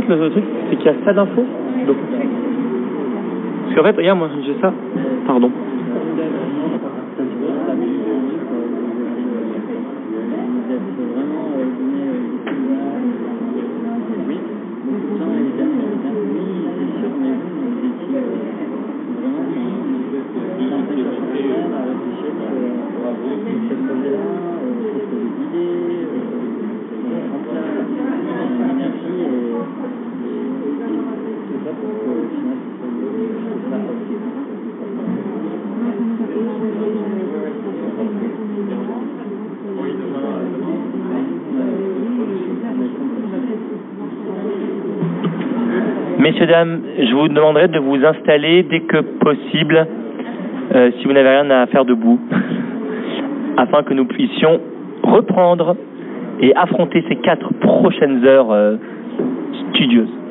fait, le truc, c'est qu'il n'y a pas d'infos. Donc... Parce qu'en fait, regarde, moi, j'ai ça. Pardon. je vous demanderai de vous installer dès que possible, euh, si vous n'avez rien à faire debout, afin que nous puissions reprendre et affronter ces quatre prochaines heures euh, studieuses.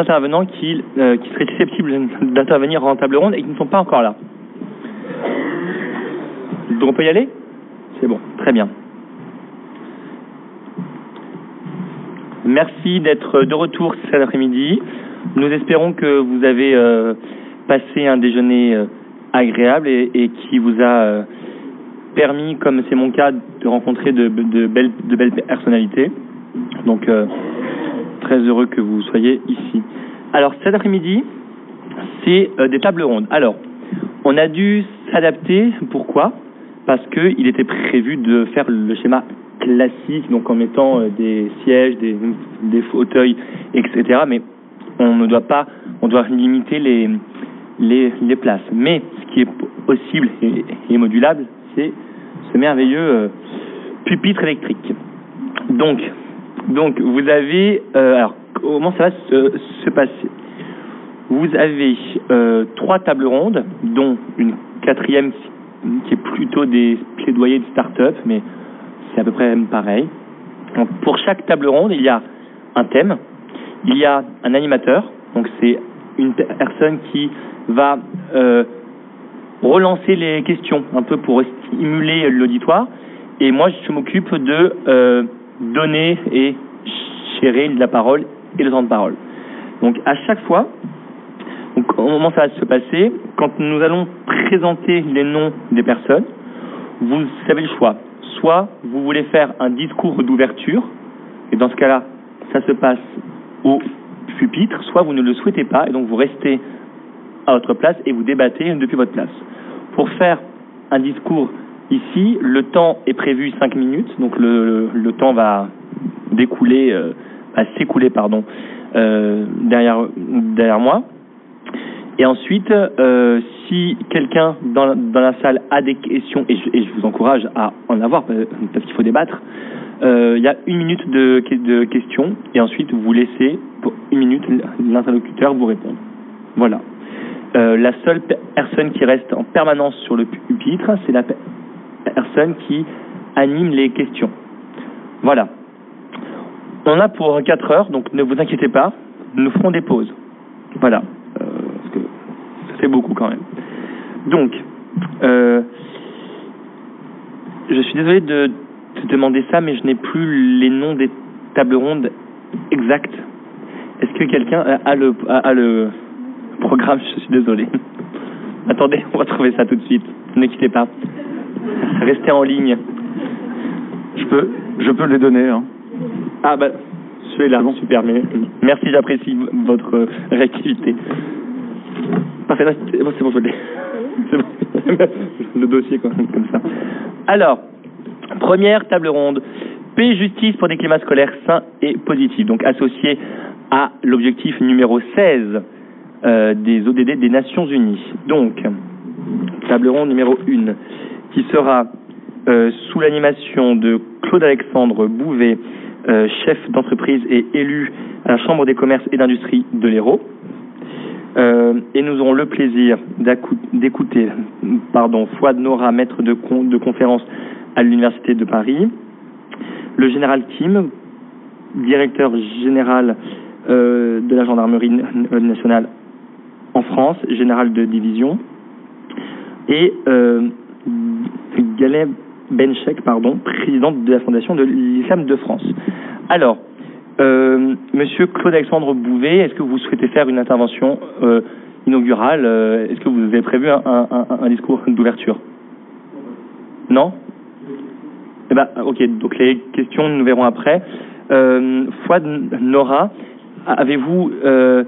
Intervenants qui, euh, qui seraient susceptibles d'intervenir en table ronde et qui ne sont pas encore là Donc on peut y aller? C'est bon, très bien. Merci d'être de retour cet après-midi. Nous espérons que vous avez euh, passé un déjeuner euh, agréable et, qui vous a permis, comme c'est mon cas, de rencontrer de, belles, personnalités. Donc, très heureux que vous soyez ici. Alors, cet après-midi, c'est euh, des tables rondes. Alors, on a dû s'adapter. Pourquoi? Parce qu'il était prévu de faire le schéma classique, donc en mettant euh, des sièges, des, fauteuils, etc. Mais on ne doit pas, on doit limiter les, places. Mais ce qui est possible et, modulable, c'est ce merveilleux euh, pupitre électrique. Donc, donc vous avez, alors comment ça va se, se passer Vous avez euh, trois tables rondes, dont une quatrième qui est plutôt des plaidoyers de start-up, mais c'est à peu près pareil. Donc, pour chaque table ronde, il y a un thème, il y a un animateur, donc c'est une personne qui va euh, relancer les questions un peu pour stimuler l'auditoire. Et moi, je m'occupe de euh, donner et gérer la parole et le temps de parole. Donc, à chaque fois, donc, comment ça va se passer Quand nous allons présenter les noms des personnes, vous avez le choix. Soit vous voulez faire un discours d'ouverture, et dans ce cas-là, ça se passe au pupitre, soit vous ne le souhaitez pas, et donc vous restez à votre place et vous débattez depuis votre place. Pour faire un discours ici, le temps est prévu 5 minutes, donc le, le, le temps va découler, euh, va s'écouler, pardon, euh, derrière, derrière moi. Et ensuite, euh, si quelqu'un dans, dans la salle a des questions, et je, et je vous encourage à en avoir parce qu'il faut débattre, euh, il y a une minute de, de questions et ensuite vous laissez pour une minute l'interlocuteur vous répondre. Voilà. Euh, la seule personne qui reste en permanence sur le pupitre, c'est la personne qui anime les questions. Voilà. On a pour 4 heures, donc ne vous inquiétez pas, nous ferons des pauses. Voilà. Euh, parce que ça fait beaucoup quand même. Donc, euh, je suis désolé de te demander ça, mais je n'ai plus les noms des tables rondes exactes. Est-ce que quelqu'un a, le programme? Je suis désolé. Attendez, on va trouver ça tout de suite. Ne quittez pas. Restez en ligne. Je peux, je peux les donner. Hein. Ah bah, celui-là, bon. super. Mais, merci, j'apprécie votre réactivité. Parfait, c'est bon, bon, je l'ai. C'est bon. Le dossier, quoi, comme ça. Alors, première table ronde. Paix justice pour des climats scolaires sains et positifs. Donc, associé à l'objectif numéro 16 euh, des ODD des Nations Unies. Donc, table ronde numéro 1, qui sera euh, sous l'animation de Claude-Alexandre Bouvet, euh, chef d'entreprise et élu à la Chambre des commerces et d'industrie de l'Hérault. Euh, et nous aurons le plaisir d'écouter pardon, Fouad Nora, maître de, de conférence à l'Université de Paris, le général Kim, directeur général euh, de la gendarmerie nationale en France, général de division, et Galeb Benchek, pardon, président de la Fondation de l'Islam de France. Alors, euh, Monsieur Claude-Alexandre Bouvet, est-ce que vous souhaitez faire une intervention euh, inaugurale euh, Est-ce que vous avez prévu un, discours d'ouverture? Non? Eh ben, ok. Donc les questions, nous verrons après. Euh, Fouad Nora, avez-vous euh,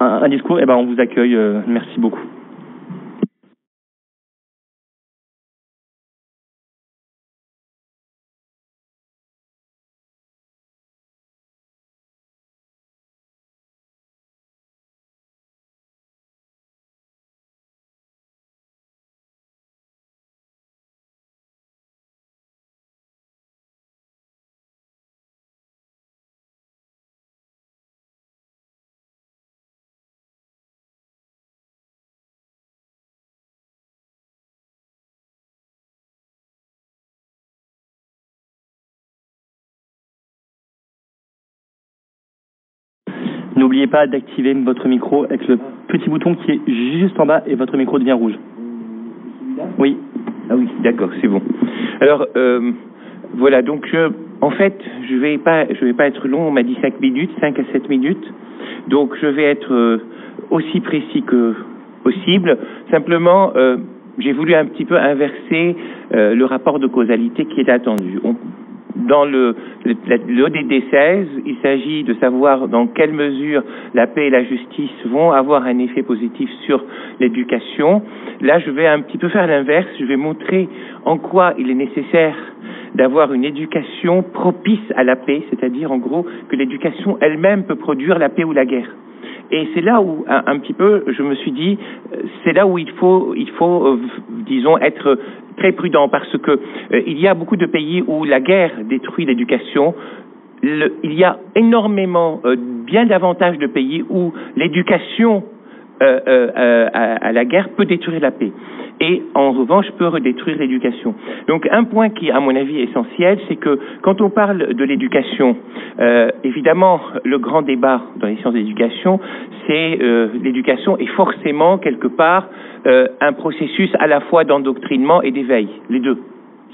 un, discours? Eh ben, on vous accueille. Merci beaucoup. N'oubliez pas d'activer votre micro avec le petit bouton qui est juste en bas et votre micro devient rouge. Oui. Ah oui, d'accord, c'est bon. Alors, euh, voilà, donc en fait, je vais pas, je vais pas être long. On m'a dit 5 minutes, 5 à 7 minutes. Donc, je vais être euh, aussi précis que possible. Simplement, euh, j'ai voulu un petit peu inverser le rapport de causalité qui est attendu. On, dans le, l'ODD 16, il s'agit de savoir dans quelle mesure la paix et la justice vont avoir un effet positif sur l'éducation. Là, je vais un petit peu faire l'inverse. Je vais montrer en quoi il est nécessaire d'avoir une éducation propice à la paix, c'est-à-dire en gros que l'éducation elle-même peut produire la paix ou la guerre. Et c'est là où, un, petit peu, je me suis dit, c'est là où il faut, il faut, euh, disons, être très prudent parce que euh, il y a beaucoup de pays où la guerre détruit l'éducation. il y a énormément, euh, bien davantage de pays où l'éducation euh, euh, à, la guerre peut détruire la paix. Et en revanche, peut redétruire l'éducation. Donc un point qui, à mon avis, est essentiel, c'est que quand on parle de l'éducation, euh, évidemment, le grand débat dans les sciences d'éducation, c'est euh, l'éducation est forcément quelque part euh, un processus à la fois d'endoctrinement et d'éveil, les deux.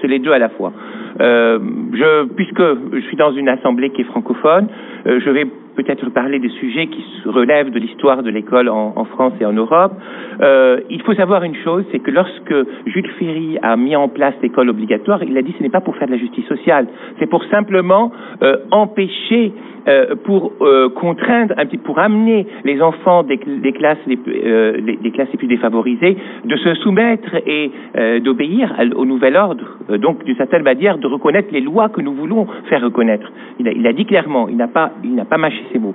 C'est les deux à la fois. Euh, je, puisque je suis dans une assemblée qui est francophone, euh, je vais peut-être parler des sujets qui relèvent de l'histoire de l'école en, en, France et en Europe. Euh, il faut savoir une chose, c'est que lorsque Jules Ferry a mis en place l'école obligatoire, il a dit ce n'est pas pour faire de la justice sociale, c'est pour simplement euh, empêcher euh, pour euh, contraindre, un petit, pour amener les enfants des, des classes les, euh, des classes les plus défavorisées de se soumettre et euh, d'obéir au nouvel ordre. Euh, donc, d'une certaine manière, de reconnaître les lois que nous voulons faire reconnaître. Il a, il a dit clairement, il n'a pas, il n'a pas mâché ses mots.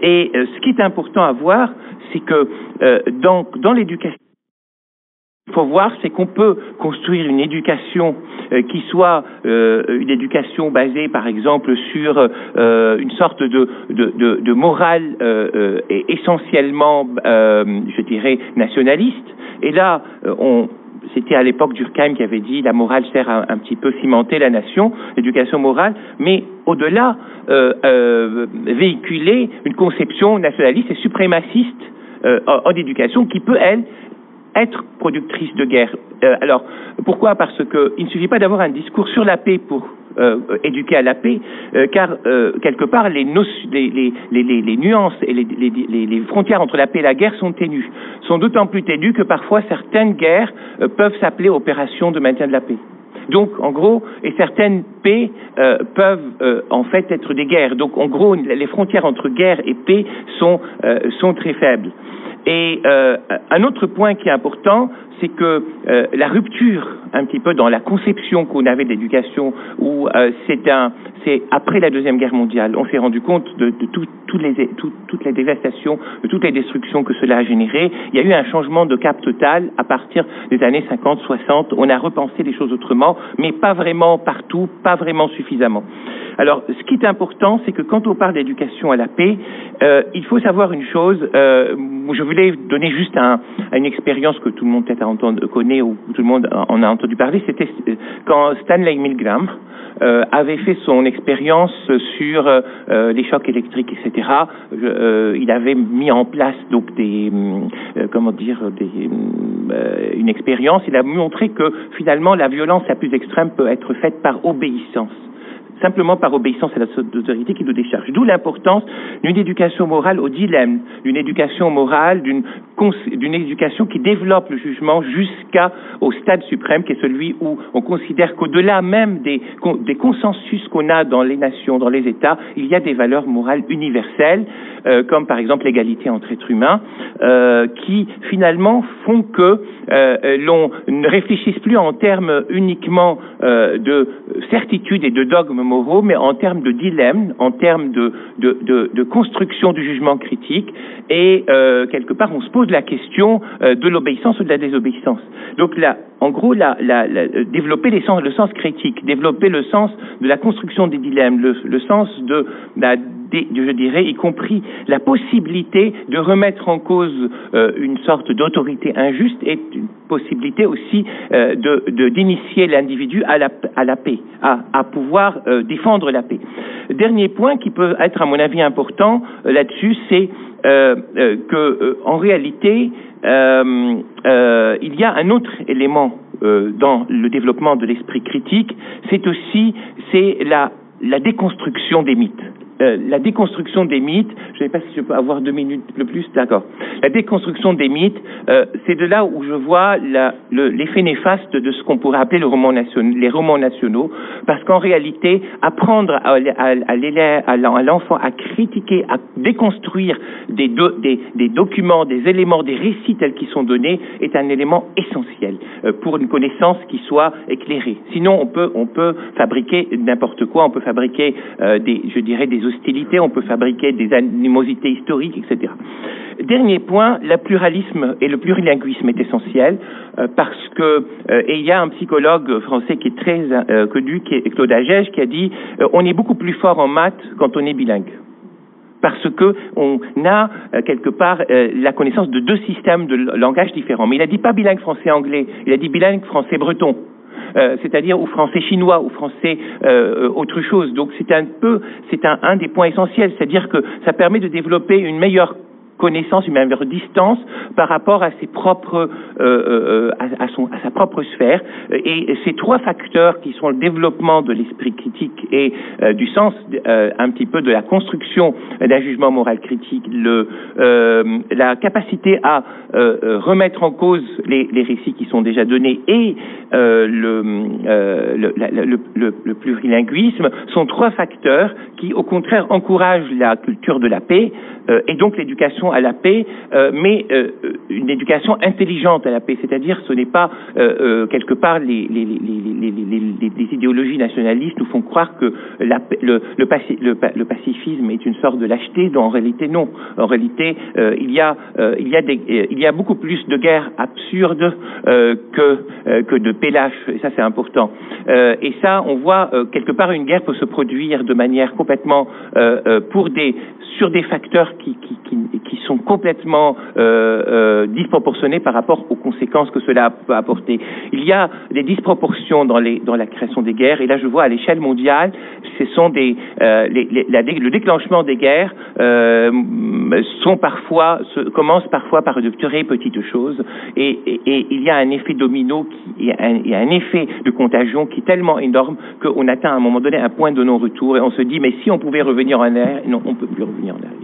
Et ce qui est important à voir, c'est que dans, dans l'éducation il faut voir, c'est qu'on peut construire une éducation euh, qui soit euh, une éducation basée, par exemple, sur euh, une sorte de, morale essentiellement, je dirais, nationaliste. Et là, c'était à l'époque Durkheim qui avait dit la morale sert à un petit peu cimenter la nation, l'éducation morale, mais au-delà, véhiculer une conception nationaliste et suprémaciste en éducation qui peut, elle, être productrice de guerre. Euh, alors, pourquoi? Parce qu'il ne suffit pas d'avoir un discours sur la paix pour euh, éduquer à la paix, euh, car euh, quelque part les, les, les, les nuances et les, frontières entre la paix et la guerre sont ténues, sont d'autant plus ténues que parfois certaines guerres euh, peuvent s'appeler opérations de maintien de la paix. Donc, en gros, et certaines paix euh, peuvent euh, en fait être des guerres. Donc, en gros, les frontières entre guerre et paix sont, euh, sont très faibles. Et euh, un autre point qui est important, c'est que euh, la rupture, un petit peu dans la conception qu'on avait de l'éducation, où euh, c'est un, c'est après la deuxième guerre mondiale, on s'est rendu compte de, de tout, tout les, tout, toutes les dévastations, de toutes les destructions que cela a généré. Il y a eu un changement de cap total à partir des années 50, 60. On a repensé les choses autrement, mais pas vraiment partout, pas vraiment suffisamment. Alors, ce qui est important, c'est que quand on parle d'éducation à la paix, euh, il faut savoir une chose. Euh, je voulais donner juste un, une expérience que tout le monde peut-être connaît ou tout le monde en a entendu parler. C'était euh, quand Stanley Milgram euh, avait fait son expérience sur euh, les chocs électriques, etc. Je, il avait mis en place donc des comment dire des, une expérience. Il a montré que finalement la violence la plus extrême peut être faite par obéissance simplement par obéissance à l'autorité qui nous décharge. D'où l'importance d'une éducation morale au dilemme, d'une éducation morale, d'une éducation qui développe le jugement jusqu'au stade suprême, qui est celui où on considère qu'au-delà même des, consensus qu'on a dans les nations, dans les États, il y a des valeurs morales universelles, euh, comme par exemple l'égalité entre êtres humains, euh, qui finalement font que euh, l'on ne réfléchisse plus en termes uniquement de certitude et de dogmes mais en termes de dilemme, en termes de, construction du jugement critique, et euh, quelque part on se pose la question euh, de l'obéissance ou de la désobéissance. Donc là, en gros, la, développer le sens critique, développer le sens de la construction des dilemmes, le, le sens de la dé- je dirais, y compris la possibilité de remettre en cause euh, une sorte d'autorité injuste et une possibilité aussi euh, de d'initier l'individu à la, paix, à, pouvoir euh, défendre la paix. Dernier point qui peut être, à mon avis, important là-dessus, c'est que, en réalité, il y a un autre élément dans le développement de l'esprit critique, c'est aussi la déconstruction des mythes. Euh, la déconstruction des mythes, je ne sais pas si je peux avoir deux minutes le plus, d'accord. La déconstruction des mythes, euh, c'est de là où je vois l'effet néfaste de ce qu'on pourrait appeler les romans nationaux, parce qu'en réalité, apprendre à, l'enfant à critiquer, à déconstruire des, do- des- des documents, des éléments, des récits tels qu'ils sont donnés est un élément essentiel euh, pour une connaissance qui soit éclairée. Sinon, on peut, on peut fabriquer n'importe quoi, on peut fabriquer des, je dirais, des on peut fabriquer des animosités historiques, etc. Dernier point, le pluralisme et le plurilinguisme est essentiel euh, parce que euh, et il y a un psychologue français qui est très euh, connu, Claude Agege, qui a dit euh, on est beaucoup plus fort en maths quand on est bilingue parce que on a quelque part la connaissance de deux systèmes de langage différents. Mais il a dit pas bilingue français-anglais, il a dit bilingue français-breton. Euh, c'est-à-dire ou français chinois ou français euh, autre chose. Donc c'est un peu, c'est un, un des points essentiels, c'est-à-dire que ça permet de développer une meilleure connaissance, une meilleure distance par rapport à ses propres, euh, euh, à, à son, à sa propre sphère. Et ces trois facteurs qui sont le développement de l'esprit critique et euh, du sens euh, un petit peu de la construction d'un jugement moral critique, le, euh, la capacité à euh, euh, remettre en cause les, récits qui sont déjà donnés et euh, le, euh, plurilinguisme sont trois facteurs qui, au contraire, encouragent la culture de la paix euh, et donc l'éducation à la paix, euh, mais euh, une éducation intelligente à la paix, c'est-à-dire ce n'est pas euh, quelque part les, idéologies nationalistes nous font croire que le, le, paci- le, pa- le pacifisme est une sorte de lâcheté, dont en réalité non. En réalité, il y a beaucoup plus de guerres absurdes que de paix et ça c'est important. Et ça, on voit quelque part une guerre peut se produire de manière complètement pour des sur des facteurs qui qui, qui, qui sont complètement euh, euh, disproportionnés par rapport aux conséquences que cela peut apporter. Il y a des disproportions dans la création des guerres, et là je vois à l'échelle mondiale, ce sont des euh, le déclenchement des guerres euh, sont parfois commence parfois par de très petites choses, et, il y a un effet domino qui et un, un effet de contagion qui est tellement énorme qu'on atteint à un moment donné un point de non-retour et on se dit mais si on pouvait revenir en arrière, non, on peut plus revenir en arrière.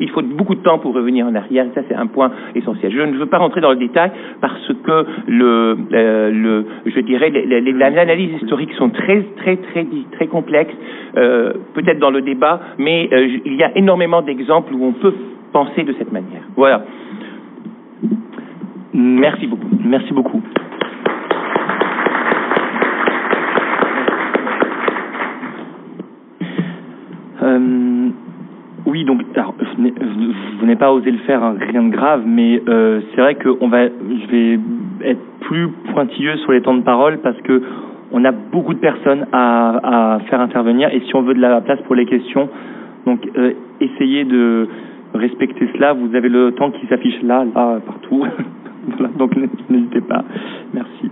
Il faut beaucoup de temps pour revenir en arrière. Ça, c'est un point essentiel. Je ne veux pas rentrer dans le détail parce que le, euh, le je dirais, les, analyses historiques sont très, très, très, très complexes, euh, peut-être dans le débat, mais euh, il y a énormément d'exemples où on peut penser de cette manière. Voilà. Merci beaucoup. Merci beaucoup. Oui, donc vous n'avez pas osé le faire, hein, rien de grave, mais euh, c'est vrai que on va, je vais être plus pointilleux sur les temps de parole parce que on a beaucoup de personnes à, faire intervenir et si on veut de la place pour les questions, donc euh, essayez de respecter cela. Vous avez le temps qui s'affiche là, là, partout. donc n'hésitez pas. Merci.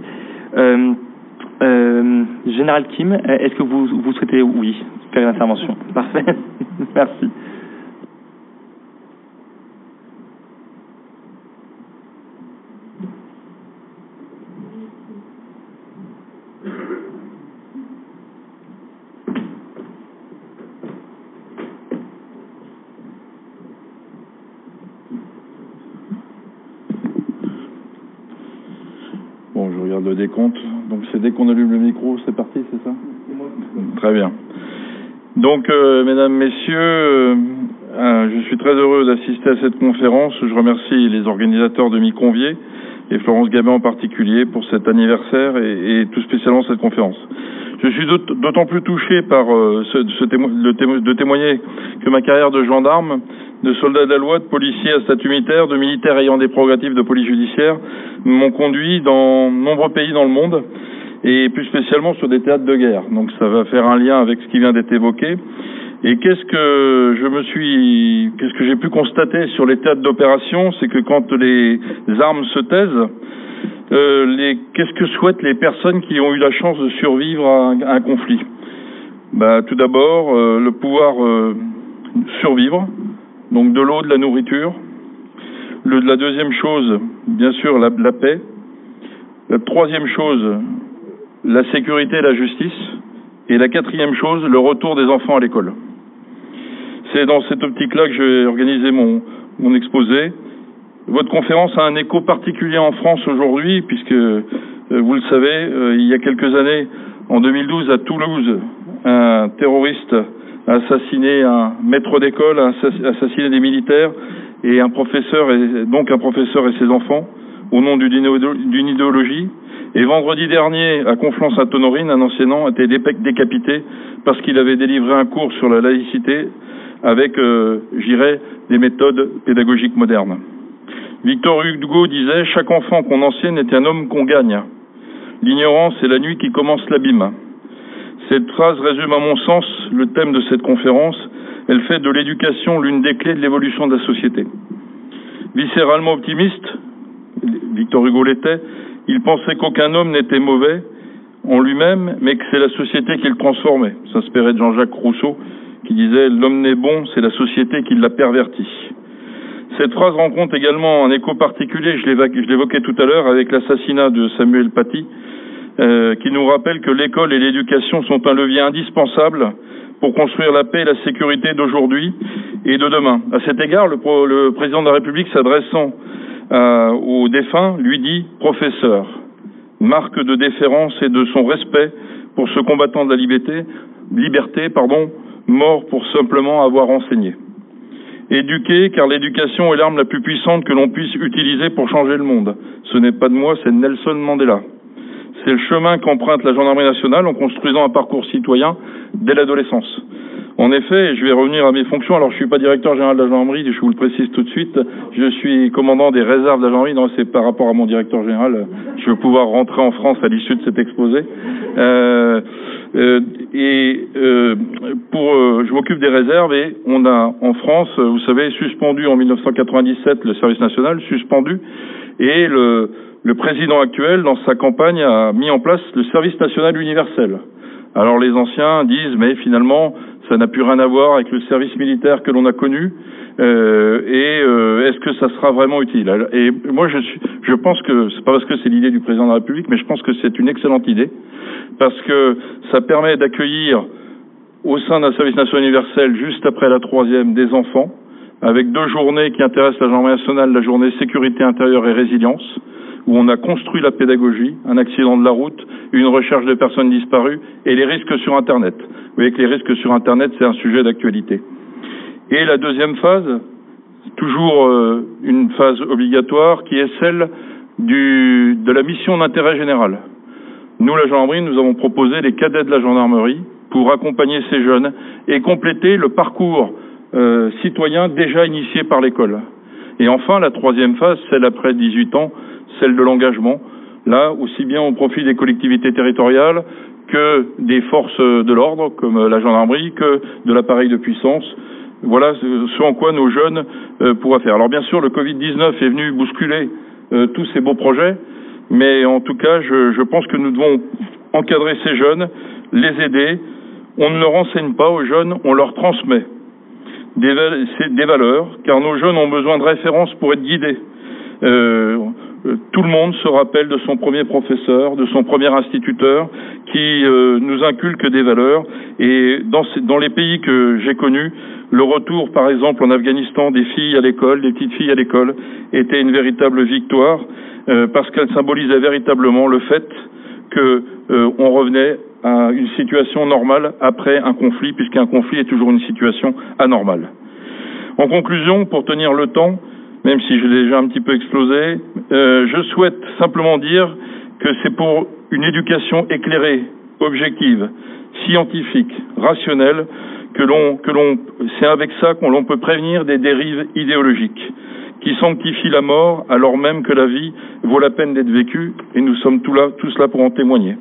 Euh, Général Kim, est-ce que vous, vous souhaitez, oui, faire une intervention? Parfait. Merci. Le décompte. Donc c'est dès qu'on allume le micro, c'est parti, c'est ça Très bien. Donc, euh, mesdames, messieurs, euh, euh, je suis très heureux d'assister à cette conférence. Je remercie les organisateurs de m'y convier et Florence Gabin en particulier pour cet anniversaire et tout spécialement cette conférence. Je suis d'autant plus touché par euh, ce, de témoigner que ma carrière de gendarme, de soldat de la loi, de policier à statut militaire, de militaire ayant des prérogatives de police judiciaire, m'ont conduit dans nombreux pays dans le monde et plus spécialement sur des théâtres de guerre. Donc ça va faire un lien avec ce qui vient d'être évoqué. Et qu'est-ce que je me suis, qu'est-ce que j'ai pu constater sur les théâtres d'opération, c'est que quand les armes se taisent, euh, qu'est-ce que souhaitent les personnes qui ont eu la chance de survivre à un, conflit? Bah, Tout d'abord, euh, le pouvoir euh, survivre, donc de l'eau, de la nourriture. La deuxième chose, bien sûr, la, paix. La troisième chose, la sécurité et la justice. Et la quatrième chose, le retour des enfants à l'école. C'est dans cette optique-là que j'ai organisé mon exposé. Votre conférence a un écho particulier en France aujourd'hui, puisque, euh, vous le savez, euh, il y a quelques années, en 2012, à Toulouse, un terroriste a assassiné un maître d'école, a assassiné des militaires et un professeur, et donc un professeur et ses enfants, au nom d'une idéologie. Et vendredi dernier, à Conflans-Sainte-Honorine, un enseignant a été décapité parce qu'il avait délivré un cours sur la laïcité avec, euh, j'irais, des méthodes pédagogiques modernes. Victor Hugo disait Chaque enfant qu'on enseigne est un homme qu'on gagne. L'ignorance est la nuit qui commence l'abîme. Cette phrase résume à mon sens le thème de cette conférence. Elle fait de l'éducation l'une des clés de l'évolution de la société. Viscéralement optimiste, Victor Hugo l'était, il pensait qu'aucun homme n'était mauvais en lui-même, mais que c'est la société qui le transformait. S'inspirait de Jean-Jacques Rousseau, qui disait L'homme n'est bon, c'est la société qui l'a perverti. Cette phrase rencontre également un écho particulier, je l'évoquais tout à l'heure, avec l'assassinat de Samuel Paty, euh, qui nous rappelle que l'école et l'éducation sont un levier indispensable pour construire la paix et la sécurité d'aujourd'hui et de demain. À cet égard, le, président de la République s'adressant euh, aux défunts lui dit professeur, marque de déférence et de son respect pour ce combattant de la liberté, liberté pardon, mort pour simplement avoir enseigné. Éduquer, car l'éducation est l'arme la plus puissante que l'on puisse utiliser pour changer le monde. Ce n'est pas de moi, c'est Nelson Mandela. C'est le chemin qu'emprunte la gendarmerie nationale en construisant un parcours citoyen dès l'adolescence. En effet, je vais revenir à mes fonctions. Alors, je suis pas directeur général de la gendarmerie, je vous le précise tout de suite. Je suis commandant des réserves de la gendarmerie. Non, c'est par rapport à mon directeur général. Je veux pouvoir rentrer en France à l'issue de cet exposé. Euh, euh, et euh, pour, euh, je m'occupe des réserves et on a en France, vous savez, suspendu en 1997 le service national, suspendu, et le, le président actuel, dans sa campagne, a mis en place le service national universel. Alors les anciens disent, mais finalement, ça n'a plus rien à voir avec le service militaire que l'on a connu. Euh, et euh, est-ce que ça sera vraiment utile? Et moi, je, suis, je pense que c'est pas parce que c'est l'idée du président de la République, mais je pense que c'est une excellente idée parce que ça permet d'accueillir au sein d'un service national universel juste après la troisième des enfants, avec deux journées qui intéressent la gendarmerie nationale, la journée sécurité intérieure et résilience, où on a construit la pédagogie, un accident de la route, une recherche de personnes disparues et les risques sur Internet. Vous voyez que les risques sur Internet, c'est un sujet d'actualité. Et la deuxième phase, toujours euh, une phase obligatoire, qui est celle de la mission d'intérêt général. Nous, la gendarmerie, nous avons proposé les cadets de la gendarmerie pour accompagner ces jeunes et compléter le parcours euh, citoyen déjà initié par l'école. Et enfin, la troisième phase, celle après 18 ans, celle de l'engagement. Là, aussi bien au profit des collectivités territoriales que des forces de l'ordre, comme la gendarmerie, que de l'appareil de puissance. Voilà ce en quoi nos jeunes euh, pourraient faire. Alors bien sûr, le Covid-19 est venu bousculer euh, tous ces beaux projets, mais en tout cas, je, pense que nous devons encadrer ces jeunes, les aider. On ne leur enseigne pas aux jeunes, on leur transmet des, des valeurs, car nos jeunes ont besoin de références pour être guidés. Euh, tout le monde se rappelle de son premier professeur, de son premier instituteur, qui euh, nous inculque des valeurs. Et dans, dans les pays que j'ai connus, le retour, par exemple, en Afghanistan, des filles à l'école, des petites filles à l'école, était une véritable victoire, euh, parce qu'elle symbolisait véritablement le fait que euh, revenait à une situation normale après un conflit, puisqu'un conflit est toujours une situation anormale. En conclusion, pour tenir le temps, même si j'ai déjà un petit peu explosé, euh, je souhaite simplement dire que c'est pour une éducation éclairée objective, scientifique, rationnelle, que l'on, que l'on, c'est avec ça qu'on l'on peut prévenir des dérives idéologiques qui sanctifient la mort alors même que la vie vaut la peine d'être vécue, et nous sommes tous là, tous là pour en témoigner.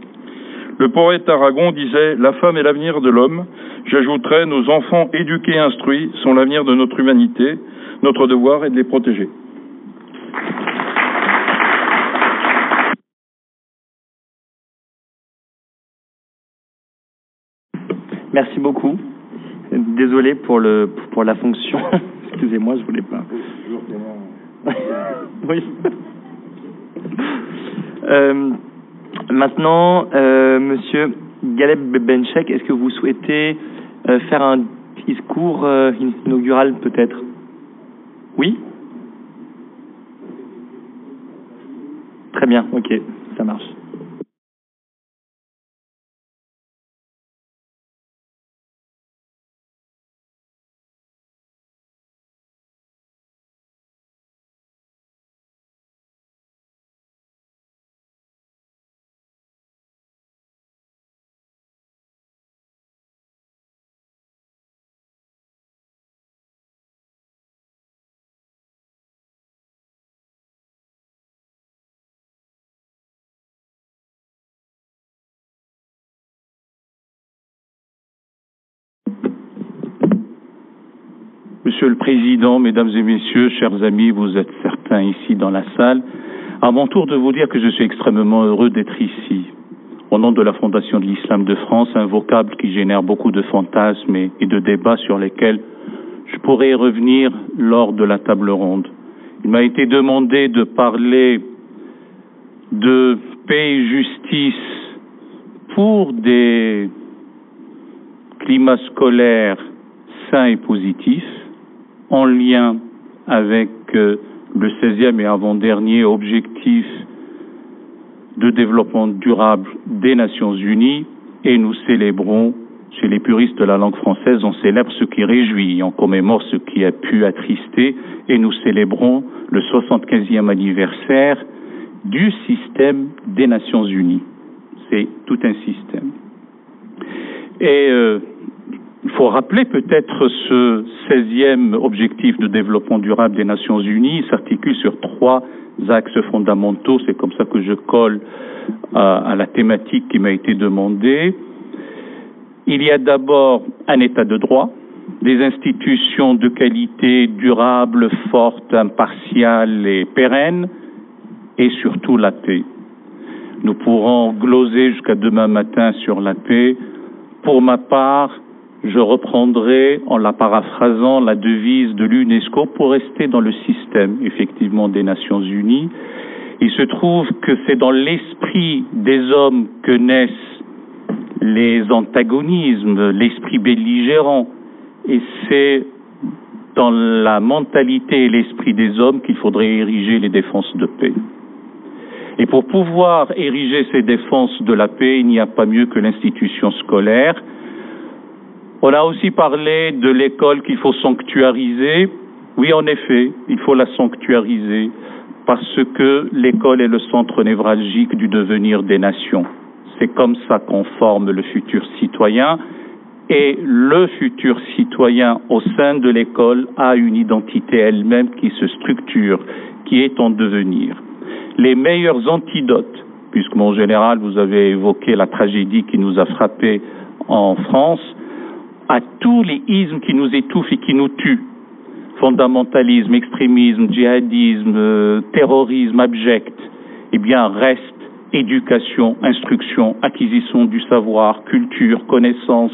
Le poète Aragon disait La femme est l'avenir de l'homme. J'ajouterais Nos enfants éduqués et instruits sont l'avenir de notre humanité. Notre devoir est de les protéger. Merci beaucoup. Désolé pour le pour la fonction. Excusez-moi, je voulais pas. oui. Euh, maintenant, euh, Monsieur Galeb Benchek, est-ce que vous souhaitez euh, faire un discours euh, inaugural peut-être? Oui Très bien, ok, ça marche. Monsieur le Président, Mesdames et Messieurs, chers amis, vous êtes certains ici dans la salle. À mon tour de vous dire que je suis extrêmement heureux d'être ici, au nom de la Fondation de l'Islam de France, un vocable qui génère beaucoup de fantasmes et, de débats sur lesquels je pourrais revenir lors de la table ronde. Il m'a été demandé de parler de paix et justice pour des climats scolaires sains et positifs en lien avec euh, le 16e et avant-dernier objectif de développement durable des Nations Unies et nous célébrons, chez les puristes de la langue française, on célèbre ce qui réjouit, on commémore ce qui a pu attrister et nous célébrons le 75e anniversaire du système des Nations Unies. C'est tout un système. Et euh, il faut rappeler peut-être ce 16e objectif de développement durable des Nations Unies s'articule sur trois axes fondamentaux. C'est comme ça que je colle à, à la thématique qui m'a été demandée. Il y a d'abord un état de droit, des institutions de qualité durable, forte, impartiale et pérenne, et surtout la paix. Nous pourrons gloser jusqu'à demain matin sur la paix. Pour ma part, je reprendrai en la paraphrasant la devise de l'UNESCO pour rester dans le système effectivement des Nations Unies. Il se trouve que c'est dans l'esprit des hommes que naissent les antagonismes, l'esprit belligérant, et c'est dans la mentalité et l'esprit des hommes qu'il faudrait ériger les défenses de paix. Et pour pouvoir ériger ces défenses de la paix, il n'y a pas mieux que l'institution scolaire, on a aussi parlé de l'école qu'il faut sanctuariser. Oui, en effet, il faut la sanctuariser parce que l'école est le centre névralgique du devenir des nations. C'est comme ça qu'on forme le futur citoyen et le futur citoyen au sein de l'école a une identité elle-même qui se structure, qui est en devenir. Les meilleurs antidotes, puisque mon général, vous avez évoqué la tragédie qui nous a frappés en France, à tous les ismes qui nous étouffent et qui nous tuent, fondamentalisme, extrémisme, djihadisme, euh, terrorisme abject, eh bien reste éducation, instruction, acquisition du savoir, culture, connaissance,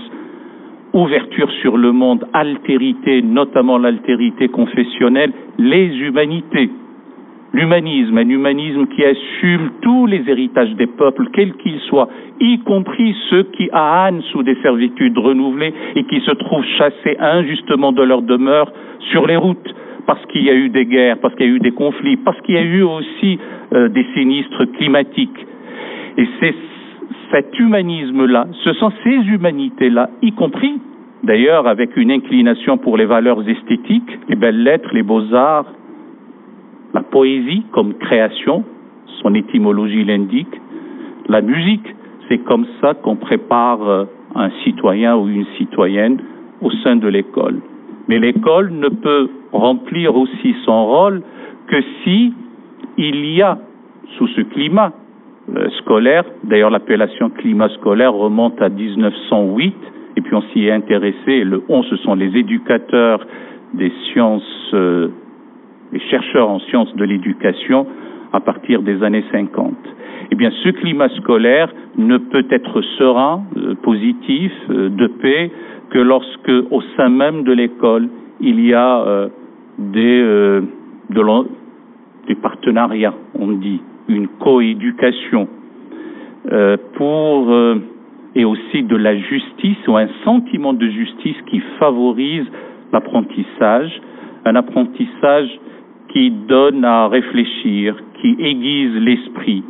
ouverture sur le monde, altérité, notamment l'altérité confessionnelle, les humanités. L'humanisme, un humanisme qui assume tous les héritages des peuples, quels qu'ils soient, y compris ceux qui ânent sous des servitudes renouvelées et qui se trouvent chassés injustement de leur demeure sur les routes, parce qu'il y a eu des guerres, parce qu'il y a eu des conflits, parce qu'il y a eu aussi euh, des sinistres climatiques. Et c'est cet humanisme-là, ce sont ces humanités-là, y compris d'ailleurs avec une inclination pour les valeurs esthétiques, les belles lettres, les beaux-arts, la poésie comme création, son étymologie l'indique, la musique, C'est comme ça qu'on prépare euh, un citoyen ou une citoyenne au sein de l'école. Mais l'école ne peut remplir aussi son rôle que si il y a, sous ce climat euh, scolaire, d'ailleurs l'appellation climat scolaire remonte à 1908, et puis on s'y est intéressé, le 11, ce sont les éducateurs des sciences, euh, les chercheurs en sciences de l'éducation à partir des années 50. Eh bien, ce climat scolaire ne peut être serein, euh, positif, euh, de paix, que lorsque, au sein même de l'école, il y a euh, des, de des partenariats, on dit, une coéducation pour et aussi de la justice ou un sentiment de justice qui favorise l'apprentissage, un apprentissage qui donne à réfléchir, qui aiguise l'esprit.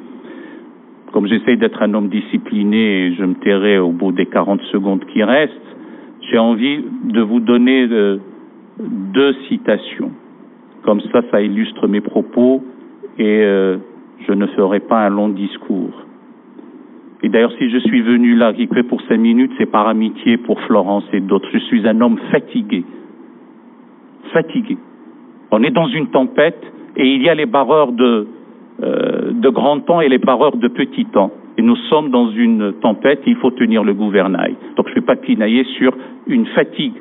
Comme j'essaie d'être un homme discipliné je me tairai au bout des 40 secondes qui restent, j'ai envie de vous donner euh, deux citations. Comme ça, ça illustre mes propos et euh, je ne ferai pas un long discours. Et d'ailleurs, si je suis venu là, fait pour cinq minutes, c'est par amitié pour Florence et d'autres. Je suis un homme fatigué. Fatigué. On est dans une tempête et il y a les barreurs de, euh, de grand temps et les barreurs de petit temps. Et nous sommes dans une tempête et il faut tenir le gouvernail. Donc je ne vais pas pinailler sur une fatigue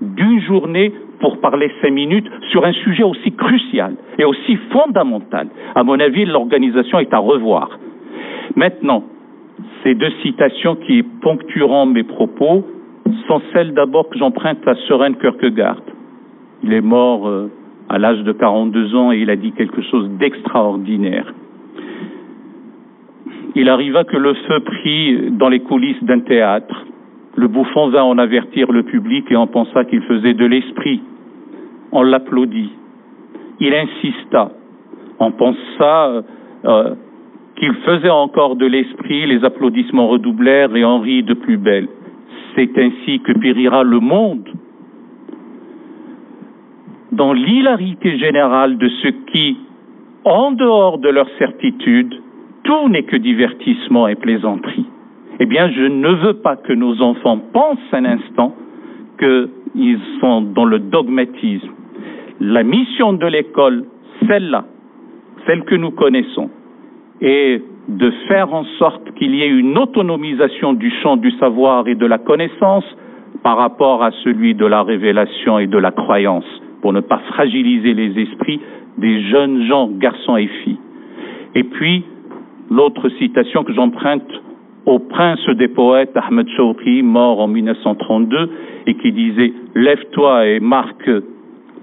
d'une journée pour parler cinq minutes sur un sujet aussi crucial et aussi fondamental. À mon avis, l'organisation est à revoir. Maintenant, ces deux citations qui ponctueront mes propos sont celles d'abord que j'emprunte à Søren Kierkegaard. Il est mort euh, à l'âge de 42 ans et il a dit quelque chose d'extraordinaire. Il arriva que le feu prit dans les coulisses d'un théâtre. Le bouffon vint en avertir le public et on pensa qu'il faisait de l'esprit. On l'applaudit. Il insista. On pensa euh, qu'il faisait encore de l'esprit. Les applaudissements redoublèrent et on rit de plus belle. C'est ainsi que périra le monde dans l'hilarité générale de ceux qui, en dehors de leur certitude, tout n'est que divertissement et plaisanterie. Eh bien, je ne veux pas que nos enfants pensent un instant qu'ils sont dans le dogmatisme. La mission de l'école, celle-là, celle que nous connaissons, est de faire en sorte qu'il y ait une autonomisation du champ du savoir et de la connaissance par rapport à celui de la révélation et de la croyance pour ne pas fragiliser les esprits des jeunes gens, garçons et filles. Et puis, l'autre citation que j'emprunte au prince des poètes Ahmed Shawqi, mort en 1932, et qui disait Lève-toi et marque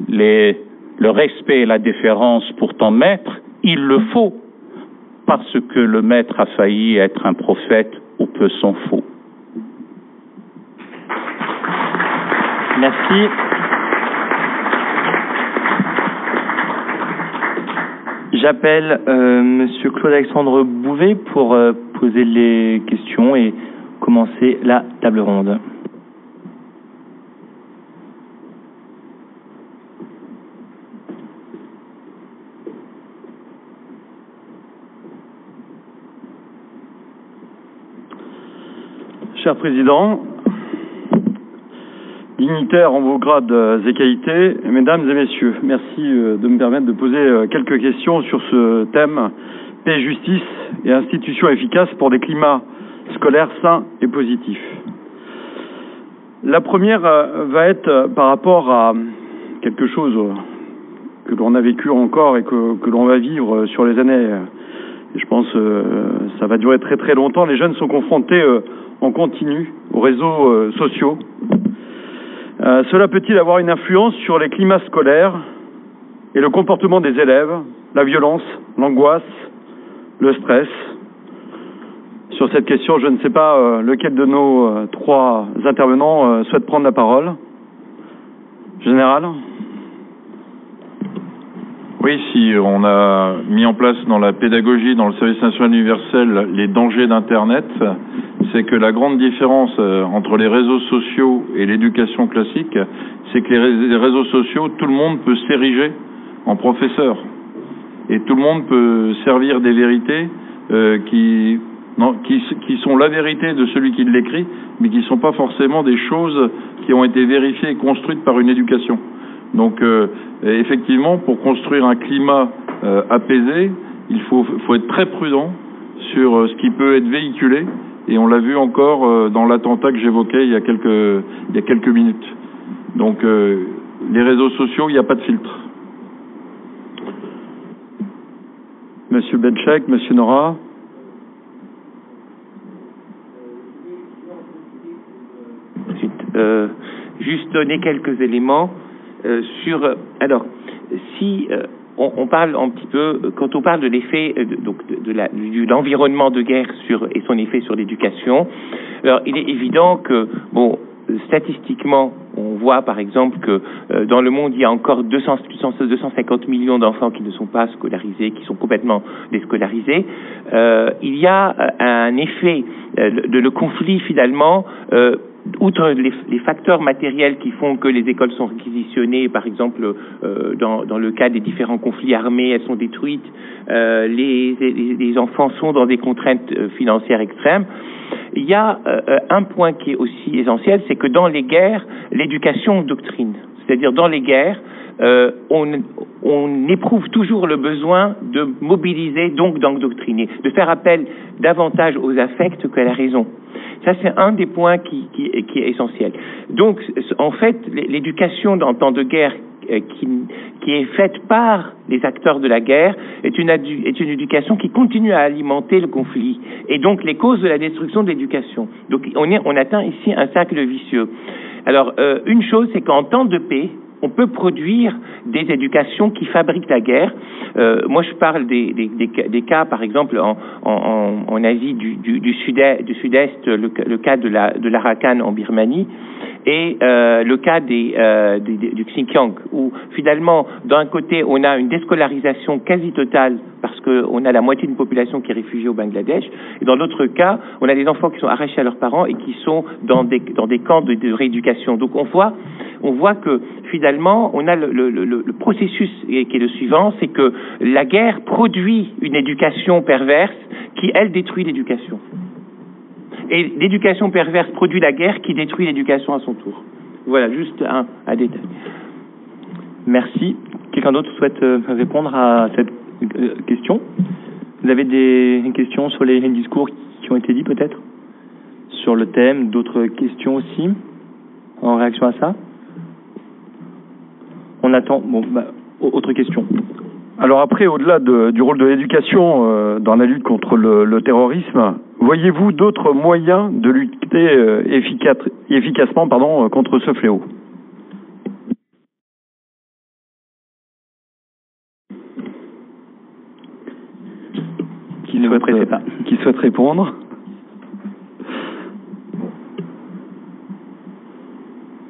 le respect et la déférence pour ton maître, il le faut, parce que le maître a failli être un prophète ou peu s'en faut. Merci. J'appelle euh, Monsieur Claude-Alexandre Bouvet pour euh, poser les questions et commencer la table ronde. Cher Président, dignitaires en vos grades et qualités, mesdames et messieurs, merci euh, de me permettre de poser euh, quelques questions sur ce thème paix, justice et institutions efficaces pour des climats scolaires sains et positifs. La première euh, va être par rapport à quelque chose que l'on a vécu encore et que, que l'on va vivre sur les années. Je pense que ça va durer très très longtemps. Les jeunes sont confrontés en continu aux réseaux sociaux euh, cela peut-il avoir une influence sur les climats scolaires et le comportement des élèves, la violence, l'angoisse, le stress? Sur cette question, je ne sais pas euh, lequel de nos euh, trois intervenants souhaite prendre la parole. Général? Oui, si on a mis en place dans la pédagogie, dans le service national universel, les dangers d'Internet, c'est que la grande différence euh, entre les réseaux sociaux et l'éducation classique, c'est que les réseaux sociaux, tout le monde peut s'ériger en professeur. Et tout le monde peut servir des vérités euh, qui qui sont la vérité de celui qui l'écrit, mais qui ne sont pas forcément des choses qui ont été vérifiées et construites par une éducation. Donc, euh, effectivement, pour construire un climat euh, apaisé, il faut, faut, être très prudent sur euh, ce qui peut être véhiculé, et on l'a vu encore euh, dans l'attentat que j'évoquais il, y a quelques, il y a quelques minutes. Donc, euh, les réseaux sociaux, il n'y a pas de filtre. Monsieur Benchek, Monsieur Nora. Juste donner quelques éléments sur. Alors, si euh, on, parle un petit peu, quand on parle de l'effet de, donc de, de l'environnement de guerre sur et son effet sur l'éducation, alors il est évident que bon statistiquement, on voit par exemple que euh, dans le monde, il y a encore 200, 250 millions d'enfants qui ne sont pas scolarisés, qui sont complètement déscolarisés. Euh, il y a un effet euh, de le conflit finalement outre les, facteurs matériels qui font que les écoles sont réquisitionnées, par exemple euh, dans, dans, le cas des différents conflits armés, elles sont détruites, euh, les, les, les, enfants sont dans des contraintes financières extrêmes. Il y a euh, un point qui est aussi essentiel, c'est que dans les guerres, l'éducation doctrine. C'est-à-dire dans les guerres, euh, on, on, éprouve toujours le besoin de mobiliser, donc d'endoctriner, de faire appel davantage aux affects qu'à la raison. Ça, c'est un des points qui, qui, qui, est essentiel. Donc, en fait, l'éducation dans temps de guerre qui, qui, est faite par les acteurs de la guerre est une, est une éducation qui continue à alimenter le conflit et donc les causes de la destruction de l'éducation. Donc, on, est, on atteint ici un cercle vicieux. Alors, euh, une chose, c'est qu'en temps de paix, on peut produire des éducations qui fabriquent la guerre. Euh, moi, je parle des, des, des, cas, par exemple, en, en, en Asie du, du, sud-est, le, le, cas de la de l'Arakan en Birmanie, et euh, le cas des, euh, du Xinjiang, où finalement, d'un côté, on a une déscolarisation quasi totale parce qu'on a la moitié d'une population qui est réfugiée au Bangladesh, et dans l'autre cas, on a des enfants qui sont arrachés à leurs parents et qui sont dans des, dans des camps de, de rééducation. Donc on voit, on voit que finalement, on a le, le, le, le processus qui est le suivant, c'est que la guerre produit une éducation perverse qui, elle, détruit l'éducation. Et l'éducation perverse produit la guerre qui détruit l'éducation à son tour. Voilà, juste un, un détail. Merci. Quelqu'un d'autre souhaite euh, répondre à cette euh, question? Vous avez des questions sur les discours qui ont été dits peut-être? Sur le thème D'autres questions aussi en réaction à ça? On attend. Bon, bah, autre question. Alors après, au-delà de, du rôle de l'éducation euh, dans la lutte contre le, le terrorisme, voyez-vous d'autres moyens de lutter euh, efficace, efficacement pardon, contre ce fléau? Qui souhaite, euh, qui souhaite répondre?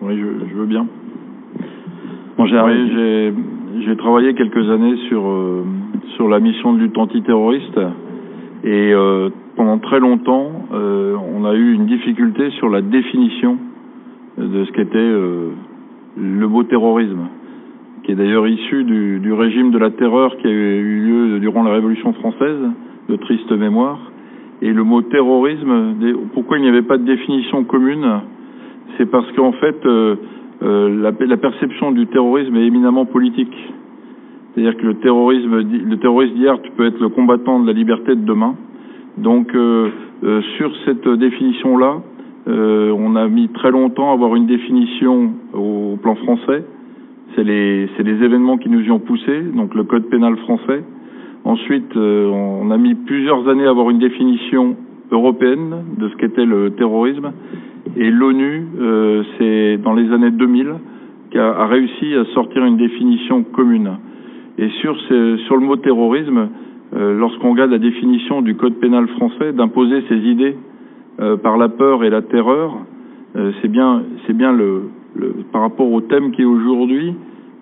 Oui, je, je veux bien. Bon, j'ai oui, j'ai travaillé quelques années sur euh, sur la mission de lutte antiterroriste et euh, pendant très longtemps euh, on a eu une difficulté sur la définition de ce qu'était euh, le mot terrorisme qui est d'ailleurs issu du, du, régime de la terreur qui a eu lieu durant la Révolution française de triste mémoire et le mot terrorisme pourquoi il n'y avait pas de définition commune? C'est parce qu'en fait euh, la, la, perception du terrorisme est éminemment politique. C'est-à-dire que le terrorisme, le terroriste d'hier, tu peux être le combattant de la liberté de demain. Donc, euh, euh, sur cette définition-là, euh, on a mis très longtemps à avoir une définition au, plan français. C'est les, événements qui nous y ont poussé, donc le code pénal français. Ensuite, on a mis plusieurs années à avoir une définition européenne de ce qu'était le terrorisme. Et l'ONU, euh, c'est dans les années 2000, qui a, réussi à sortir une définition commune. Et sur, ce, sur le mot terrorisme, lorsqu'on regarde la définition du code pénal français, d'imposer ses idées euh, par la peur et la terreur, euh, c'est bien, c'est bien le, le, par rapport au thème qui est aujourd'hui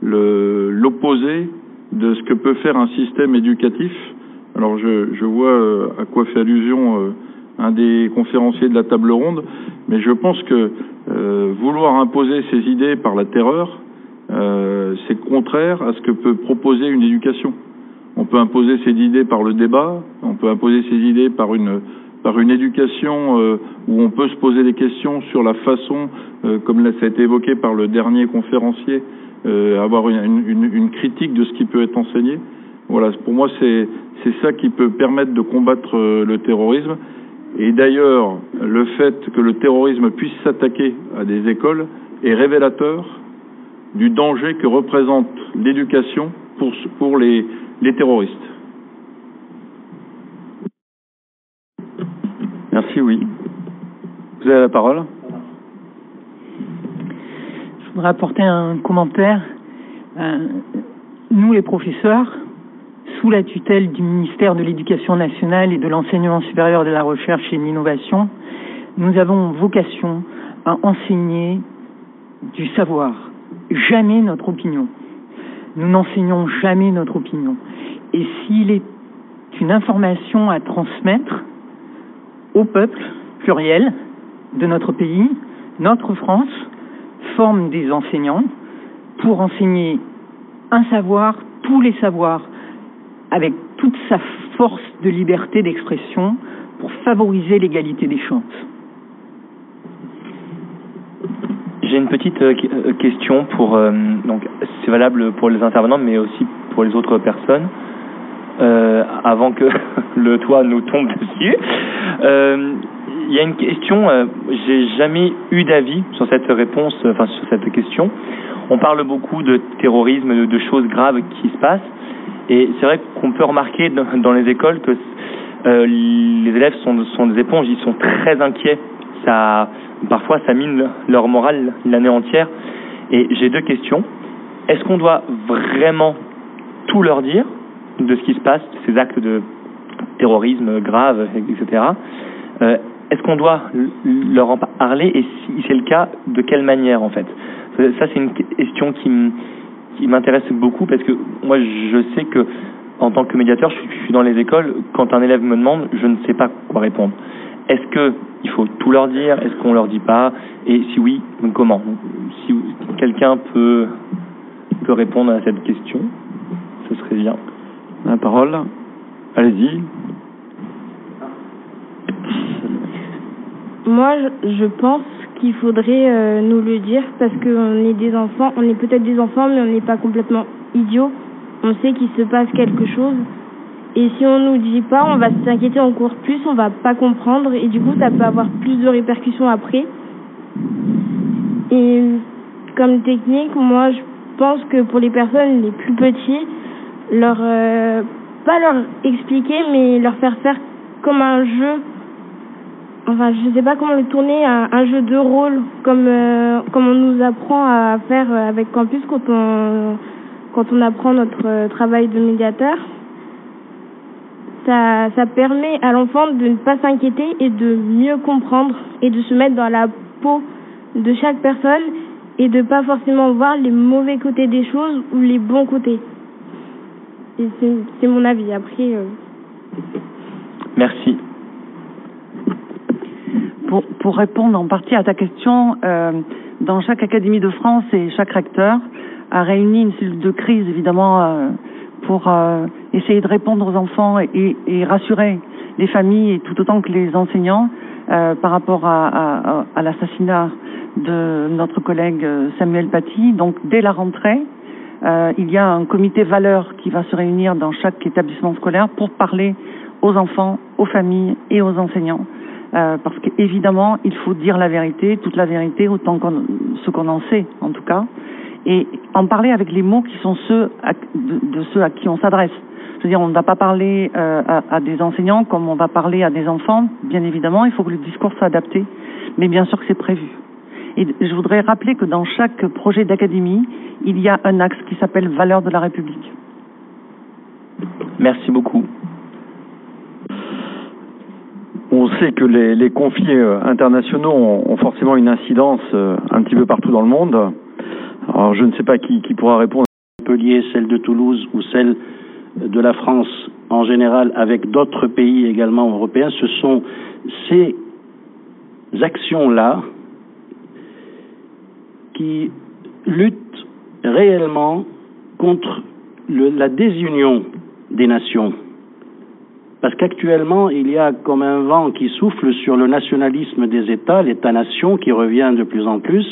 l'opposé de ce que peut faire un système éducatif. Alors je, vois euh, à quoi fait allusion euh, un des conférenciers de la table ronde, mais je pense que euh, vouloir imposer ses idées par la terreur, euh, c'est contraire à ce que peut proposer une éducation. On peut imposer ses idées par le débat, on peut imposer ses idées par une, par une éducation euh, où on peut se poser des questions sur la façon, euh, comme ça a été évoqué par le dernier conférencier, euh, avoir une, une, une, critique de ce qui peut être enseigné. Voilà, pour moi, c'est ça qui peut permettre de combattre le terrorisme. Et d'ailleurs, le fait que le terrorisme puisse s'attaquer à des écoles est révélateur du danger que représente l'éducation pour, pour les, les terroristes. Merci, oui. Vous avez la parole. Je voudrais apporter un commentaire. Euh, nous, les professeurs, sous la tutelle du ministère de l'Éducation nationale et de l'enseignement supérieur de la recherche et de l'innovation, nous avons vocation à enseigner du savoir, jamais notre opinion. Nous n'enseignons jamais notre opinion. Et s'il est une information à transmettre au peuple pluriel de notre pays, notre France forme des enseignants pour enseigner un savoir, tous les savoirs, avec toute sa force de liberté d'expression pour favoriser l'égalité des chances. J'ai une petite euh, euh, question pour euh, donc c'est valable pour les intervenants mais aussi pour les autres personnes avant que le toit nous tombe dessus. Il y a une question, j'ai jamais eu d'avis sur cette réponse, enfin sur cette question. On parle beaucoup de terrorisme, de, choses graves qui se passent, et c'est vrai qu'on peut remarquer dans, les écoles que les élèves sont, sont des éponges, ils sont très inquiets. Parfois ça mine leur morale l'année entière. Et j'ai deux questions. Est-ce qu'on doit vraiment tout leur dire de ce qui se passe, ces actes de terrorisme graves, etc. Euh, Est-ce qu'on doit leur en parler? Et si c'est le cas, de quelle manière en fait? Ça c'est une question qui m'intéresse beaucoup parce que moi je sais que en tant que médiateur, je suis dans les écoles, quand un élève me demande, je ne sais pas quoi répondre. Est-ce que il faut tout leur dire? Est-ce qu'on leur dit pas? Et si oui, comment? Si quelqu'un peut peut répondre à cette question, ce serait bien. La parole. Allez-y. Moi, je pense qu'il faudrait euh, nous le dire parce qu'on est des enfants, on est peut-être des enfants, mais on n'est pas complètement idiots. On sait qu'il se passe quelque chose et si on nous dit pas, on va s'inquiéter encore plus, on va pas comprendre et du coup ça peut avoir plus de répercussions après. Et comme technique, moi je pense que pour les personnes les plus petits, leur euh, pas leur expliquer mais leur faire faire comme un jeu. Enfin, je sais pas comment le tourner, un, un jeu de rôle comme euh, comme on nous apprend à faire avec campus quand on quand on apprend notre travail de médiateur ça, ça permet à l'enfant de ne pas s'inquiéter et de mieux comprendre et de se mettre dans la peau de chaque personne et de pas forcément voir les mauvais côtés des choses ou les bons côtés. C'est mon avis. Après. Euh... Merci. Pour, pour répondre en partie à ta question, euh, dans chaque académie de France et chaque recteur a réuni une cellule de crise, évidemment. Euh, pour euh, essayer de répondre aux enfants et, rassurer les familles et tout autant que les enseignants euh, par rapport à, l'assassinat de notre collègue euh, Samuel Paty. Donc dès la rentrée, il y a un comité valeurs qui va se réunir dans chaque établissement scolaire pour parler aux enfants, aux familles et aux enseignants. Parce qu'évidemment, il faut dire la vérité, toute la vérité, autant qu'on ce qu'on en sait en tout cas et en parler avec les mots qui sont ceux de, ceux à qui on s'adresse. Je veux dire, on ne va pas parler euh, à, à, des enseignants comme on va parler à des enfants, bien évidemment, il faut que le discours soit adapté, mais bien sûr que c'est prévu. Et je voudrais rappeler que dans chaque projet d'académie, il y a un axe qui s'appelle valeurs de la République. Merci beaucoup. On sait que les, les conflits euh, internationaux ont, ont, forcément une incidence euh, un petit peu partout dans le monde. Alors je ne sais pas qui, pourra répondre. Montpellier, celle de Toulouse ou celle de la France en général avec d'autres pays également européens, ce sont ces actions-là qui luttent réellement contre la désunion des nations. Parce qu'actuellement, il y a comme un vent qui souffle sur le nationalisme des États, l'État-nation qui revient de plus en plus.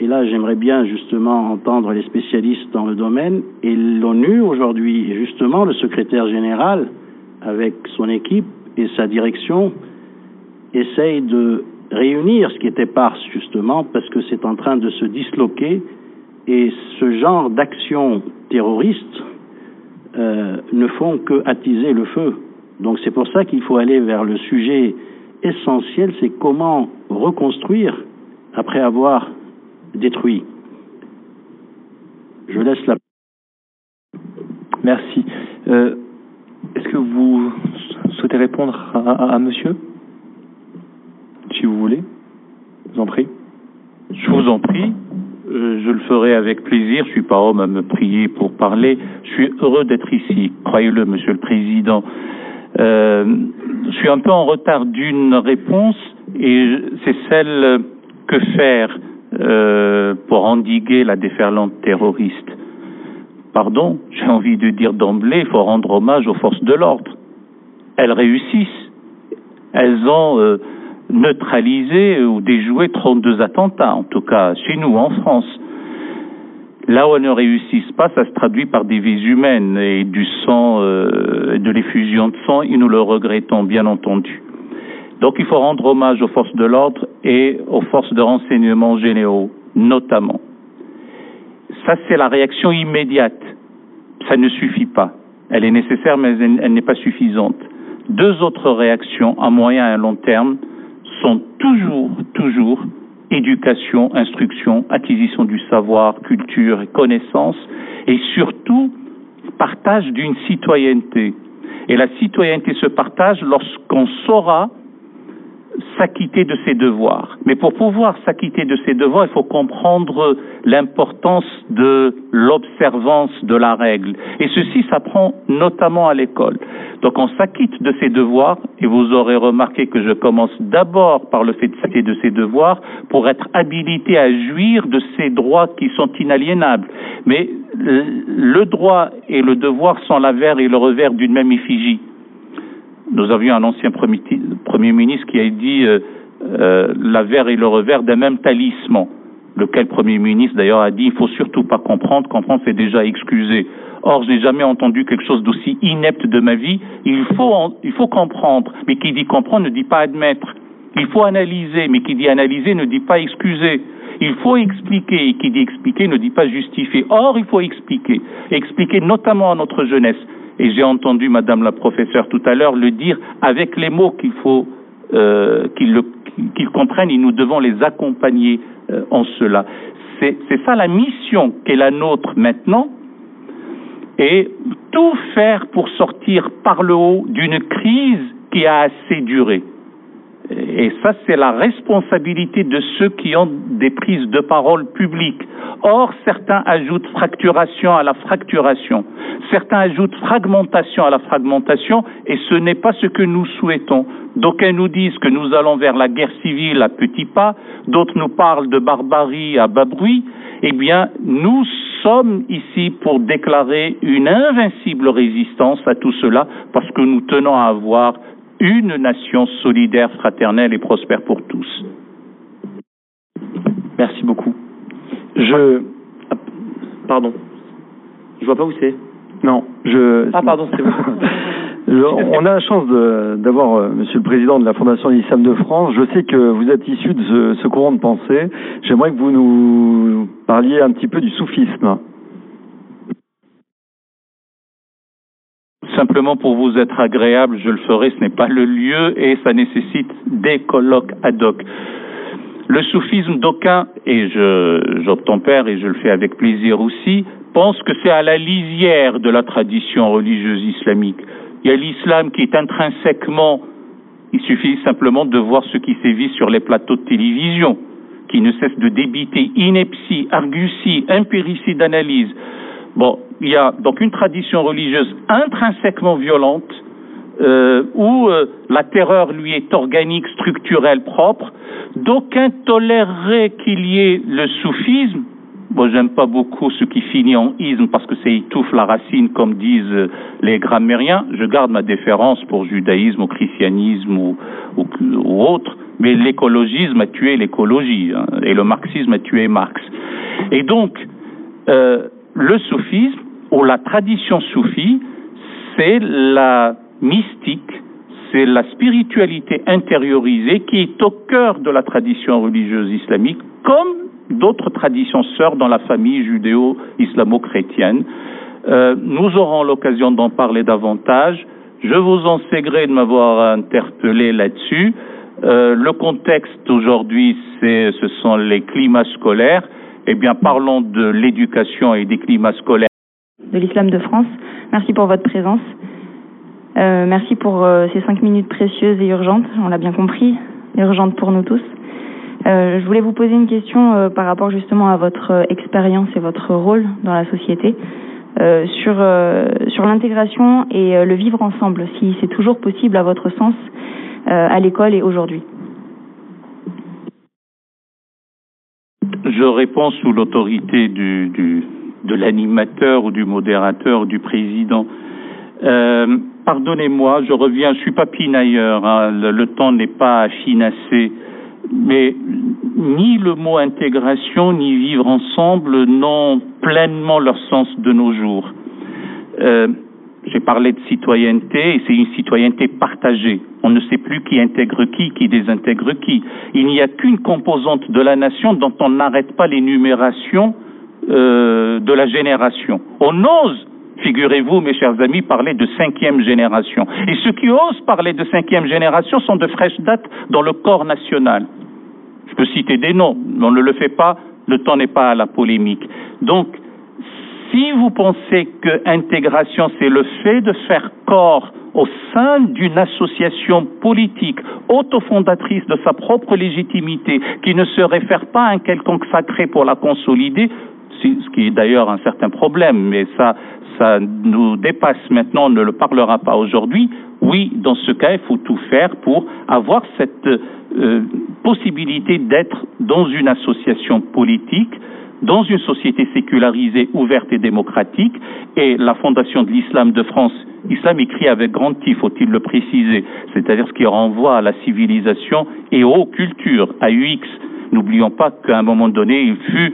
Et là, j'aimerais bien justement entendre les spécialistes dans le domaine. Et l'ONU aujourd'hui, justement le secrétaire général, avec son équipe et sa direction, essaye de réunir ce qui était Pars justement, parce que c'est en train de se disloquer. Et ce genre d'action terroriste euh, ne font que attiser le feu. Donc c'est pour ça qu'il faut aller vers le sujet essentiel, c'est comment reconstruire après avoir détruit. Je laisse la. Merci. Euh, Est-ce que vous souhaitez répondre à, monsieur? Si vous voulez. Je vous en prie. Je vous en prie, euh, je le ferai avec plaisir. Je suis pas homme à me prier pour parler. Je suis heureux d'être ici, croyez-le, Monsieur le Président. Euh, je suis un peu en retard d'une réponse et c'est celle que faire euh, pour endiguer la déferlante terroriste. Pardon, j'ai envie de dire d'emblée, il faut rendre hommage aux forces de l'ordre. Elles réussissent. Elles ont euh, neutralisé ou déjoué 32 attentats, en tout cas chez nous, en France. Là où elles ne réussissent pas, ça se traduit par des vies humaines et du sang, euh, de l'effusion de sang, et nous le regrettons, bien entendu. Donc il faut rendre hommage aux forces de l'ordre et aux forces de renseignement généraux, notamment. Ça, c'est la réaction immédiate. Ça ne suffit pas. Elle est nécessaire, mais elle, n'est pas suffisante. Deux autres réactions à moyen et à long terme sont toujours, toujours éducation, instruction, acquisition du savoir, culture et connaissance, et surtout partage d'une citoyenneté. Et la citoyenneté se partage lorsqu'on saura s'acquitter de ses devoirs. Mais pour pouvoir s'acquitter de ses devoirs, il faut comprendre l'importance de l'observance de la règle. Et ceci s'apprend notamment à l'école. Donc on s'acquitte de ses devoirs, et vous aurez remarqué que je commence d'abord par le fait de s'acquitter de ses devoirs pour être habilité à jouir de ces droits qui sont inaliénables. Mais le droit et le devoir sont l'avers et le revers d'une même effigie. Nous avions un ancien premier, ministre qui a dit euh, euh, l'avers et le revers d'un même talisman, lequel Premier ministre d'ailleurs a dit il faut surtout pas comprendre, comprendre c'est déjà excuser. Or, je n'ai jamais entendu quelque chose d'aussi inepte de ma vie. Il faut, en- il faut comprendre, mais qui dit comprendre ne dit pas admettre. Il faut analyser, mais qui dit analyser ne dit pas excuser. Il faut expliquer, et qui dit expliquer ne dit pas justifier. Or, il faut expliquer. Expliquer notamment à notre jeunesse. Et j'ai entendu Madame la professeure tout à l'heure le dire avec les mots qu'il faut euh, qu'ils comprennent et nous devons les accompagner euh, en cela. C'est c'est ça la mission qu'est la nôtre maintenant et tout faire pour sortir par le haut d'une crise qui a assez duré. Et ça, c'est la responsabilité de ceux qui ont des prises de parole publiques. Or, certains ajoutent fracturation à la fracturation. Certains ajoutent fragmentation à la fragmentation, et ce n'est pas ce que nous souhaitons. D'aucuns nous disent que nous allons vers la guerre civile à petits pas, d'autres nous parlent de barbarie à bas bruit. Eh bien, nous sommes ici pour déclarer une invincible résistance à tout cela, parce que nous tenons à avoir une nation solidaire, fraternelle et prospère pour tous. Merci beaucoup. Je. Pardon. Je vois pas où c'est. Non, je. Ah, pardon, c'est vous. Je- on a la chance d'avoir euh, Monsieur le Président de la Fondation de l'Islam de France. Je sais que vous êtes issu de ce, ce courant de pensée. J'aimerais que vous nous parliez un petit peu du soufisme. Simplement pour vous être agréable, je le ferai, ce n'est pas le lieu et ça nécessite des colloques ad hoc. Le soufisme d'aucuns, et je j'obtempère et je le fais avec plaisir aussi, pense que c'est à la lisière de la tradition religieuse islamique. Il y a l'islam qui est intrinsèquement, il suffit simplement de voir ce qui sévit sur les plateaux de télévision, qui ne cesse de débiter ineptie, argutie, impéritie d'analyse. Bon, il y a donc une tradition religieuse intrinsèquement violente, euh, où euh, la terreur lui est organique, structurelle, propre. D'aucuns toléreraient qu'il y ait le soufisme, Moi, j'aime pas beaucoup ce qui finit en isme parce que c'est étouffe la racine, comme disent les grammairiens. Je garde ma déférence pour judaïsme, ou christianisme ou, ou, autre, mais l'écologisme a tué l'écologie hein, et le marxisme a tué Marx. Et donc, euh, le soufisme ou la tradition soufie, c'est la mystique, c'est la spiritualité intériorisée qui est au cœur de la tradition religieuse islamique, comme d'autres traditions sœurs dans la famille judéo-islamo-chrétienne. Euh, nous aurons l'occasion d'en parler davantage. Je vous en sais gré de m'avoir interpellé là-dessus. Euh, le contexte aujourd'hui, ce sont les climats scolaires. Eh bien, parlons de l'éducation et des climats scolaires. De l'islam de France. Merci pour votre présence. Euh, merci pour euh, ces cinq minutes précieuses et urgentes. On l'a bien compris, urgentes pour nous tous. Euh, je voulais vous poser une question par rapport justement à votre expérience et votre rôle dans la société sur sur l'intégration et le vivre ensemble, si c'est toujours possible à votre sens à l'école et aujourd'hui. Je réponds sous l'autorité du, du, de l'animateur ou du modérateur ou du président. Euh, Pardonnez-moi, je reviens, je suis pas pinailleur, hein, le, temps n'est pas affinacé, mais ni le mot intégration ni vivre ensemble n'ont pleinement leur sens de nos jours. Euh, J'ai parlé de citoyenneté et c'est une citoyenneté partagée. On ne sait plus qui intègre qui, qui désintègre qui. Il n'y a qu'une composante de la nation dont on n'arrête pas l'énumération euh, de la génération. On ose figurez-vous, mes chers amis, parler de cinquième génération. Et ceux qui osent parler de cinquième génération sont de fraîche date dans le corps national. Je peux citer des noms, mais on ne le fait pas, le temps n'est pas à la polémique. Donc, si vous pensez que intégration, c'est le fait de faire corps au sein d'une association politique autofondatrice de sa propre légitimité, qui ne se réfère pas à un quelconque sacré pour la consolider, ce qui est d'ailleurs un certain problème, mais ça, ça nous dépasse maintenant, on ne le parlera pas aujourd'hui. Oui, dans ce cas, il faut tout faire pour avoir cette euh, possibilité d'être dans une association politique, dans une société sécularisée, ouverte et démocratique. Et la Fondation de l'Islam de France, Islam écrit avec grand T, faut-il le préciser, c'est-à-dire ce qui renvoie à la civilisation et aux cultures, à UX. N'oublions pas qu'à un moment donné, il fut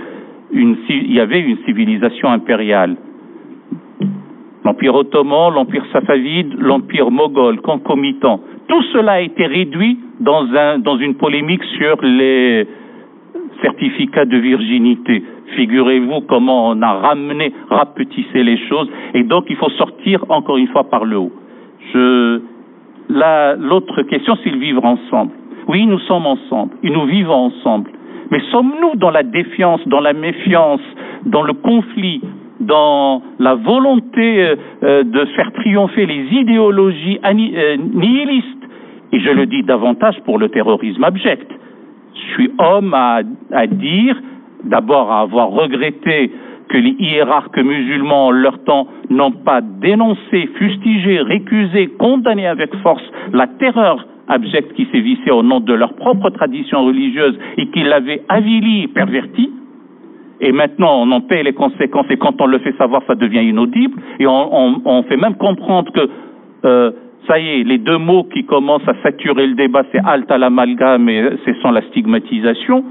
une, y avait une civilisation impériale l'Empire ottoman, l'Empire safavide, l'Empire moghol, concomitant. Tout cela a été réduit dans une polémique sur les certificats de virginité. Figurez-vous comment on a ramené, rapetissé les choses, et donc il faut sortir encore une fois par le haut. Je, l'autre question, c'est le vivre ensemble. Oui, nous sommes ensemble, et nous vivons ensemble. Mais sommes-nous dans la défiance, dans la méfiance, dans le conflit, dans la volonté euh, de faire triompher les idéologies euh, nihilistes, et je le dis davantage pour le terrorisme abject. Je suis homme à, dire, d'abord à avoir regretté que les hiérarques musulmans en leur temps n'ont pas dénoncé, fustigé, récusé, condamné avec force la terreur abjecte qui sévissait au nom de leur propre tradition religieuse et qui l'avait avilie et pervertie. Et maintenant on en paie les conséquences et quand on le fait savoir ça devient inaudible. Et on, on, on fait même comprendre que euh, ça y est, les deux mots qui commencent à saturer le débat, c'est halte à l'amalgame et c'est sans la stigmatisation.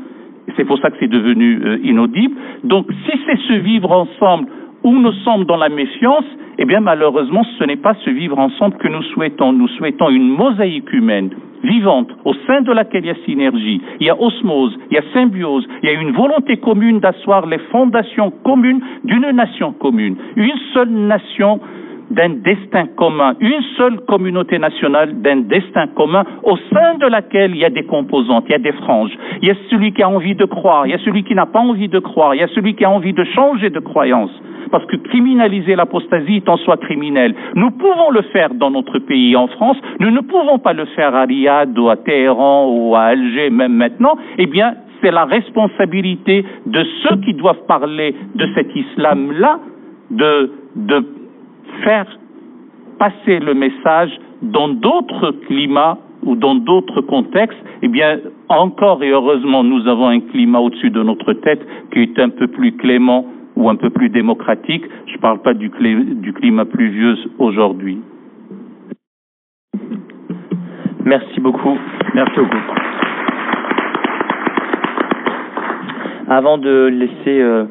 C'est pour ça que c'est devenu euh, inaudible. Donc, si c'est se vivre ensemble où nous sommes dans la méfiance, eh bien, malheureusement, ce n'est pas ce vivre ensemble que nous souhaitons. Nous souhaitons une mosaïque humaine vivante, au sein de laquelle il y a synergie, il y a osmose, il y a symbiose, il y a une volonté commune d'asseoir les fondations communes d'une nation commune, une seule nation d'un destin commun, une seule communauté nationale d'un destin commun au sein de laquelle il y a des composantes, il y a des franges. Il y a celui qui a envie de croire, il y a celui qui n'a pas envie de croire, il y a celui qui a envie de changer de croyance parce que criminaliser l'apostasie est en soi criminel. Nous pouvons le faire dans notre pays, en France, nous ne pouvons pas le faire à Riyad ou à Téhéran ou à Alger, même maintenant. Eh bien, c'est la responsabilité de ceux qui doivent parler de cet islam-là de, de faire passer le message dans d'autres climats ou dans d'autres contextes, eh bien, encore et heureusement, nous avons un climat au-dessus de notre tête qui est un peu plus clément ou un peu plus démocratique. Je ne parle pas du, du climat pluvieux aujourd'hui. Merci beaucoup. Merci beaucoup. Avant de laisser euh,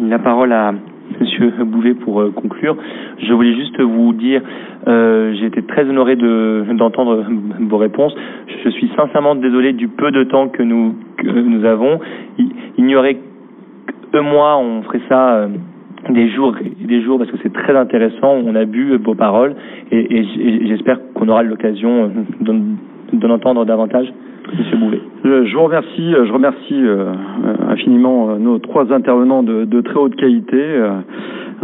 la parole à Monsieur Bouvet pour euh, conclure, je voulais juste vous dire, euh, j'ai été très honoré d'entendre vos réponses. Je suis sincèrement désolé du peu de temps que nous que nous avons. Il, n'y aurait que moi, on ferait ça. Euh, des jours et des jours parce que c'est très intéressant. On a bu vos paroles et, et j'espère qu'on aura l'occasion d'en entendre davantage. Monsieur Bouvet. Je, vous remercie, je remercie euh, infiniment nos trois intervenants de, très haute qualité. Euh,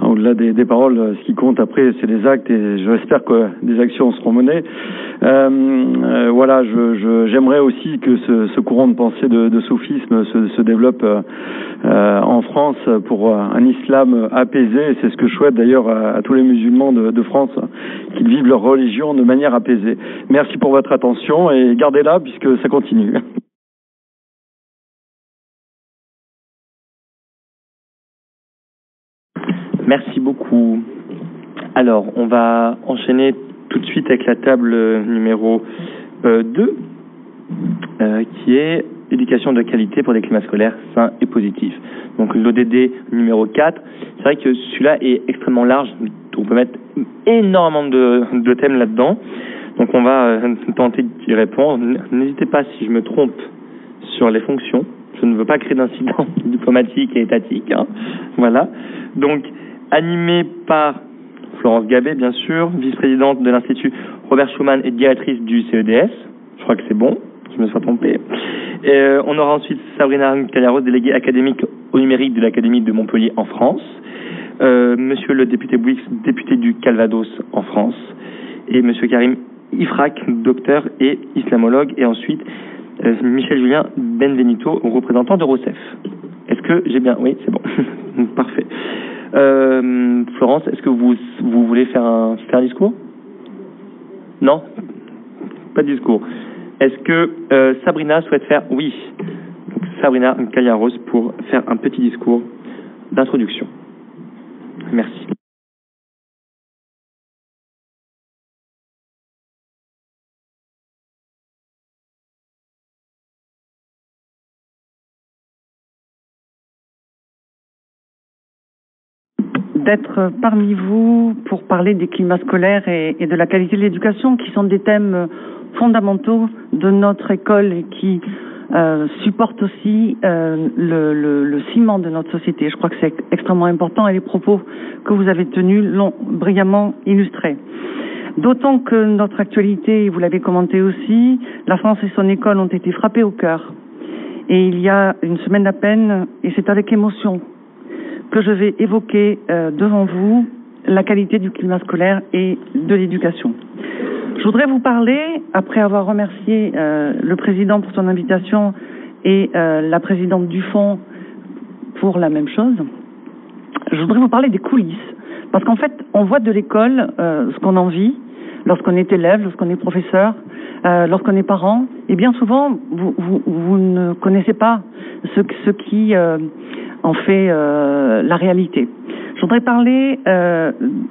au-delà des, paroles, ce qui compte après, c'est les actes et j'espère que des actions seront menées. Euh, euh voilà, j'aimerais aussi que ce, courant de pensée de, de soufisme se, développe euh, en France pour un islam apaisé. C'est ce que je souhaite d'ailleurs à, tous les musulmans de, de France, qu'ils vivent leur religion de manière apaisée. Merci pour votre attention et gardez-la puisque ça continue. Merci beaucoup. Alors, on va enchaîner tout de suite avec la table numéro euh, 2, euh, qui est éducation de qualité pour des climats scolaires sains et positifs. Donc l'ODD numéro 4, c'est vrai que celui-là est extrêmement large, on peut mettre énormément de thèmes là-dedans. Donc on va euh, tenter d'y répondre. N'hésitez pas si je me trompe sur les fonctions. Je ne veux pas créer d'incidents diplomatiques et étatiques. Hein. Voilà. Donc animé par Florence Gabet, bien sûr, vice-présidente de l'Institut Robert Schumann et directrice du CEDS. Je crois que c'est bon, je me suis trompé. Et, euh, on aura ensuite Sabrina Caliaros, déléguée académique au numérique de l'Académie de Montpellier en France. Euh, monsieur le député Bouix, député du Calvados en France. Et monsieur Karim Ifrak, docteur et islamologue. Et ensuite, euh, Michel Julien Benvenito, représentant de ROCEF. Est-ce que j'ai bien... Oui, c'est bon. Parfait. Euh, Florence, est-ce que vous, vous voulez faire un, faire un discours? Non? Pas de discours. Est-ce que euh, Sabrina souhaite faire? Oui. Sabrina Cagliaros pour faire un petit discours d'introduction. Merci. D'être parmi vous pour parler des climats scolaires et, de la qualité de l'éducation, qui sont des thèmes fondamentaux de notre école et qui euh, supportent aussi euh, le, le, le, ciment de notre société. Je crois que c'est extrêmement important et les propos que vous avez tenus l'ont brillamment illustré. D'autant que notre actualité, vous l'avez commenté aussi, la France et son école ont été frappées au cœur. Et il y a une semaine à peine, et c'est avec émotion que je vais évoquer euh, devant vous la qualité du climat scolaire et de l'éducation. Je voudrais vous parler, après avoir remercié euh, le président pour son invitation et euh, la présidente du fonds pour la même chose, je voudrais vous parler des coulisses. Parce qu'en fait, on voit de l'école euh, ce qu'on en vit lorsqu'on est élève, lorsqu'on est professeur, euh, lorsqu'on est parent. Et bien souvent, vous, vous, ne connaissez pas ce, qui euh, en fait euh, la réalité. Je voudrais parler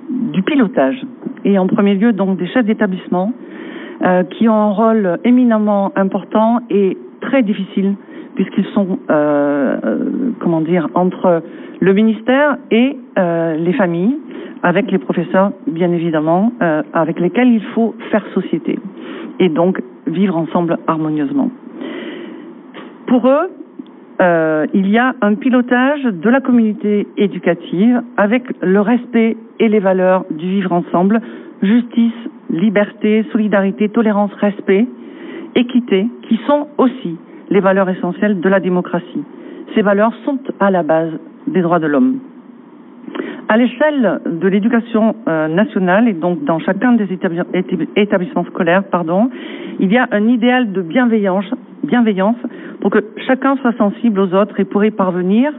du pilotage et en premier lieu donc des chefs d'établissement qui ont un rôle éminemment important et très difficile puisqu'ils sont euh, euh comment dire entre le ministère et euh, les familles avec les professeurs bien évidemment euh, avec lesquels il faut faire société et donc vivre ensemble harmonieusement. Pour eux, il y a un pilotage de la communauté éducative avec le respect et les valeurs du vivre ensemble, justice, liberté, solidarité, tolérance, respect, équité, qui sont aussi les valeurs essentielles de la démocratie. Ces valeurs sont à la base des droits de l'homme. À l'échelle de l'éducation euh, nationale et donc dans chacun des établissements scolaires, pardon, il y a un idéal de bienveillance, bienveillance pour que chacun soit sensible aux autres et pour y parvenir,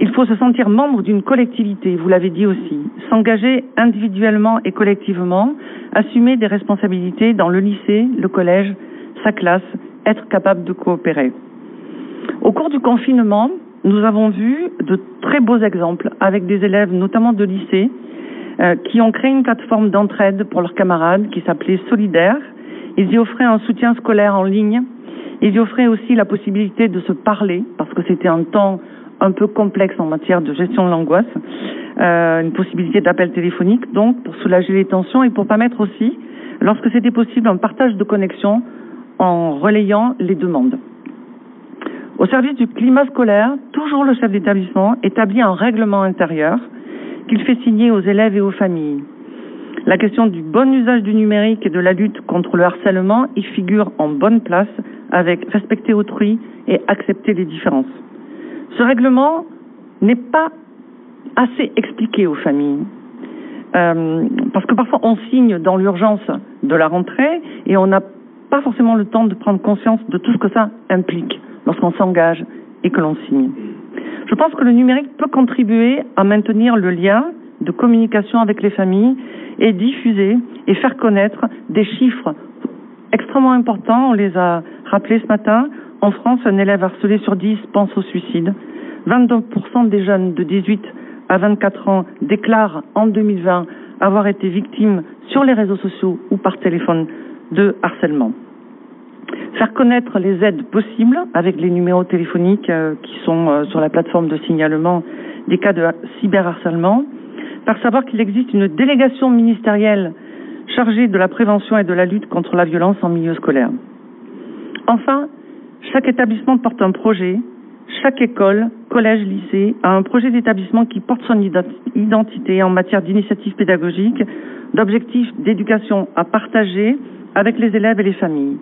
Il faut se sentir membre d'une collectivité, vous l'avez dit aussi, s'engager individuellement et collectivement, assumer des responsabilités dans le lycée, le collège, sa classe, être capable de coopérer. Au cours du confinement, nous avons vu de très beaux exemples avec des élèves, notamment de lycée, euh, qui ont créé une plateforme d'entraide pour leurs camarades qui s'appelait Solidaire. Ils y offraient un soutien scolaire en ligne. Ils y offraient aussi la possibilité de se parler, parce que c'était un temps un peu complexe en matière de gestion de l'angoisse, euh, une possibilité d'appel téléphonique, donc pour soulager les tensions et pour permettre aussi, lorsque c'était possible, un partage de connexion en relayant les demandes. Au service du climat scolaire, toujours le chef d'établissement établit un règlement intérieur qu'il fait signer aux élèves et aux familles. La question du bon usage du numérique et de la lutte contre le harcèlement y figure en bonne place avec respecter autrui et accepter les différences. Ce règlement n'est pas assez expliqué aux familles. Euh, parce que parfois on signe dans l'urgence de la rentrée et on n'a pas forcément le temps de prendre conscience de tout ce que ça implique lorsqu'on s'engage et que l'on signe. Je pense que le numérique peut contribuer à maintenir le lien de communication avec les familles et diffuser et faire connaître des chiffres extrêmement importants. On les a rappelés ce matin. En France, un élève harcelé sur 10 pense au suicide. 22% des jeunes de 18 à 24 ans déclarent en 2020 avoir été victimes sur les réseaux sociaux ou par téléphone de harcèlement. Faire connaître les aides possibles avec les numéros téléphoniques euh, qui sont euh, sur la plateforme de signalement des cas de cyberharcèlement. Faire savoir qu'il existe une délégation ministérielle chargée de la prévention et de la lutte contre la violence en milieu scolaire. Enfin, chaque établissement porte un projet, chaque école, collège, lycée a un projet d'établissement qui porte son identité en matière d'initiative pédagogique, d'objectifs d'éducation à partager avec les élèves et les familles.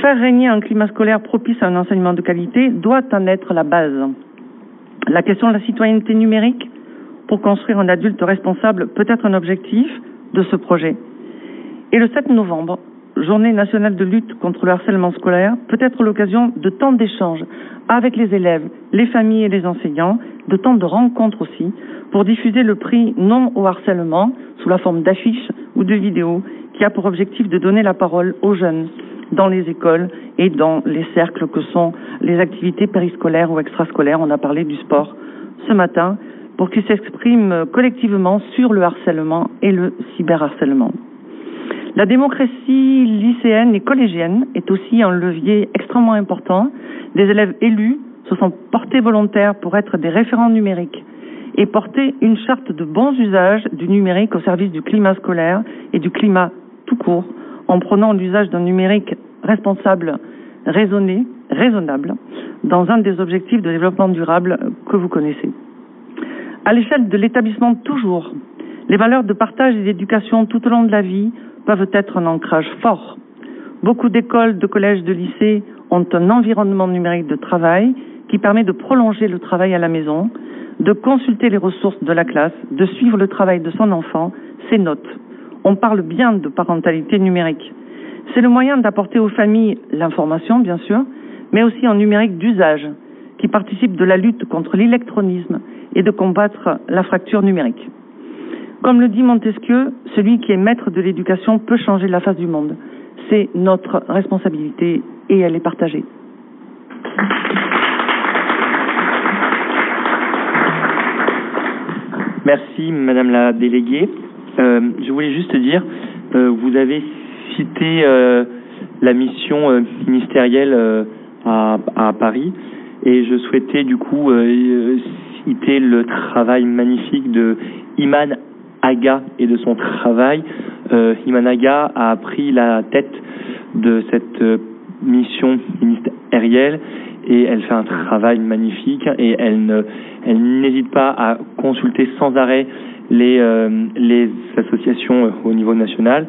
Faire régner un climat scolaire propice à un enseignement de qualité doit en être la base. La question de la citoyenneté numérique pour construire un adulte responsable peut être un objectif de ce projet. Et le 7 novembre, journée nationale de lutte contre le harcèlement scolaire, peut être l'occasion de temps d'échanges avec les élèves, les familles et les enseignants, de temps de rencontres aussi, pour diffuser le prix non au harcèlement sous la forme d'affiches ou de vidéos qui a pour objectif de donner la parole aux jeunes dans les écoles et dans les cercles que sont les activités périscolaires ou extrascolaires. On a parlé du sport ce matin pour qu'ils s'expriment collectivement sur le harcèlement et le cyberharcèlement. La démocratie lycéenne et collégienne est aussi un levier extrêmement important. Des élèves élus se sont portés volontaires pour être des référents numériques et porter une charte de bons usages du numérique au service du climat scolaire et du climat court en prenant l'usage d'un numérique responsable, raisonné, raisonnable, dans un des objectifs de développement durable que vous connaissez. À l'échelle de l'établissement toujours, les valeurs de partage et d'éducation tout au long de la vie peuvent être un ancrage fort. Beaucoup d'écoles, de collèges, de lycées ont un environnement numérique de travail qui permet de prolonger le travail à la maison, de consulter les ressources de la classe, de suivre le travail de son enfant, ses notes. On parle bien de parentalité numérique. C'est le moyen d'apporter aux familles l'information, bien sûr, mais aussi en numérique d'usage, qui participe de la lutte contre l'électronisme et de combattre la fracture numérique. Comme le dit Montesquieu, celui qui est maître de l'éducation peut changer la face du monde. C'est notre responsabilité et elle est partagée. Merci, Madame la déléguée. Euh, je voulais juste dire, euh, vous avez cité euh, la mission ministérielle à, Paris et je souhaitais du coup citer le travail magnifique de Iman Aga et de son travail. Iman Aga a pris la tête de cette mission ministérielle et elle fait un travail magnifique et elle elle n'hésite pas à consulter sans arrêt les, euh, les associations au niveau national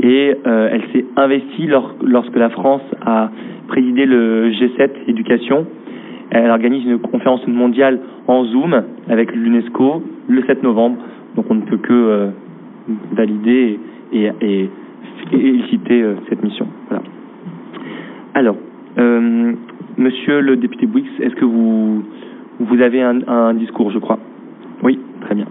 et euh, elle s'est investie lors, lorsque la France a présidé le G7 éducation. Elle organise une conférence mondiale en Zoom avec l'UNESCO le 7 novembre. Donc on ne peut que euh, valider et, et, et citer euh, cette mission. Voilà. Alors, euh, Monsieur le député Bouix, est-ce que vous Vous avez un discours, je crois? Oui, très bien.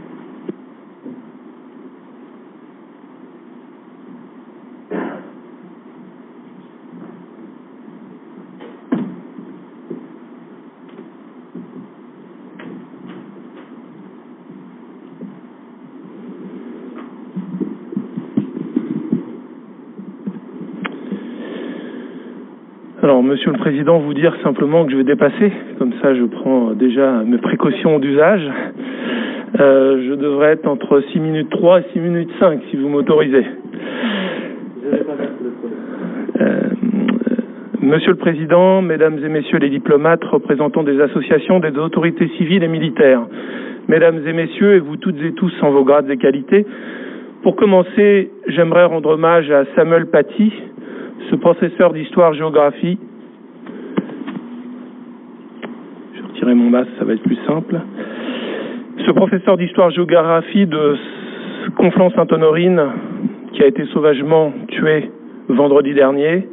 Alors, Monsieur le Président, vous dire simplement que je vais dépasser. Comme ça, je prends déjà mes précautions d'usage. Euh, je devrais être entre 6 minutes 3 et 6 minutes 5, si vous m'autorisez. Euh, Monsieur le Président, Mesdames et Messieurs les diplomates, représentants des associations, des autorités civiles et militaires, Mesdames et Messieurs, et vous toutes et tous en vos grades et qualités, pour commencer, j'aimerais rendre hommage à Samuel Paty, ce professeur d'histoire-géographie. Je retirer mon masque, ça va être plus simple. Ce professeur d'histoire-géographie de Conflans-Sainte-Honorine, qui a été sauvagement tué vendredi dernier,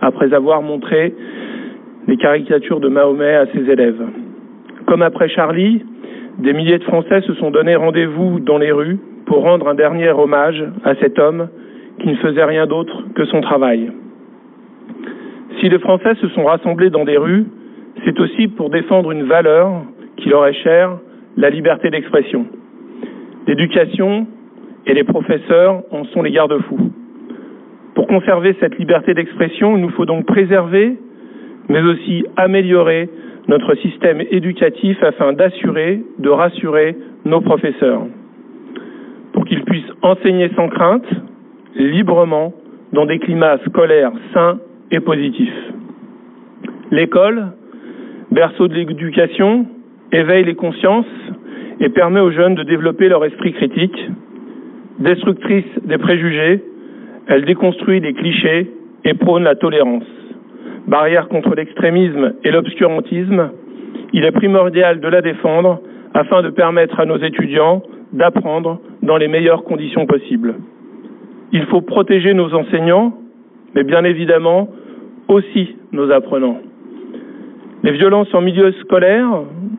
après avoir montré les caricatures de Mahomet à ses élèves. Comme après Charlie, des milliers de Français se sont donné rendez-vous dans les rues pour rendre un dernier hommage à cet homme qui ne faisait rien d'autre que son travail. Si les Français se sont rassemblés dans des rues, c'est aussi pour défendre une valeur qui leur est chère, la liberté d'expression. L'éducation et les professeurs en sont les garde-fous. Pour conserver cette liberté d'expression, il nous faut donc préserver, mais aussi améliorer notre système éducatif afin d'assurer, de rassurer nos professeurs, pour qu'ils puissent enseigner sans crainte, librement, dans des climats scolaires sains positif. L'école, berceau de l'éducation, éveille les consciences et permet aux jeunes de développer leur esprit critique. Destructrice des préjugés, elle déconstruit les clichés et prône la tolérance. Barrière contre l'extrémisme et l'obscurantisme, il est primordial de la défendre afin de permettre à nos étudiants d'apprendre dans les meilleures conditions possibles. Il faut protéger nos enseignants, mais bien évidemment aussi nos apprenants. Les violences en milieu scolaire,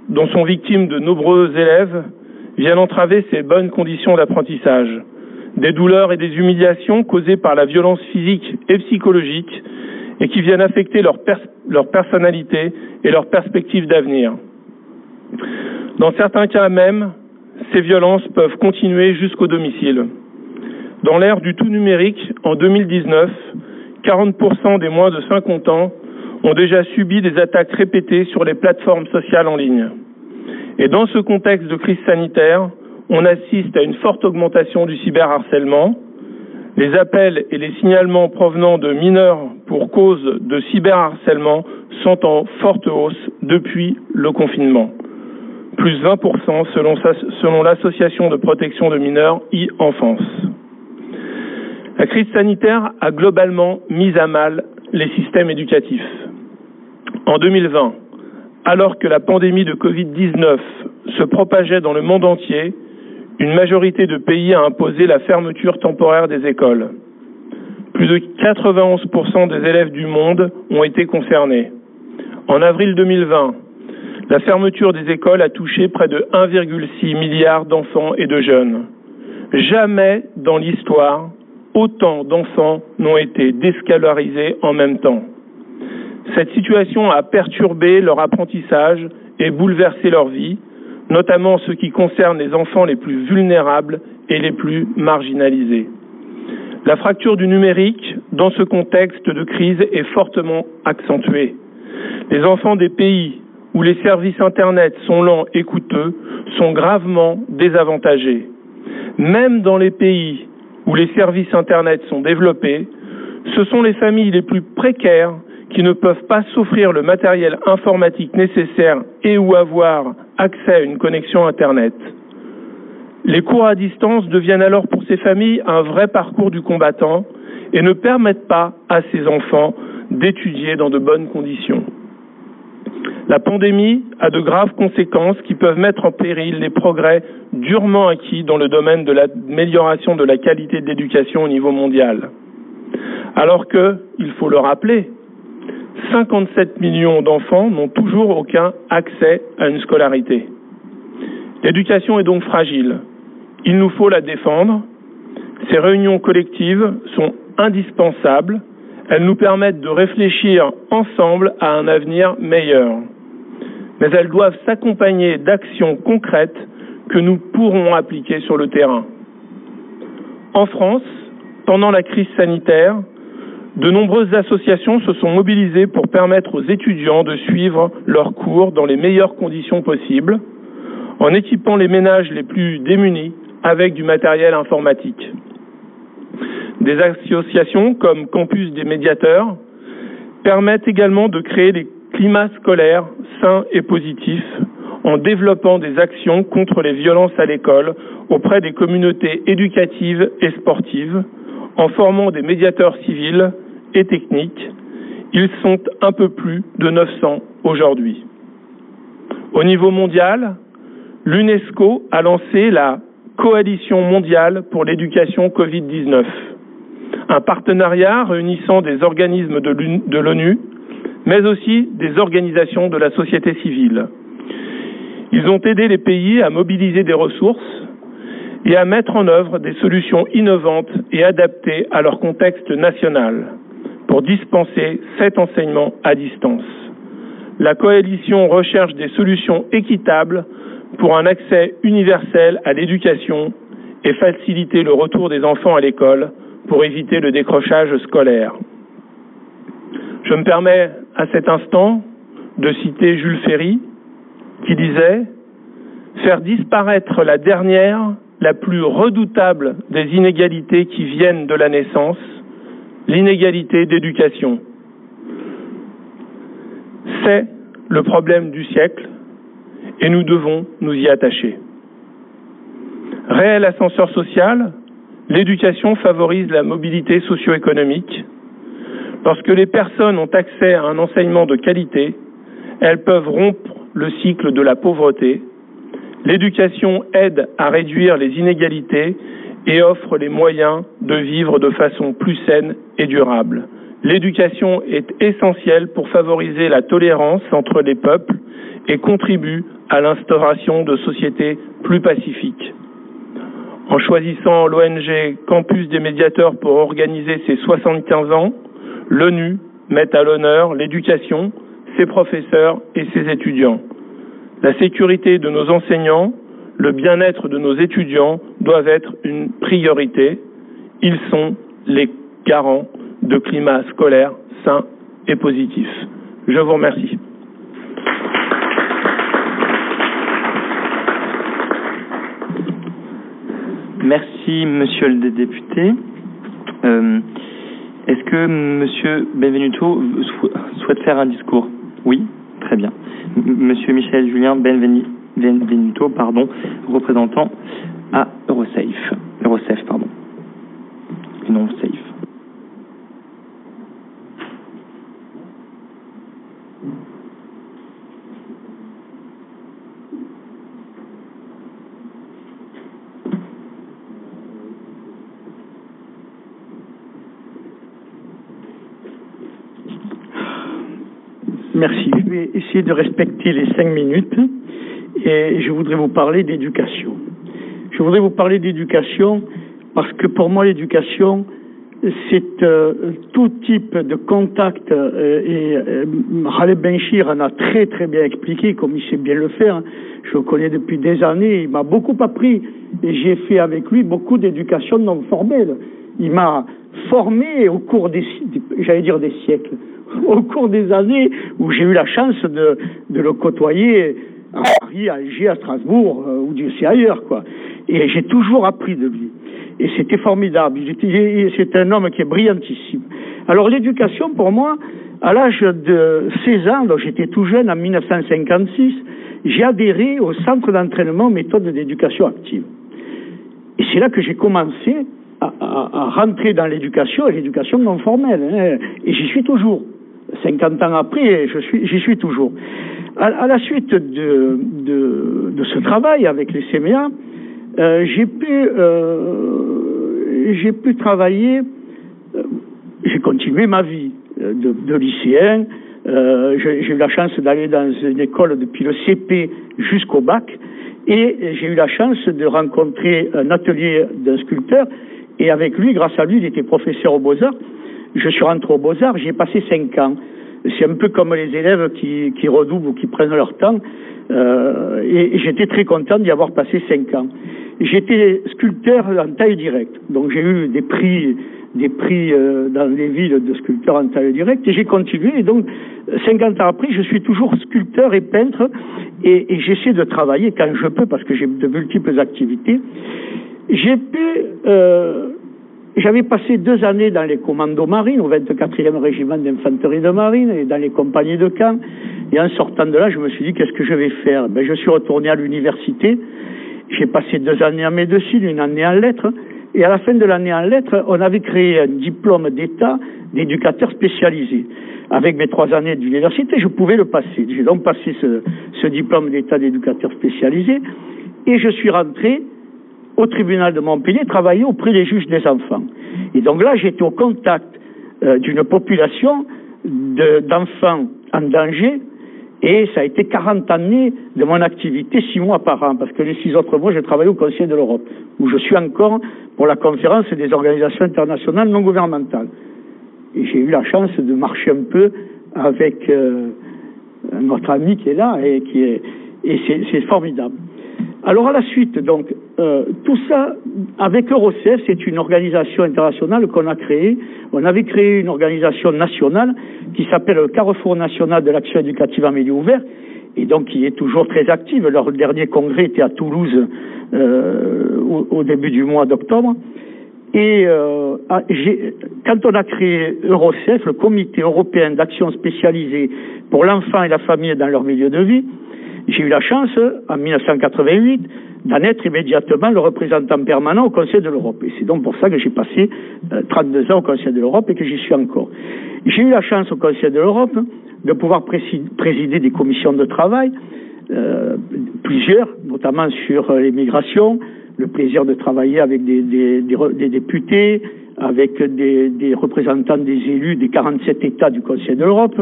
dont sont victimes de nombreux élèves, viennent entraver ces bonnes conditions d'apprentissage. Des douleurs et des humiliations causées par la violence physique et psychologique et qui viennent affecter leur, pers leur personnalité et leur perspective d'avenir. Dans certains cas même, ces violences peuvent continuer jusqu'au domicile. Dans l'ère du tout numérique, en 2019, 40% des moins de 50 ans ont déjà subi des attaques répétées sur les plateformes sociales en ligne. Et dans ce contexte de crise sanitaire, on assiste à une forte augmentation du cyberharcèlement. Les appels et les signalements provenant de mineurs pour cause de cyberharcèlement sont en forte hausse depuis le confinement. Plus 20% selon, l'association de protection de mineurs e-enfance. La crise sanitaire a globalement mis à mal les systèmes éducatifs. En 2020, alors que la pandémie de Covid-19 se propageait dans le monde entier, une majorité de pays a imposé la fermeture temporaire des écoles. Plus de 91% des élèves du monde ont été concernés. En avril 2020, la fermeture des écoles a touché près de 1,6 milliard d'enfants et de jeunes. Jamais dans l'histoire, autant d'enfants n'ont été déscolarisés en même temps. Cette situation a perturbé leur apprentissage et bouleversé leur vie, notamment en ce qui concerne les enfants les plus vulnérables et les plus marginalisés. La fracture du numérique, dans ce contexte de crise, est fortement accentuée. Les enfants des pays où les services Internet sont lents et coûteux sont gravement désavantagés. Même dans les pays où les services Internet sont développés, ce sont les familles les plus précaires qui ne peuvent pas s'offrir le matériel informatique nécessaire et ou avoir accès à une connexion Internet. Les cours à distance deviennent alors pour ces familles un vrai parcours du combattant et ne permettent pas à ces enfants d'étudier dans de bonnes conditions. La pandémie a de graves conséquences qui peuvent mettre en péril les progrès durement acquis dans le domaine de l'amélioration de la qualité de l'éducation au niveau mondial. Alors que, il faut le rappeler, 57 millions d'enfants n'ont toujours aucun accès à une scolarité. L'éducation est donc fragile. Il nous faut la défendre. Ces réunions collectives sont indispensables. Elles nous permettent de réfléchir ensemble à un avenir meilleur. Mais elles doivent s'accompagner d'actions concrètes que nous pourrons appliquer sur le terrain. En France, pendant la crise sanitaire, de nombreuses associations se sont mobilisées pour permettre aux étudiants de suivre leurs cours dans les meilleures conditions possibles, en équipant les ménages les plus démunis avec du matériel informatique. Des associations comme Campus des médiateurs permettent également de créer des climats scolaires sains et positifs en développant des actions contre les violences à l'école auprès des communautés éducatives et sportives, en formant des médiateurs civils et techniques. Ils sont un peu plus de 900 aujourd'hui. Au niveau mondial, l'UNESCO a lancé la Coalition mondiale pour l'éducation Covid-19, un partenariat réunissant des organismes de l'ONU, mais aussi des organisations de la société civile. Ils ont aidé les pays à mobiliser des ressources et à mettre en œuvre des solutions innovantes et adaptées à leur contexte national pour dispenser cet enseignement à distance. La coalition recherche des solutions équitables pour un accès universel à l'éducation et faciliter le retour des enfants à l'école pour éviter le décrochage scolaire. Je me permets à cet instant de citer Jules Ferry qui disait Faire disparaître la dernière la plus redoutable des inégalités qui viennent de la naissance, l'inégalité d'éducation. C'est le problème du siècle et nous devons nous y attacher. Réel ascenseur social, l'éducation favorise la mobilité socio-économique. Lorsque les personnes ont accès à un enseignement de qualité, elles peuvent rompre le cycle de la pauvreté L'éducation aide à réduire les inégalités et offre les moyens de vivre de façon plus saine et durable. L'éducation est essentielle pour favoriser la tolérance entre les peuples et contribue à l'instauration de sociétés plus pacifiques. En choisissant l'ONG Campus des médiateurs pour organiser ses 75 ans, l'ONU met à l'honneur l'éducation, ses professeurs et ses étudiants. La sécurité de nos enseignants, le bien-être de nos étudiants doivent être une priorité. Ils sont les garants de climat scolaire sain et positif. Je vous remercie. Merci, monsieur le député. Euh, Est-ce que monsieur Benvenuto souhaite faire un discours? Oui Très bien. Monsieur Michel Julien Benvenuto, pardon, représentant à Eurosafe. Eurosafe, pardon. Non Safe. Merci. Je vais essayer de respecter les cinq minutes et je voudrais vous parler d'éducation. Je voudrais vous parler d'éducation parce que pour moi l'éducation c'est euh, tout type de contact euh, et euh, Khaled Benchir en a très très bien expliqué comme il sait bien le faire. Je le connais depuis des années, il m'a beaucoup appris et j'ai fait avec lui beaucoup d'éducation non formelle. Il m'a formé au cours des, j'allais dire des siècles, au cours des années où j'ai eu la chance de, le côtoyer à Paris, à Alger, à Strasbourg, euh, ou Dieu sait ailleurs, quoi. Et j'ai toujours appris de lui. Et c'était formidable. C'est un homme qui est brillantissime. Alors l'éducation, pour moi, à l'âge de 16 ans, donc j'étais tout jeune, en 1956, j'ai adhéré au centre d'entraînement méthode d'éducation active. Et c'est là que j'ai commencé à, rentrer dans l'éducation et l'éducation non formelle. Hein. Et j'y suis toujours. 50 ans après, je suis, j'y suis toujours. À, la suite de, ce travail avec les CMA, euh, j'ai pu, euh, pu travailler, euh, j'ai continué ma vie. de, de lycéens. Euh, j'ai eu la chance d'aller dans une école depuis le CP jusqu'au bac et j'ai eu la chance de rencontrer un atelier d'un sculpteur et avec lui, grâce à lui, il était professeur aux Beaux-Arts. Je suis rentré aux Beaux-Arts, j'ai passé cinq ans. C'est un peu comme les élèves qui, qui redoublent ou qui prennent leur temps. Euh, et, et j'étais très content d'y avoir passé cinq ans. J'étais sculpteur en taille directe, donc j'ai eu des prix, des prix euh, dans les villes de sculpteurs en taille directe, et j'ai continué. Et donc, 50 ans après, je suis toujours sculpteur et peintre, et, et j'essaie de travailler quand je peux, parce que j'ai de multiples activités. J'ai pu, euh, j'avais passé deux années dans les commandos marines, au 24e régiment d'infanterie de marine et dans les compagnies de camp. Et en sortant de là, je me suis dit, qu'est-ce que je vais faire? Ben, Je suis retourné à l'université. J'ai passé deux années en médecine, une année en lettres. Et à la fin de l'année en lettres, on avait créé un diplôme d'État d'éducateur spécialisé. Avec mes trois années d'université, je pouvais le passer. J'ai donc passé ce, ce diplôme d'État d'éducateur spécialisé. Et je suis rentré au tribunal de Montpellier travailler auprès des juges des enfants. Et donc là, j'étais au contact euh, d'une population d'enfants en danger et ça a été 40 années de mon activité, six mois par an, parce que les six autres mois, j'ai travaillé au Conseil de l'Europe, où je suis encore pour la conférence des organisations internationales non gouvernementales. Et j'ai eu la chance de marcher un peu avec euh, notre ami qui est là et qui est et c'est formidable. Alors à la suite, donc, euh, tout ça, avec Eurocef, c'est une organisation internationale qu'on a créée. On avait créé une organisation nationale qui s'appelle le Carrefour national de l'action éducative en milieu ouvert, et donc qui est toujours très active. Leur dernier congrès était à Toulouse euh, au, début du mois d'octobre. Et euh, quand on a créé Eurocef, le Comité européen d'action spécialisée pour l'enfant et la famille dans leur milieu de vie, j'ai eu la chance, en 1988, d'en être immédiatement le représentant permanent au Conseil de l'Europe. Et c'est donc pour ça que j'ai passé euh, 32 ans au Conseil de l'Europe et que j'y suis encore. J'ai eu la chance au Conseil de l'Europe de pouvoir présider des commissions de travail, euh, plusieurs, notamment sur euh, l'immigration, le plaisir de travailler avec des, des, des, des députés, avec des, des, représentants des élus des 47 États du Conseil de l'Europe.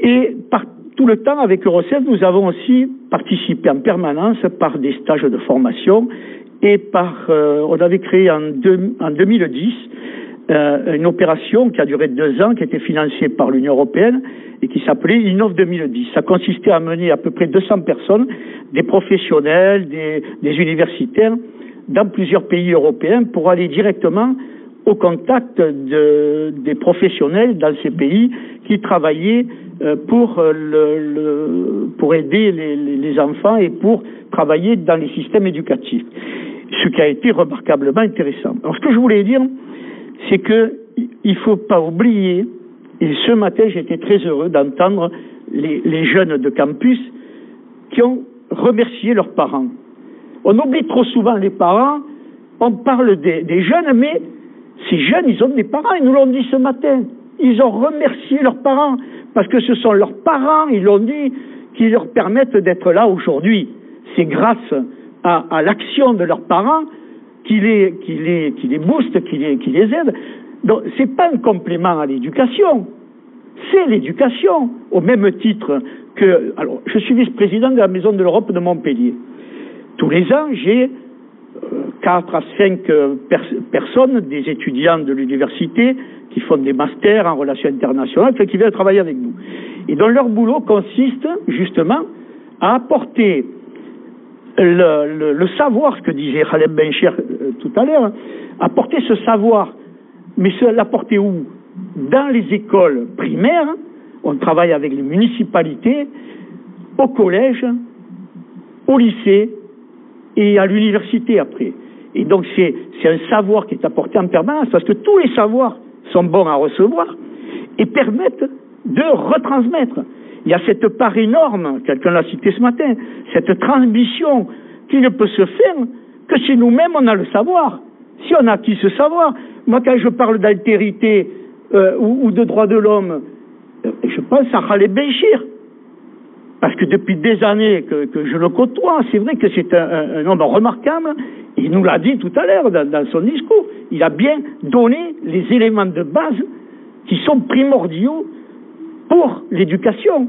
Et par tout le temps, avec Eurocef, nous avons aussi participé en permanence par des stages de formation et par, euh, on avait créé en, deux, en 2010 euh, une opération qui a duré deux ans, qui était financée par l'Union européenne et qui s'appelait Innov 2010. Ça consistait à mener à peu près 200 personnes, des professionnels, des, universitaires, dans plusieurs pays européens pour aller directement au contact de, des professionnels dans ces pays qui travaillaient pour, euh, le, pour aider les, les, enfants et pour travailler dans les systèmes éducatifs. Ce qui a été remarquablement intéressant. Alors ce que je voulais dire, c'est que il faut pas oublier, et ce matin j'étais très heureux d'entendre les, les jeunes de campus qui ont remercié leurs parents. On oublie trop souvent les parents, on parle des, des jeunes, mais ces jeunes, ils ont des parents, ils nous l'ont dit ce matin. Ils ont remercié leurs parents parce que ce sont leurs parents, ils l'ont dit, qui leur permettent d'être là aujourd'hui. C'est grâce à, l'action de leurs parents qui les, les, qui les booste, qui les, qui les aide. Donc, c'est pas un complément à l'éducation. C'est l'éducation, au même titre que, alors, je suis vice-président de la Maison de l'Europe de Montpellier. Tous les ans, j'ai quatre à cinq pers personnes, des étudiants de l'université qui font des masters en relations internationales, qui viennent travailler avec nous. Et dont leur boulot consiste justement à apporter le, le, le savoir, ce que disait Khaled Bencher euh, tout à l'heure, apporter ce savoir, mais l'apporter où? Dans les écoles primaires, on travaille avec les municipalités, au collège, au lycée, et à l'université après. Et donc c'est un savoir qui est apporté en permanence parce que tous les savoirs sont bons à recevoir et permettent de retransmettre. Il y a cette part énorme, quelqu'un l'a cité ce matin, cette transmission qui ne peut se faire que si nous-mêmes on a le savoir. Si on a acquis ce savoir, moi quand je parle d'altérité euh, ou, de droits de l'homme, euh, je pense à Khaled Benchir parce que depuis des années que, je le côtoie, c'est vrai que c'est un, homme remarquable. Il nous l'a dit tout à l'heure dans, son discours. Il a bien donné les éléments de base qui sont primordiaux pour l'éducation.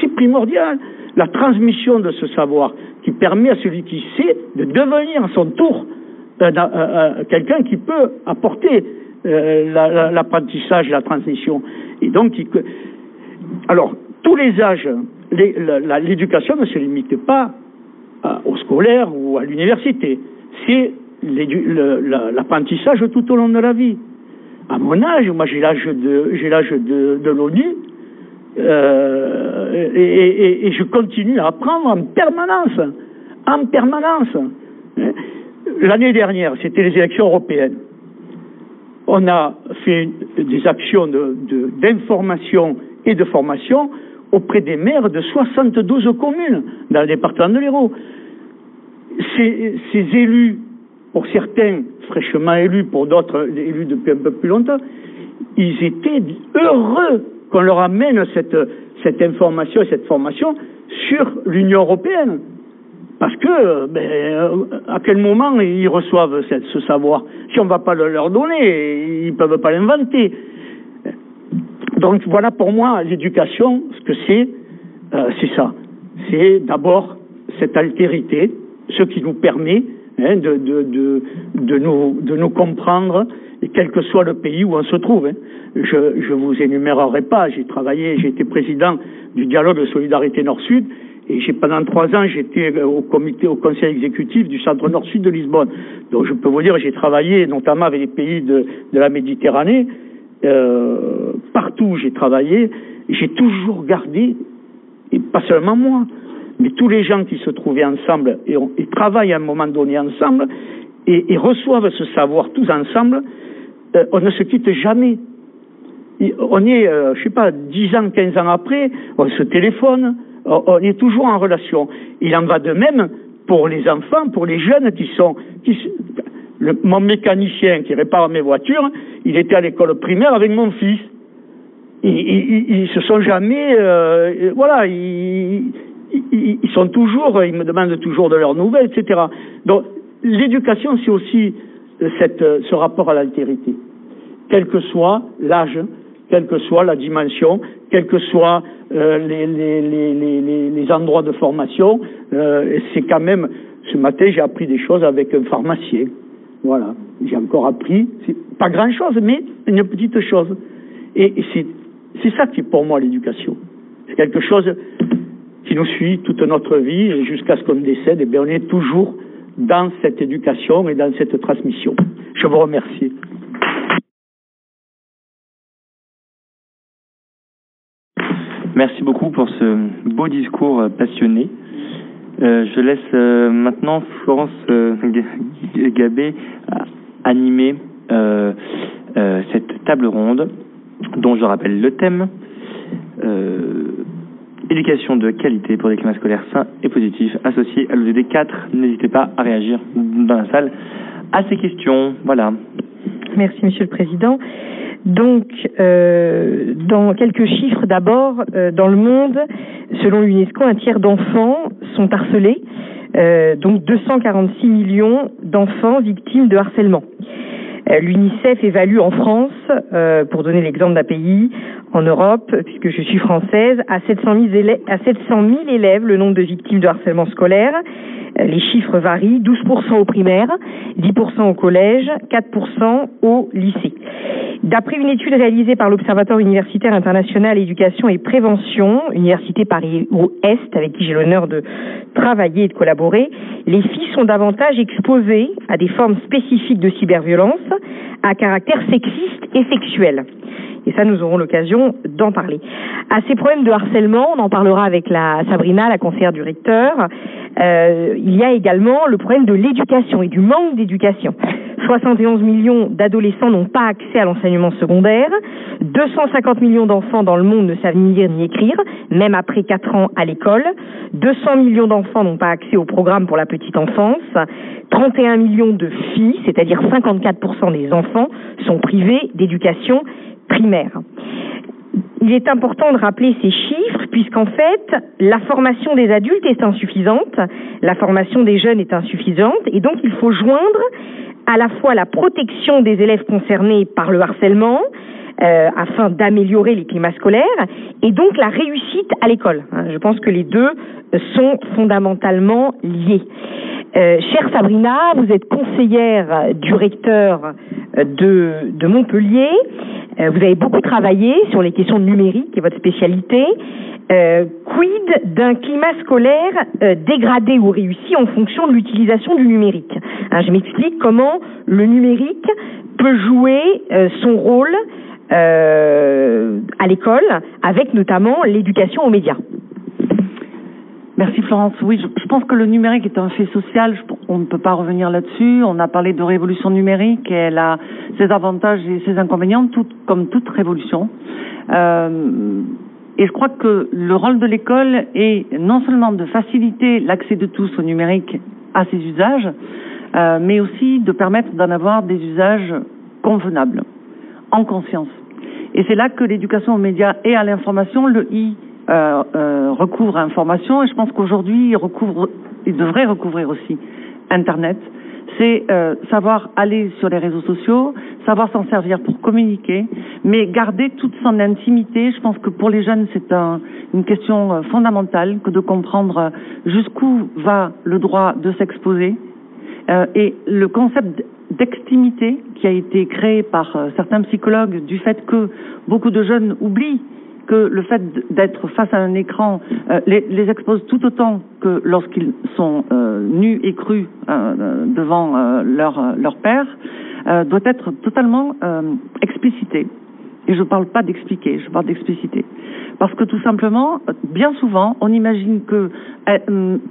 C'est primordial. La transmission de ce savoir qui permet à celui qui sait de devenir à son tour euh, euh, euh, quelqu'un qui peut apporter l'apprentissage, la, transmission. Et donc, alors, tous les âges, l'éducation ne se limite pas au scolaire ou à l'université. C'est l'apprentissage tout au long de la vie. À mon âge, moi j'ai l'âge de l'ONU euh, et, je continue à apprendre en permanence, en permanence. L'année dernière, c'était les élections européennes. On a fait des actions d'information et de formation auprès des maires de 72 communes dans le département de l'Hérault. Ces, élus pour certains fraîchement élus, pour d'autres élus depuis un peu plus longtemps, ils étaient heureux qu'on leur amène cette, cette information et cette formation sur l'Union européenne. Parce que, ben, à quel moment ils reçoivent ce savoir? Si on ne va pas le leur donner, ils ne peuvent pas l'inventer. Donc voilà pour moi l'éducation, ce que c'est, euh, c'est ça. C'est d'abord cette altérité, ce qui nous permet Hein, de, nous, de nous comprendre, quel que soit le pays où on se trouve. Hein. Je ne vous énumérerai pas, j'ai travaillé, j'ai été président du dialogue de solidarité Nord-Sud, et j'ai pendant trois ans, j'étais au comité, au conseil exécutif du centre Nord-Sud de Lisbonne. Donc je peux vous dire, j'ai travaillé notamment avec les pays de la Méditerranée, euh, partout où j'ai travaillé, j'ai toujours gardé, et pas seulement moi, mais tous les gens qui se trouvaient ensemble et, travaillent à un moment donné ensemble et, reçoivent ce savoir tous ensemble, euh, on ne se quitte jamais. on est, euh, je sais pas, 10 ans, 15 ans après, on se téléphone, on, est toujours en relation. Il en va de même pour les enfants, pour les jeunes qui sont... mon mécanicien qui répare mes voitures, il était à l'école primaire avec mon fils. Ils, se sont jamais, euh, voilà, ils, sont toujours, ils me demandent toujours de leurs nouvelles, etc. Donc, l'éducation, c'est aussi euh, euh, ce rapport à l'altérité. Quel que soit l'âge, quelle que soit la dimension, quels que soient euh, les, endroits de formation, c'est quand même, ce matin, j'ai appris des choses avec un pharmacien. Voilà, j'ai encore appris, c'est pas grand-chose, mais une petite chose. Et, c'est ça qui est pour moi l'éducation. C'est quelque chose qui nous suit toute notre vie jusqu'à ce qu'on décède, et bien on est toujours dans cette éducation et dans cette transmission. Je vous remercie. Merci beaucoup pour ce beau discours passionné. Euh, je laisse euh, maintenant Florence euh, Gabé animer cette table ronde dont je rappelle le thème éducation de qualité pour des climats scolaires sains et positifs associés à l'ODD 4. N'hésitez pas à réagir dans la salle à ces questions. Voilà. Merci, Monsieur le Président. Donc, euh, dans quelques chiffres d'abord, euh, dans le monde, selon l'UNESCO, un tiers d'enfants sont harcelés, euh, donc 246 millions d'enfants victimes de harcèlement. L'UNICEF évalue en France, pour donner l'exemple d'un pays, en Europe, puisque je suis française, à 700 000 élèves, à 700 000 élèves le nombre de victimes de harcèlement scolaire. Euh, les chiffres varient, 12% au primaire, 10% au collège, 4% au lycée. D'après une étude réalisée par l'Observatoire universitaire international éducation et prévention, Université Paris-Est, avec qui j'ai l'honneur de travailler et de collaborer, les filles sont davantage exposées à des formes spécifiques de cyberviolence à caractère sexiste et sexuel. Et ça, nous aurons l'occasion d'en parler. À ces problèmes de harcèlement, on en parlera avec la Sabrina, la conseillère du recteur. Euh, il y a également le problème de l'éducation et du manque d'éducation. 71 millions d'adolescents n'ont pas accès à l'enseignement secondaire. 250 millions d'enfants dans le monde ne savent ni lire ni écrire, même après 4 ans à l'école. 200 millions d'enfants n'ont pas accès au programme pour la petite enfance. 31 millions de filles, c'est-à-dire 54% des enfants, sont privés d'éducation primaire. Il est important de rappeler ces chiffres puisqu'en fait, la formation des adultes est insuffisante, la formation des jeunes est insuffisante et donc il faut joindre à la fois la protection des élèves concernés par le harcèlement, euh, afin d'améliorer les climats scolaires et donc la réussite à l'école. hein. Je pense que les deux sont fondamentalement liés. Euh, chère Sabrina, vous êtes conseillère du recteur euh, de, Montpellier. Euh, vous avez beaucoup travaillé sur les questions numériques et votre spécialité. Euh, quid d'un climat scolaire euh, dégradé ou réussi en fonction de l'utilisation du numérique Hein, Je m'explique comment le numérique peut jouer euh, son rôle euh, à l'école, avec notamment l'éducation aux médias. Merci Florence. Oui, je, pense que le numérique est un fait social. On ne peut pas revenir là-dessus. On a parlé de révolution numérique elle a ses avantages et ses inconvénients, comme toute révolution. Euh, et je crois que le rôle de l'école est non seulement de faciliter l'accès de tous au numérique à ses usages, euh, mais aussi de permettre d'en avoir des usages convenables, en conscience. Et c'est là que l'éducation aux médias et à l'information, le I euh, euh, recouvre information, et je pense qu'aujourd'hui, il, recouvre, il devrait recouvrir aussi Internet. C'est euh, savoir aller sur les réseaux sociaux, savoir s'en servir pour communiquer, mais garder toute son intimité. Je pense que pour les jeunes, c'est un, une question euh, fondamentale que de comprendre euh, jusqu'où va le droit de s'exposer. Euh, et le concept d'extimité qui a été créé par euh, certains psychologues du fait que beaucoup de jeunes oublient que le fait d'être face à un écran euh, les, expose tout autant que lorsqu'ils sont euh, nus et crus devant leur, leur père, doit être totalement explicité. Et je ne parle pas d'expliquer, je parle d'expliciter. Parce que tout simplement, bien souvent, on imagine que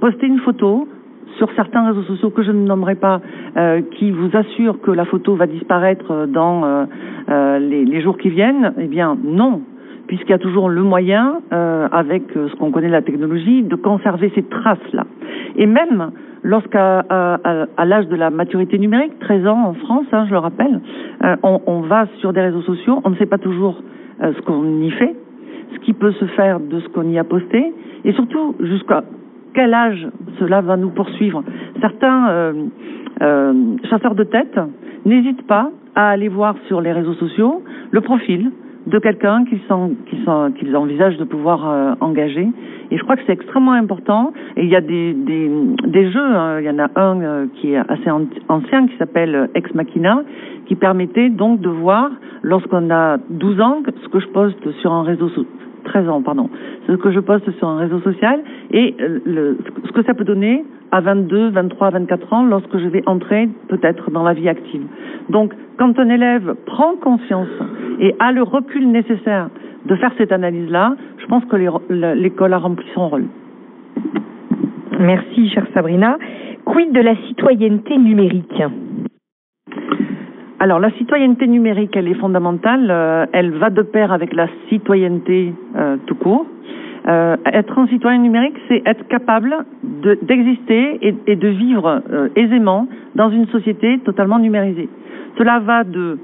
poster une photo sur certains réseaux sociaux que je ne nommerai pas, euh, qui vous assurent que la photo va disparaître dans euh, euh, les, jours qui viennent, eh bien non, puisqu'il y a toujours le moyen, avec ce qu'on connaît de la technologie, de conserver ces traces-là. Et même lorsqu'à l'âge de la maturité numérique, 13 ans en France, hein, je le rappelle, on, va sur des réseaux sociaux, on ne sait pas toujours ce qu'on y fait, ce qui peut se faire de ce qu'on y a posté, et surtout jusqu'à quel âge cela va nous poursuivre. Certains euh, euh, chasseurs de tête n'hésitent pas à aller voir sur les réseaux sociaux le profil de quelqu'un qu'ils envisagent de pouvoir euh, engager. Et je crois que c'est extrêmement important. Et il y a des, des, des jeux, hein. il y en a un euh, qui est assez an- ancien, qui s'appelle euh, Ex Machina, qui permettait donc de voir, lorsqu'on a 12 ans, ce que je poste sur un réseau 13 ans, pardon. C'est ce que je poste sur un réseau social et euh, ce que ça peut donner à 22, 23, 24 ans lorsque je vais entrer peut-être dans la vie active. Donc, quand un élève prend conscience et a le recul nécessaire de faire cette analyse-là, je pense que l'école a rempli son rôle. Merci, chère Sabrina. Quid de la citoyenneté numérique? Alors, la citoyenneté numérique, elle est fondamentale. euh, elle va de pair avec la citoyenneté euh, tout court. Euh, être un citoyen numérique, c'est être capable de- d'exister et, et de vivre euh, aisément dans une société totalement numérisée. Cela va de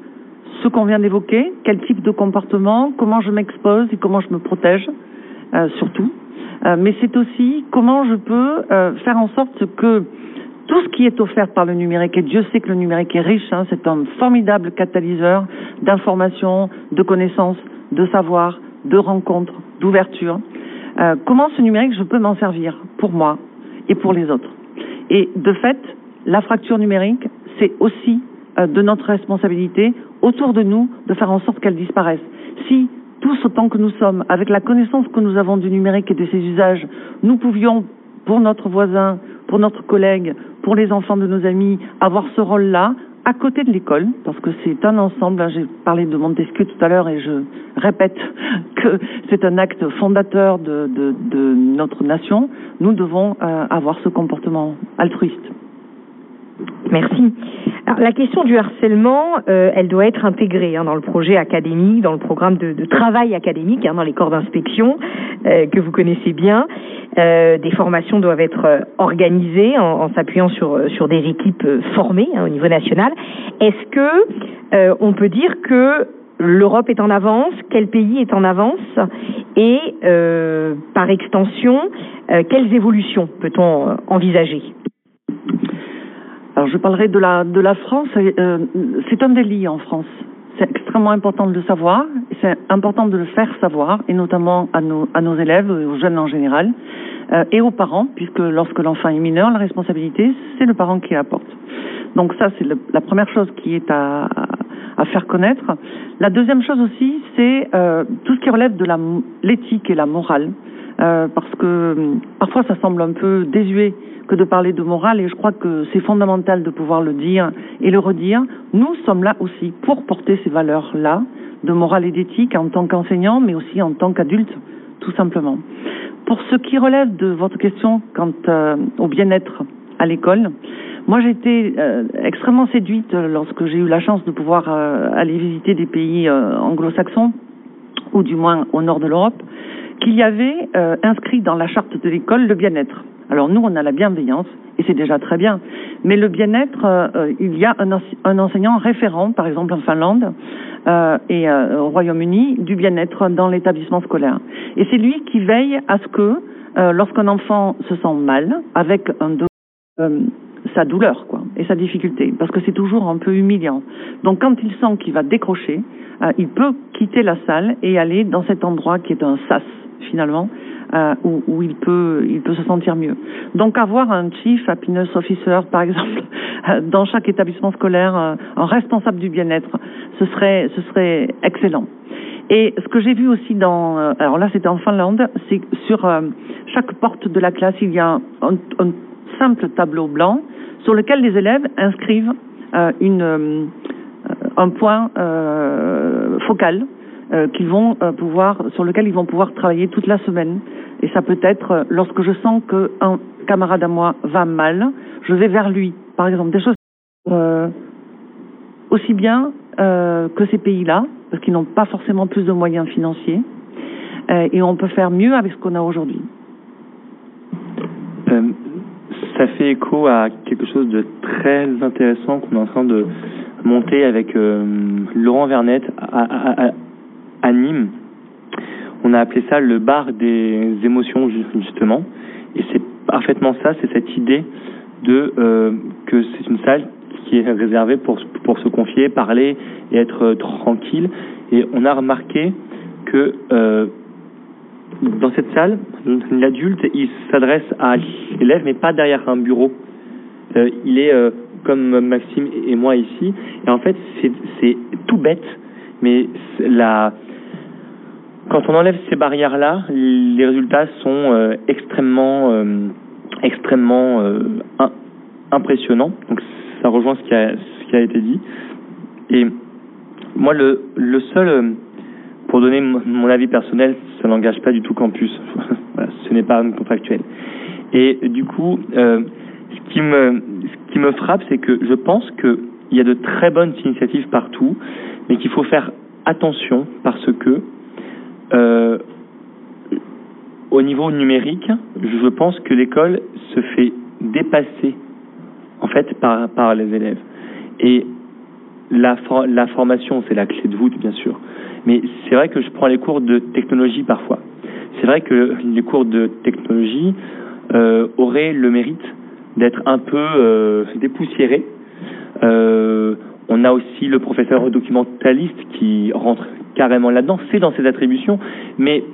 ce qu'on vient d'évoquer, quel type de comportement, comment je m'expose et comment je me protège, euh, surtout. Mais c'est aussi comment je peux faire en sorte que tout ce qui est offert par le numérique, et Dieu sait que le numérique est riche, hein, c'est un formidable catalyseur d'informations, de connaissances, de savoir, de rencontres, d'ouverture. Euh, comment ce numérique, je peux m'en servir pour moi et pour les autres? Et de fait, la fracture numérique, c'est aussi euh, de notre responsabilité autour de nous de faire en sorte qu'elle disparaisse. Si tous autant que nous sommes, avec la connaissance que nous avons du numérique et de ses usages, nous pouvions, pour notre voisin, pour notre collègue, pour les enfants de nos amis, avoir ce rôle-là, à côté de l'école, parce que c'est un ensemble. hein, J'ai parlé de Montesquieu tout à l'heure et je répète que c'est un acte fondateur de, notre nation. Nous devons euh, avoir ce comportement altruiste. Merci. Alors, la question du harcèlement, euh, elle doit être intégrée hein, dans le projet académique, dans le programme de, travail académique, hein, dans les corps d'inspection euh, que vous connaissez bien. Euh, des formations doivent être organisées en, s'appuyant sur, des équipes formées hein, au niveau national. Est-ce que on peut dire que l'Europe est en avance Quel pays est en avance Et par extension, quelles évolutions peut-on envisager? Alors je parlerai de la de la France. euh, c'est un délit en France. c'est extrêmement important de le savoir, c'est important de le faire savoir, et notamment à nos, à nos élèves, aux jeunes en général, euh, et aux parents, puisque lorsque l'enfant est mineur, la responsabilité, c'est le parent qui la porte. Donc ça, c'est la première chose qui est à, à faire connaître. La deuxième chose aussi, c'est euh, tout ce qui relève de l'éthique et la morale, euh, parce que hum, parfois ça semble un peu désuet que de parler de morale et je crois que c'est fondamental de pouvoir le dire et le redire. Nous sommes là aussi pour porter ces valeurs-là de morale et d'éthique en tant qu'enseignants, mais aussi en tant qu'adultes, tout simplement. Pour ce qui relève de votre question quant euh, au bien-être à l'école, moi j'ai été euh, extrêmement séduite lorsque j'ai eu la chance de pouvoir euh, aller visiter des pays anglo-saxons, ou du moins au nord de l'Europe, qu'il y avait inscrit dans la charte de l'école le bien-être. Alors nous, on a la bienveillance, et c'est déjà très bien. Mais le bien-être, euh, il y a un, un, enseignant référent, par exemple en Finlande euh, et euh, au Royaume-Uni, du bien-être dans l'établissement scolaire. Et c'est lui qui veille à ce que, lorsqu'un enfant se sent mal, avec un sa douleur quoi, et sa difficulté, parce que c'est toujours un peu humiliant. Donc quand il sent qu'il va décrocher, il peut quitter la salle et aller dans cet endroit qui est un sas finalement, euh, où, il peut se sentir mieux. Donc avoir un chief happiness officer par exemple euh, dans chaque établissement scolaire, euh, un responsable du bien-être, ce serait ce serait excellent. Et ce que j'ai vu aussi dans alors là c'était en Finlande, c'est sur chaque porte de la classe il y a un, simple tableau blanc sur lequel les élèves inscrivent un point focal euh, qu'ils vont euh, pouvoir, sur lequel ils vont pouvoir travailler toute la semaine. Et ça peut être euh, lorsque je sens qu'un camarade à moi va mal, je vais vers lui. Par exemple, des choses aussi bien que ces pays-là, parce qu'ils n'ont pas forcément plus de moyens financiers, et on peut faire mieux avec ce qu'on a aujourd'hui. ça fait écho à quelque chose de très intéressant qu'on est en train de monter avec Laurent Vernet Nîmes. On a appelé ça le bar des émotions justement, et c'est parfaitement ça, c'est cette idée de euh, que c'est une salle qui est réservée pour pour se confier, parler et être euh, tranquille. Et on a remarqué que euh, dans cette salle, l'adulte il s'adresse à l'élève, mais pas derrière un bureau. il est comme Maxime et moi ici, et en fait c'est tout bête, mais la quand on enlève ces barrières-là, les résultats sont euh, extrêmement, euh, extrêmement euh, impressionnants. Donc ça rejoint ce qui a, été dit. Et moi, le, seul, pour donner mon avis personnel, ça n'engage pas du tout campus. ce n'est pas contractuel. Et du coup, ce qui me frappe, c'est que je pense qu'il y a de très bonnes initiatives partout, mais qu'il faut faire attention parce que euh, au niveau numérique, je pense que l'école se fait dépasser en fait par, par les élèves. Et la, la formation, c'est la clé de voûte, bien sûr. Mais c'est vrai que je prends les cours de technologie parfois. C'est vrai que les cours de technologie euh, auraient le mérite d'être un peu euh, dépoussiérés. Euh, on a aussi le professeur documentaliste qui rentre carrément là-dedans, c'est dans ses attributions, mais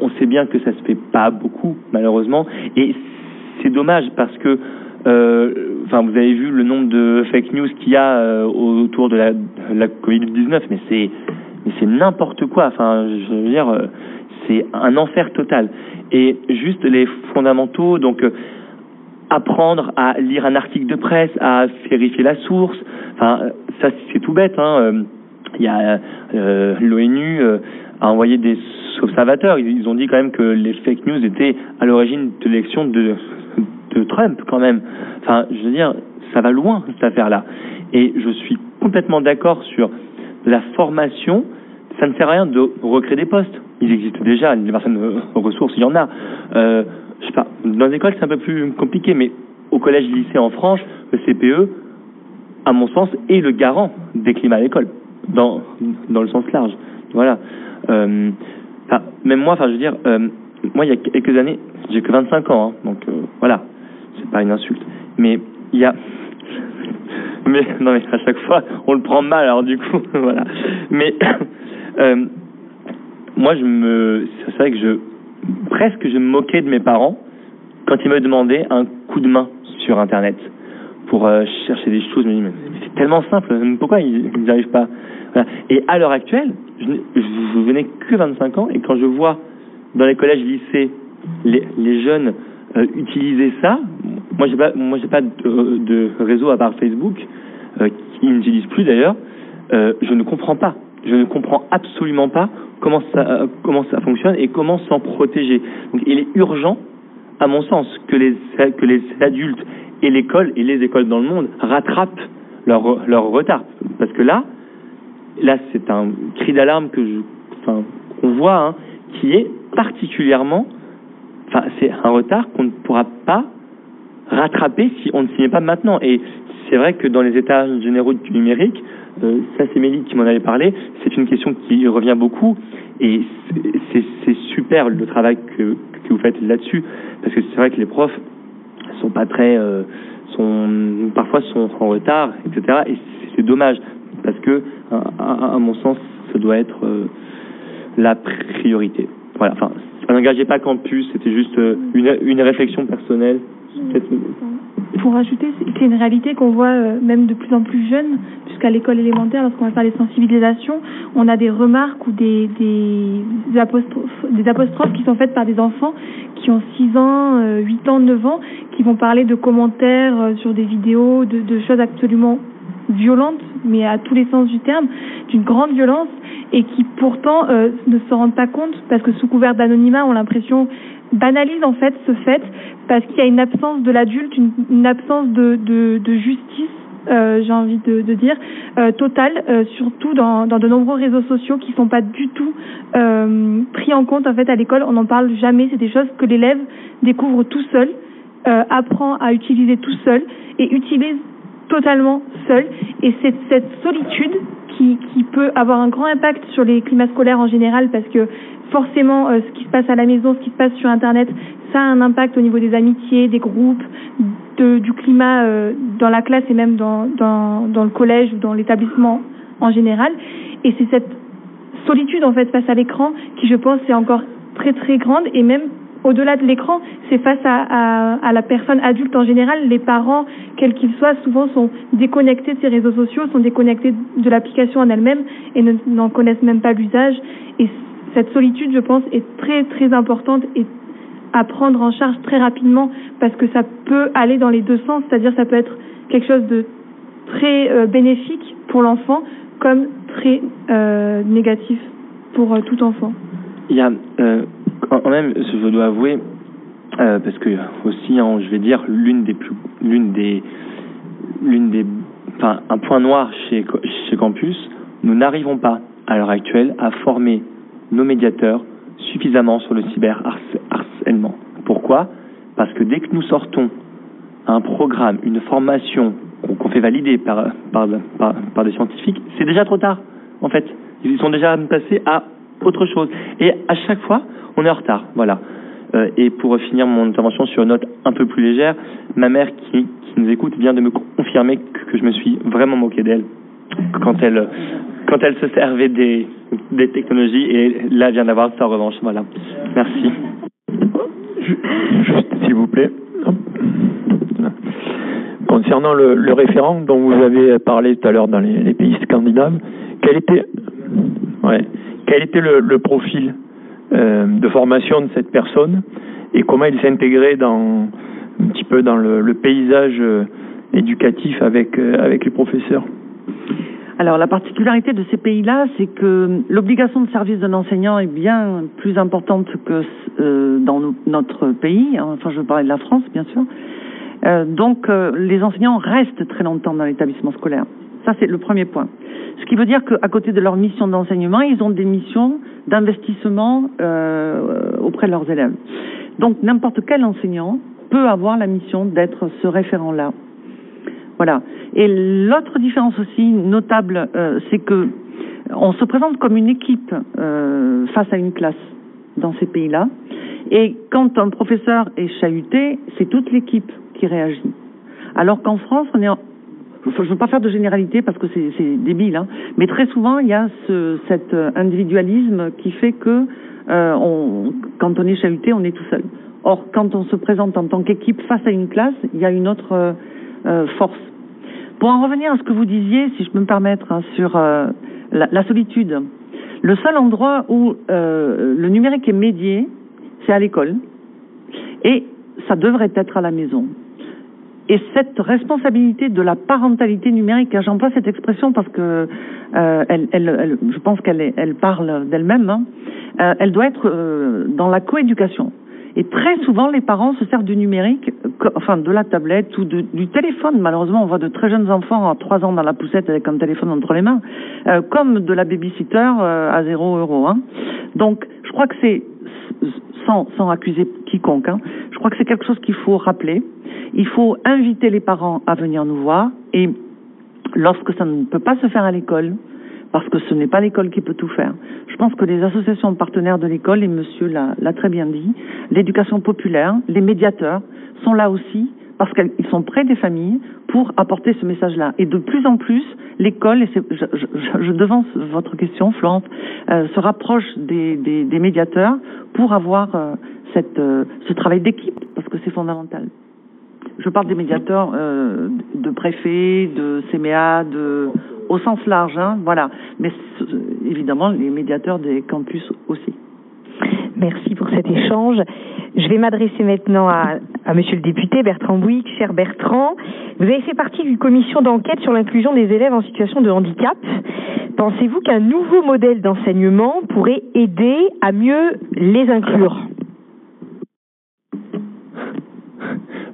on sait bien que ça se fait pas beaucoup, malheureusement, et c'est dommage parce que, euh, enfin, vous avez vu le nombre de fake news qu'il y a euh, autour de la, la Covid-19, mais c'est, mais c'est n'importe quoi. Enfin, je veux dire, euh, c'est un enfer total. Et juste les fondamentaux, donc apprendre à lire un article de presse, à vérifier la source. Enfin, ça c'est tout bête. Hein il y a euh, l'ONU euh, a envoyé des observateurs. Ils ont dit quand même que les fake news étaient à l'origine de l'élection de, de Trump quand même. Enfin, je veux dire, ça va loin cette affaire-là. Et je suis complètement d'accord sur la formation. Ça ne sert à rien de recréer des postes. Ils existent déjà. Les personnes ressources, il y en a. Euh, je sais pas. Dans les écoles, c'est un peu plus compliqué, mais au collège, lycée en France, le CPE, à mon sens, est le garant des climats à l'école dans, dans le sens large. Voilà. Euh, même moi, enfin, je veux dire, euh, moi, il y a quelques années, j'ai que 25 ans, hein, donc euh, voilà, c'est pas une insulte. Mais il y a. mais non mais à chaque fois on le prend mal alors du coup voilà mais euh, moi je me c'est vrai que je presque je me moquais de mes parents quand ils me demandaient un coup de main sur internet pour euh, chercher des choses. Je me dis mais c'est tellement simple pourquoi ils n'y arrivent pas? Et à l'heure actuelle je, je, je venais que 25 ans et quand je vois dans les collèges lycées les, jeunes euh, utiliser ça moi j'ai pas pas de, réseau à part Facebook euh, qui n'utilise plus d'ailleurs euh, je ne comprends pas je ne comprends absolument pas comment ça euh, comment ça fonctionne et comment s'en protéger donc il est urgent à mon sens que les que les adultes et l'école et les écoles dans le monde rattrapent leur leur retard parce que là là c'est un cri d'alarme que je enfin qu'on voit hein, qui est particulièrement enfin c'est un retard qu'on ne pourra pas rattraper si on ne s'y met pas maintenant. Et c'est vrai que dans les états généraux du numérique, euh, ça c'est Mélie qui m'en avait parlé, c'est une question qui revient beaucoup. Et c'est super le travail que, que vous faites là-dessus. Parce que c'est vrai que les profs sont pas très euh, sont parfois sont en retard etc et c'est dommage. Parce que à, à, mon sens ça doit être euh, la priorité. Voilà. Enfin ça n'engageait pas campus c'était juste euh, une, une réflexion personnelle pour rajouter, c'est une réalité qu'on voit euh, même de plus en plus jeune, puisqu'à l'école élémentaire, lorsqu'on va faire les sensibilisations, on a des remarques ou des, des, apostrophes, des apostrophes qui sont faites par des enfants qui ont 6 ans, euh, 8 ans, 9 ans, qui vont parler de commentaires euh, sur des vidéos, de, de choses absolument violentes, mais à tous les sens du terme, d'une grande violence, et qui pourtant euh, ne se rendent pas compte, parce que sous couvert d'anonymat, ont l'impression banalise en fait ce fait parce qu'il y a une absence de l'adulte, une, absence de, justice, euh, j'ai envie de, dire, euh, totale, euh, surtout dans, de nombreux réseaux sociaux qui sont pas du tout euh, pris en compte en fait à l'école. On n'en parle jamais. C'est des choses que l'élève découvre tout seul, euh, apprend à utiliser tout seul et utilise totalement seul. Et c'est cette solitude qui peut avoir un grand impact sur les climats scolaires en général parce que forcément euh, ce qui se passe à la maison, ce qui se passe sur Internet, ça a un impact au niveau des amitiés, des groupes, du climat euh, dans la classe et même dans, le collège ou dans l'établissement en général. Et c'est cette solitude en fait face à l'écran qui, je pense, est encore très très grande et même au-delà de l'écran, c'est face à, la personne adulte en général. Les parents, quels qu'ils soient, souvent sont déconnectés de ces réseaux sociaux, sont déconnectés de l'application en elle-même et n'en connaissent même pas l'usage. Cette solitude, je pense, est très très importante et à prendre en charge très rapidement parce que ça peut aller dans les deux sens, c'est-à-dire ça peut être quelque chose de très euh, bénéfique pour l'enfant comme très euh, négatif pour euh, tout enfant. Il y a quand même, je dois avouer, parce que aussi, hein, je vais dire l'une des plus, l'une des, l'une des, enfin un point noir chez Campus, nous n'arrivons pas à l'heure actuelle à former nos médiateurs suffisamment sur le cyberharcèlement. Pourquoi? Parce que dès que nous sortons un programme, une formation qu'on fait valider par, par, des scientifiques, c'est déjà trop tard, en fait. Ils sont déjà passés à autre chose. Et à chaque fois, on est en retard. Voilà. Euh, et pour finir mon intervention sur une note un peu plus légère, ma mère qui, qui nous écoute vient de me confirmer que, que je me suis vraiment moqué d'elle quand elle quand elle se servait des, des technologies et là vient d'avoir sa revanche. Voilà. Merci. S'il vous plaît. Concernant le, référent dont vous avez parlé tout à l'heure dans les, pays scandinaves, quel était, quel était le, profil euh, de formation de cette personne et comment il s'intégrait dans un petit peu dans le, le paysage euh, éducatif avec euh, avec les professeurs? Alors la particularité de ces pays-là, c'est que l'obligation de service d'un enseignant est bien plus importante que euh, dans no notre pays. Enfin, je veux parler de la France, bien sûr. Euh, donc euh, les enseignants restent très longtemps dans l'établissement scolaire. Ça, c'est le premier point. Ce qui veut dire qu'à côté de leur mission d'enseignement, ils ont des missions d'investissement auprès de leurs élèves. Donc n'importe quel enseignant peut avoir la mission d'être ce référent-là. Voilà. Et l'autre différence aussi notable, euh, c'est que on se présente comme une équipe euh, face à une classe dans ces pays-là. Et quand un professeur est chahuté, c'est toute l'équipe qui réagit. Alors qu'en France, on est je ne veux pas faire de généralité parce que c'est débile, hein, mais très souvent il y a ce, cet individualisme qui fait que on, quand on est chahuté, on est tout seul. Or, quand on se présente en tant qu'équipe face à une classe, il y a une autre force. Pour en revenir à ce que vous disiez, si je peux me permettre, hein, sur la, la, solitude, le seul endroit où le numérique est médié, c'est à l'école. Et ça devrait être à la maison. Et cette responsabilité de la parentalité numérique, hein, j'emploie cette expression parce que euh, je pense qu'elle elle parle d'elle-même, hein, euh, elle doit être euh, dans la coéducation. Et très souvent, les parents se servent du numérique, enfin de la tablette ou de, du téléphone. Malheureusement, on voit de très jeunes enfants à 3 ans dans la poussette avec un téléphone entre les mains, euh, comme de la babysitter euh, à 0 euros. Hein. Donc, je crois que c'est sans, sans accuser quiconque. Hein. Je crois que c'est quelque chose qu'il faut rappeler. Il faut inviter les parents à venir nous voir et lorsque ça ne peut pas se faire à l'école, parce que ce n'est pas l'école qui peut tout faire. Je pense que les associations partenaires de l'école, et monsieur l'a très bien dit, l'éducation populaire, les médiateurs sont là aussi parce qu'ils sont près des familles pour apporter ce message-là. Et de plus en plus, l'école, et je, je, je, devance votre question, Florence, euh, se rapproche des, des, des, médiateurs pour avoir euh, cette, euh, ce travail d'équipe, parce que c'est fondamental. Je parle des médiateurs euh, de préfets, de CMA, de, au sens large, hein, voilà. Mais évidemment, les médiateurs des campus aussi. Merci pour cet échange. Je vais m'adresser maintenant à, à Monsieur le député Bertrand Bouygues. Cher Bertrand, vous avez fait partie d'une commission d'enquête sur l'inclusion des élèves en situation de handicap. Pensez-vous qu'un nouveau modèle d'enseignement pourrait aider à mieux les inclure?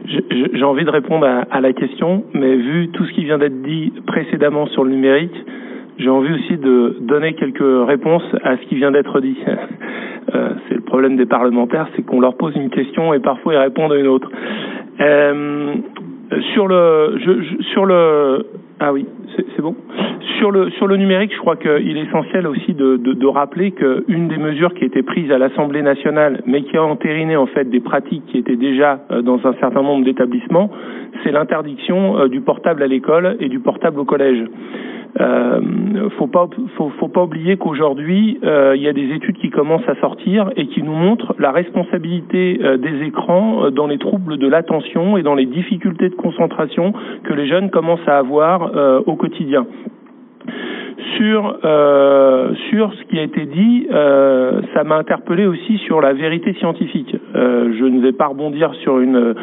J'ai envie de répondre à, la question, mais vu tout ce qui vient d'être dit précédemment sur le numérique, j'ai envie aussi de donner quelques réponses à ce qui vient d'être dit. Euh, c'est le problème des parlementaires, c'est qu'on leur pose une question et parfois ils répondent à une autre. Euh, sur le, je, je, sur le, ah oui, c'est bon. Sur le sur le numérique, je crois qu'il est essentiel aussi de, de, de rappeler qu'une des mesures qui a été prise à l'Assemblée nationale, mais qui a entériné en fait des pratiques qui étaient déjà dans un certain nombre d'établissements, c'est l'interdiction du portable à l'école et du portable au collège. Euh, faut pas faut, faut pas oublier qu'aujourd'hui euh, il y a des études qui commencent à sortir et qui nous montrent la responsabilité euh, des écrans dans les troubles de l'attention et dans les difficultés de concentration que les jeunes commencent à avoir au quotidien sur euh, sur ce qui a été dit, euh, ça m'a interpellé aussi sur la vérité scientifique. Euh, je ne vais pas rebondir sur une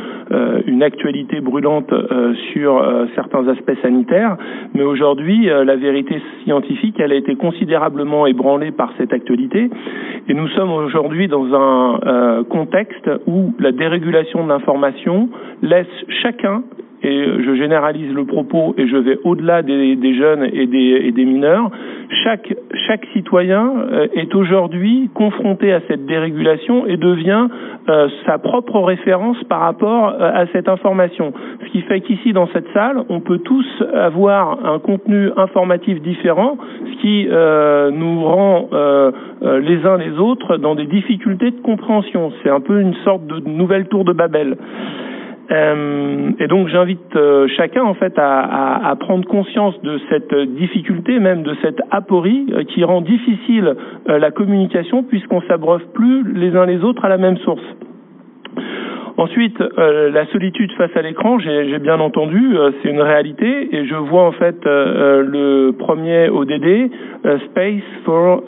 une actualité brûlante sur certains aspects sanitaires, mais aujourd'hui la vérité scientifique, elle a été considérablement ébranlée par cette actualité, et nous sommes aujourd'hui dans un contexte où la dérégulation de l'information laisse chacun et je généralise le propos et je vais au-delà des, jeunes et des, mineurs, chaque, chaque citoyen euh, est aujourd'hui confronté à cette dérégulation et devient euh, sa propre référence par rapport euh, à cette information. Ce qui fait qu'ici, dans cette salle, on peut tous avoir un contenu informatif différent, ce qui euh, nous rend les uns les autres dans des difficultés de compréhension. C'est un peu une sorte de nouvelle tour de Babel. Euh, et donc j'invite euh, chacun en fait à, prendre conscience de cette difficulté, même de cette aporie euh, qui rend difficile la communication puisqu'on s'abreuve plus les uns les autres à la même source. Ensuite, la solitude face à l'écran, j'ai bien entendu, c'est une réalité et je vois en fait le premier ODD, Space for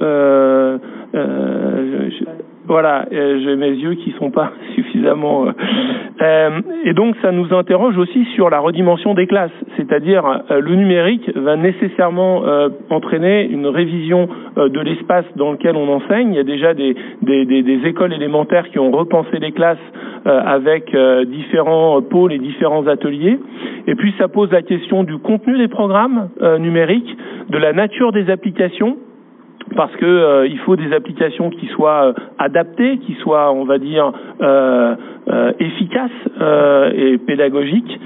voilà, euh, j'ai mes yeux qui sont pas suffisamment. Euh, euh, et donc, ça nous interroge aussi sur la redimension des classes, c'est-à-dire le numérique va nécessairement entraîner une révision de l'espace dans lequel on enseigne. Il y a déjà des, des écoles élémentaires qui ont repensé les classes avec différents pôles et différents ateliers. Et puis, ça pose la question du contenu des programmes numériques, de la nature des applications parce que euh, il faut des applications qui soient euh, adaptées, qui soient, on va dire, euh, euh efficaces euh, et pédagogiques.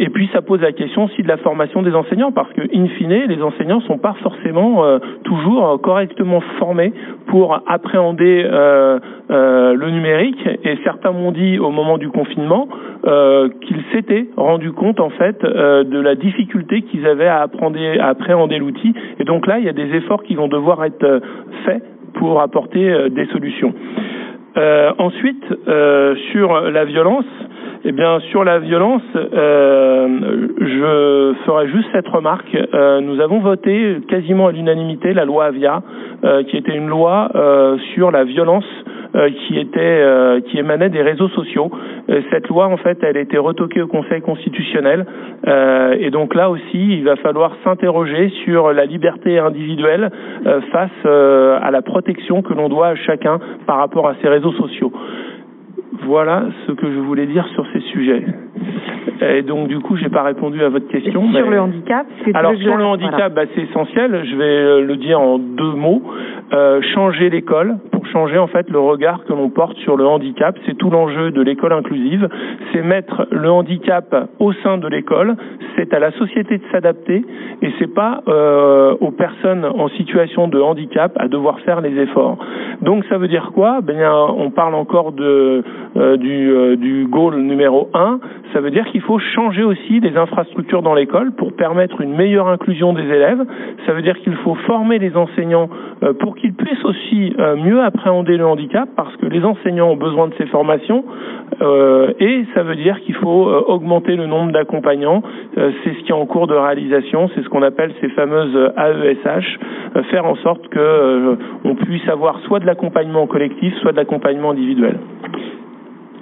Et puis ça pose la question aussi de la formation des enseignants, parce que in fine, les enseignants sont pas forcément toujours correctement formés pour appréhender le numérique. Et certains m'ont dit au moment du confinement qu'ils s'étaient rendu compte en fait de la difficulté qu'ils avaient à, apprendre, à appréhender l'outil. Et donc là, il y a des efforts qui vont devoir être faits pour apporter des solutions. ensuite, sur la violence, eh bien, sur la violence, euh, je ferai juste cette remarque. Euh, nous avons voté quasiment à l'unanimité la loi Avia, euh, qui était une loi sur la violence qui était qui émanait des réseaux sociaux. cette loi, en fait, elle a été retoquée au Conseil constitutionnel, et donc là aussi, il va falloir s'interroger sur la liberté individuelle face à la protection que l'on doit à chacun par rapport à ces réseaux sociaux. Voilà ce que je voulais dire sur ces sujets. Et donc du coup, j'ai pas répondu à votre question. Sur le handicap. Alors sur le handicap, bah, c'est essentiel. Je vais euh, le dire en deux mots. Euh, changer l'école pour changer en fait le regard que l'on porte sur le handicap. C'est tout l'enjeu de l'école inclusive. C'est mettre le handicap au sein de l'école. C'est à la société de s'adapter et c'est pas euh, aux personnes en situation de handicap à devoir faire les efforts. Donc ça veut dire quoi? Ben on parle encore de euh, du, euh, du goal numéro un. Ça veut dire qu'il faut changer aussi les infrastructures dans l'école pour permettre une meilleure inclusion des élèves. Ça veut dire qu'il faut former les enseignants euh, pour qu'ils puissent aussi mieux appréhender le handicap parce que les enseignants ont besoin de ces formations et ça veut dire qu'il faut augmenter le nombre d'accompagnants. c'est ce qui est en cours de réalisation, c'est ce qu'on appelle ces fameuses AESH, faire en sorte que on puisse avoir soit de l'accompagnement collectif, soit de l'accompagnement individuel.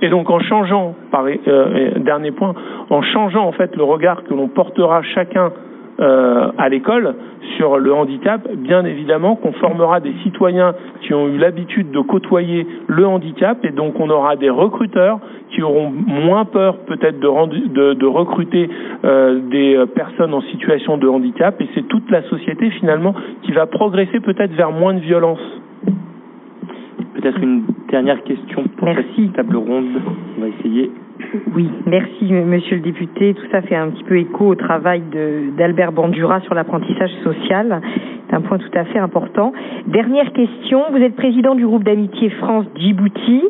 Et donc en changeant, par, euh, dernier point, en changeant en fait le regard que l'on portera chacun euh, à l'école sur le handicap, bien évidemment qu'on formera des citoyens qui ont eu l'habitude de côtoyer le handicap et donc on aura des recruteurs qui auront moins peur peut-être de, de, de, recruter euh, des personnes en situation de handicap et c'est toute la société finalement qui va progresser peut-être vers moins de violence. Peut-être une dernière question pour cette table ronde. On va essayer. Oui, merci Monsieur le député. Tout ça fait un petit peu écho au travail d'Albert Bandura sur l'apprentissage social. C'est un point tout à fait important. Dernière question. Vous êtes président du groupe d'amitié France-Djibouti.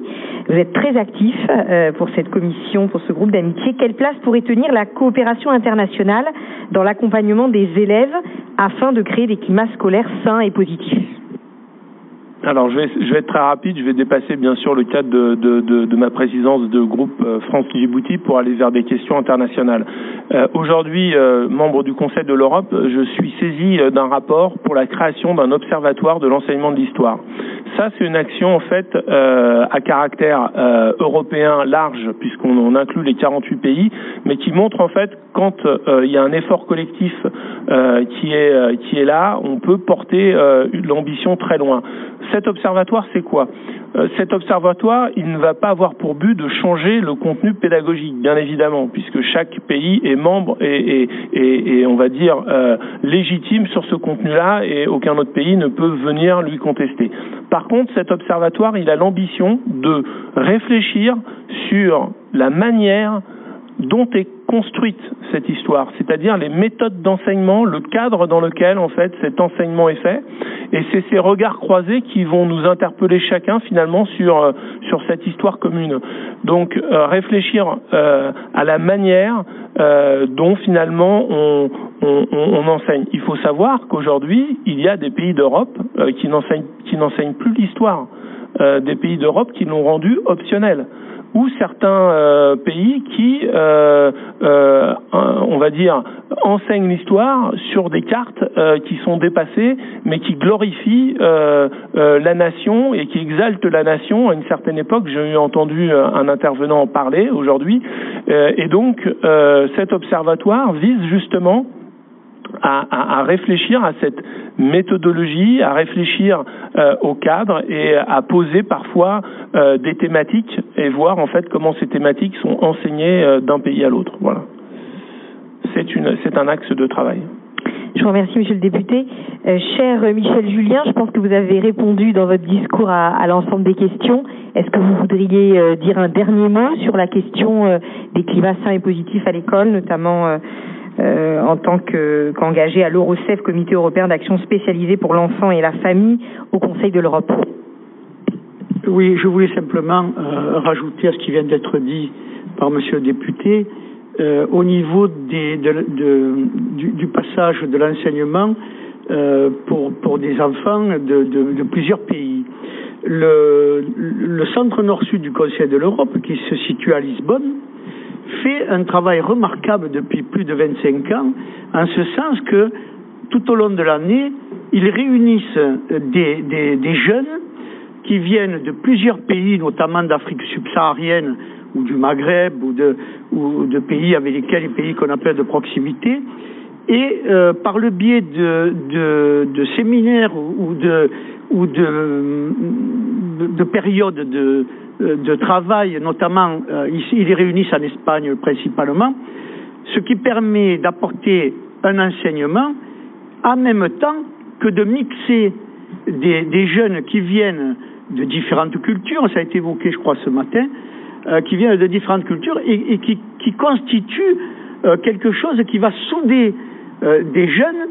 Vous êtes très actif euh, pour cette commission, pour ce groupe d'amitié. Quelle place pourrait tenir la coopération internationale dans l'accompagnement des élèves afin de créer des climats scolaires sains et positifs? Alors, je vais, je vais être très rapide. Je vais dépasser, bien sûr, le cadre de, de, de, de ma présidence de groupe euh, France-Djibouti pour aller vers des questions internationales. Euh, Aujourd'hui, euh, membre du Conseil de l'Europe, je suis saisi euh, d'un rapport pour la création d'un observatoire de l'enseignement de l'histoire. Ça, c'est une action, en fait, à caractère européen large, puisqu'on inclut les 48 pays, mais qui montre, en fait, quand il y a un effort collectif qui, est, qui est là, on peut porter l'ambition très loin cet observatoire, c'est quoi? Euh, Cet observatoire, il ne va pas avoir pour but de changer le contenu pédagogique, bien évidemment, puisque chaque pays est membre et, on va dire euh, légitime sur ce contenu-là, et aucun autre pays ne peut venir lui contester. Par contre, cet observatoire, il a l'ambition de réfléchir sur la manière dont est construite cette histoire, c'est-à-dire les méthodes d'enseignement, le cadre dans lequel en fait cet enseignement est fait, et c'est ces regards croisés qui vont nous interpeller chacun finalement sur euh, sur cette histoire commune. Donc euh, réfléchir euh, à la manière dont finalement on, on, enseigne. Il faut savoir qu'aujourd'hui il y a des pays d'Europe qui n'enseignent qui n'enseignent plus l'histoire, des pays d'Europe qui l'ont rendu optionnel ou certains euh, pays qui, euh, euh, on va dire, enseignent l'histoire sur des cartes qui sont dépassées, mais qui glorifient la nation et qui exaltent la nation. À une certaine époque, j'ai entendu un intervenant en parler aujourd'hui, et donc cet observatoire vise justement à, réfléchir à cette méthodologie, à réfléchir euh, au cadre et à poser parfois euh, des thématiques et voir en fait comment ces thématiques sont enseignées euh, d'un pays à l'autre. Voilà. C'est un axe de travail. Je vous remercie, Monsieur le député. Cher Michel Julien, je pense que vous avez répondu dans votre discours à, l'ensemble des questions. Est-ce que vous voudriez dire un dernier mot sur la question des climats sains et positifs à l'école, notamment euh, en tant que- qu'engagé à l'Eurocef, Comité européen d'action spécialisé pour l'enfant et la famille, au Conseil de l'Europe Oui, je voulais simplement euh, rajouter à ce qui vient d'être dit par Monsieur le député, euh, au niveau du, passage de l'enseignement pour, des enfants de, plusieurs pays. Le, le centre nord-sud du Conseil de l'Europe, qui se situe à Lisbonne, fait un travail remarquable depuis plus de 25 ans, en ce sens que tout au long de l'année, ils réunissent des, des, jeunes qui viennent de plusieurs pays, notamment d'Afrique subsaharienne ou du Maghreb ou de, pays avec lesquels les pays qu'on appelle de proximité, et euh, par le biais de, séminaires ou de, de périodes de, de travail, notamment euh, ils les réunissent en Espagne principalement, ce qui permet d'apporter un enseignement en même temps que de mixer des, jeunes qui viennent de différentes cultures, ça a été évoqué je crois ce matin, euh, qui viennent de différentes cultures et, qui, constituent euh, quelque chose qui va souder euh, des jeunes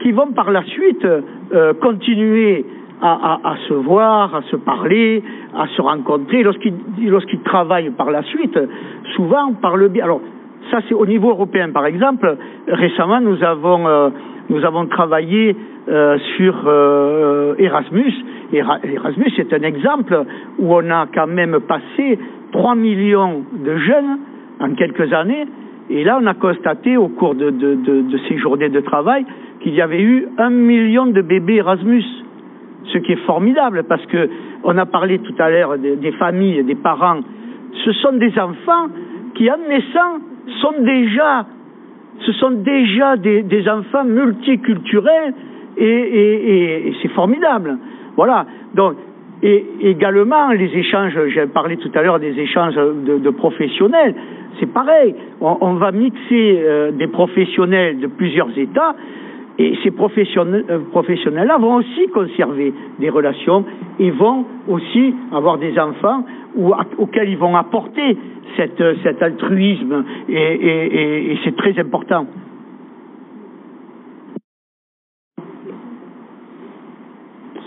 qui vont par la suite euh, continuer à, se voir, à se parler, à se rencontrer lorsqu'ils lorsqu'ils travaillent par la suite, souvent par le biais. Alors ça c'est au niveau européen par exemple. Récemment nous avons euh, nous avons travaillé euh, sur euh, Erasmus. Era- Erasmus c'est un exemple où on a quand même passé 3 millions de jeunes en quelques années. Et là, on a constaté au cours de, de, de ces journées de travail qu'il y avait eu un million de bébés Erasmus, ce qui est formidable parce que on a parlé tout à l'heure des, familles, des parents. Ce sont des enfants qui, en naissant, sont déjà, déjà des, enfants multiculturels et, c'est formidable. Voilà. Donc, et également les échanges, j'ai parlé tout à l'heure des échanges de, professionnels, c'est pareil. On, on va mixer euh, des professionnels de plusieurs États et ces professionnels, euh, professionnels-là vont aussi conserver des relations et vont aussi avoir des enfants auxquels ils vont apporter cette, euh, cet altruisme et, et, et, et c'est très important.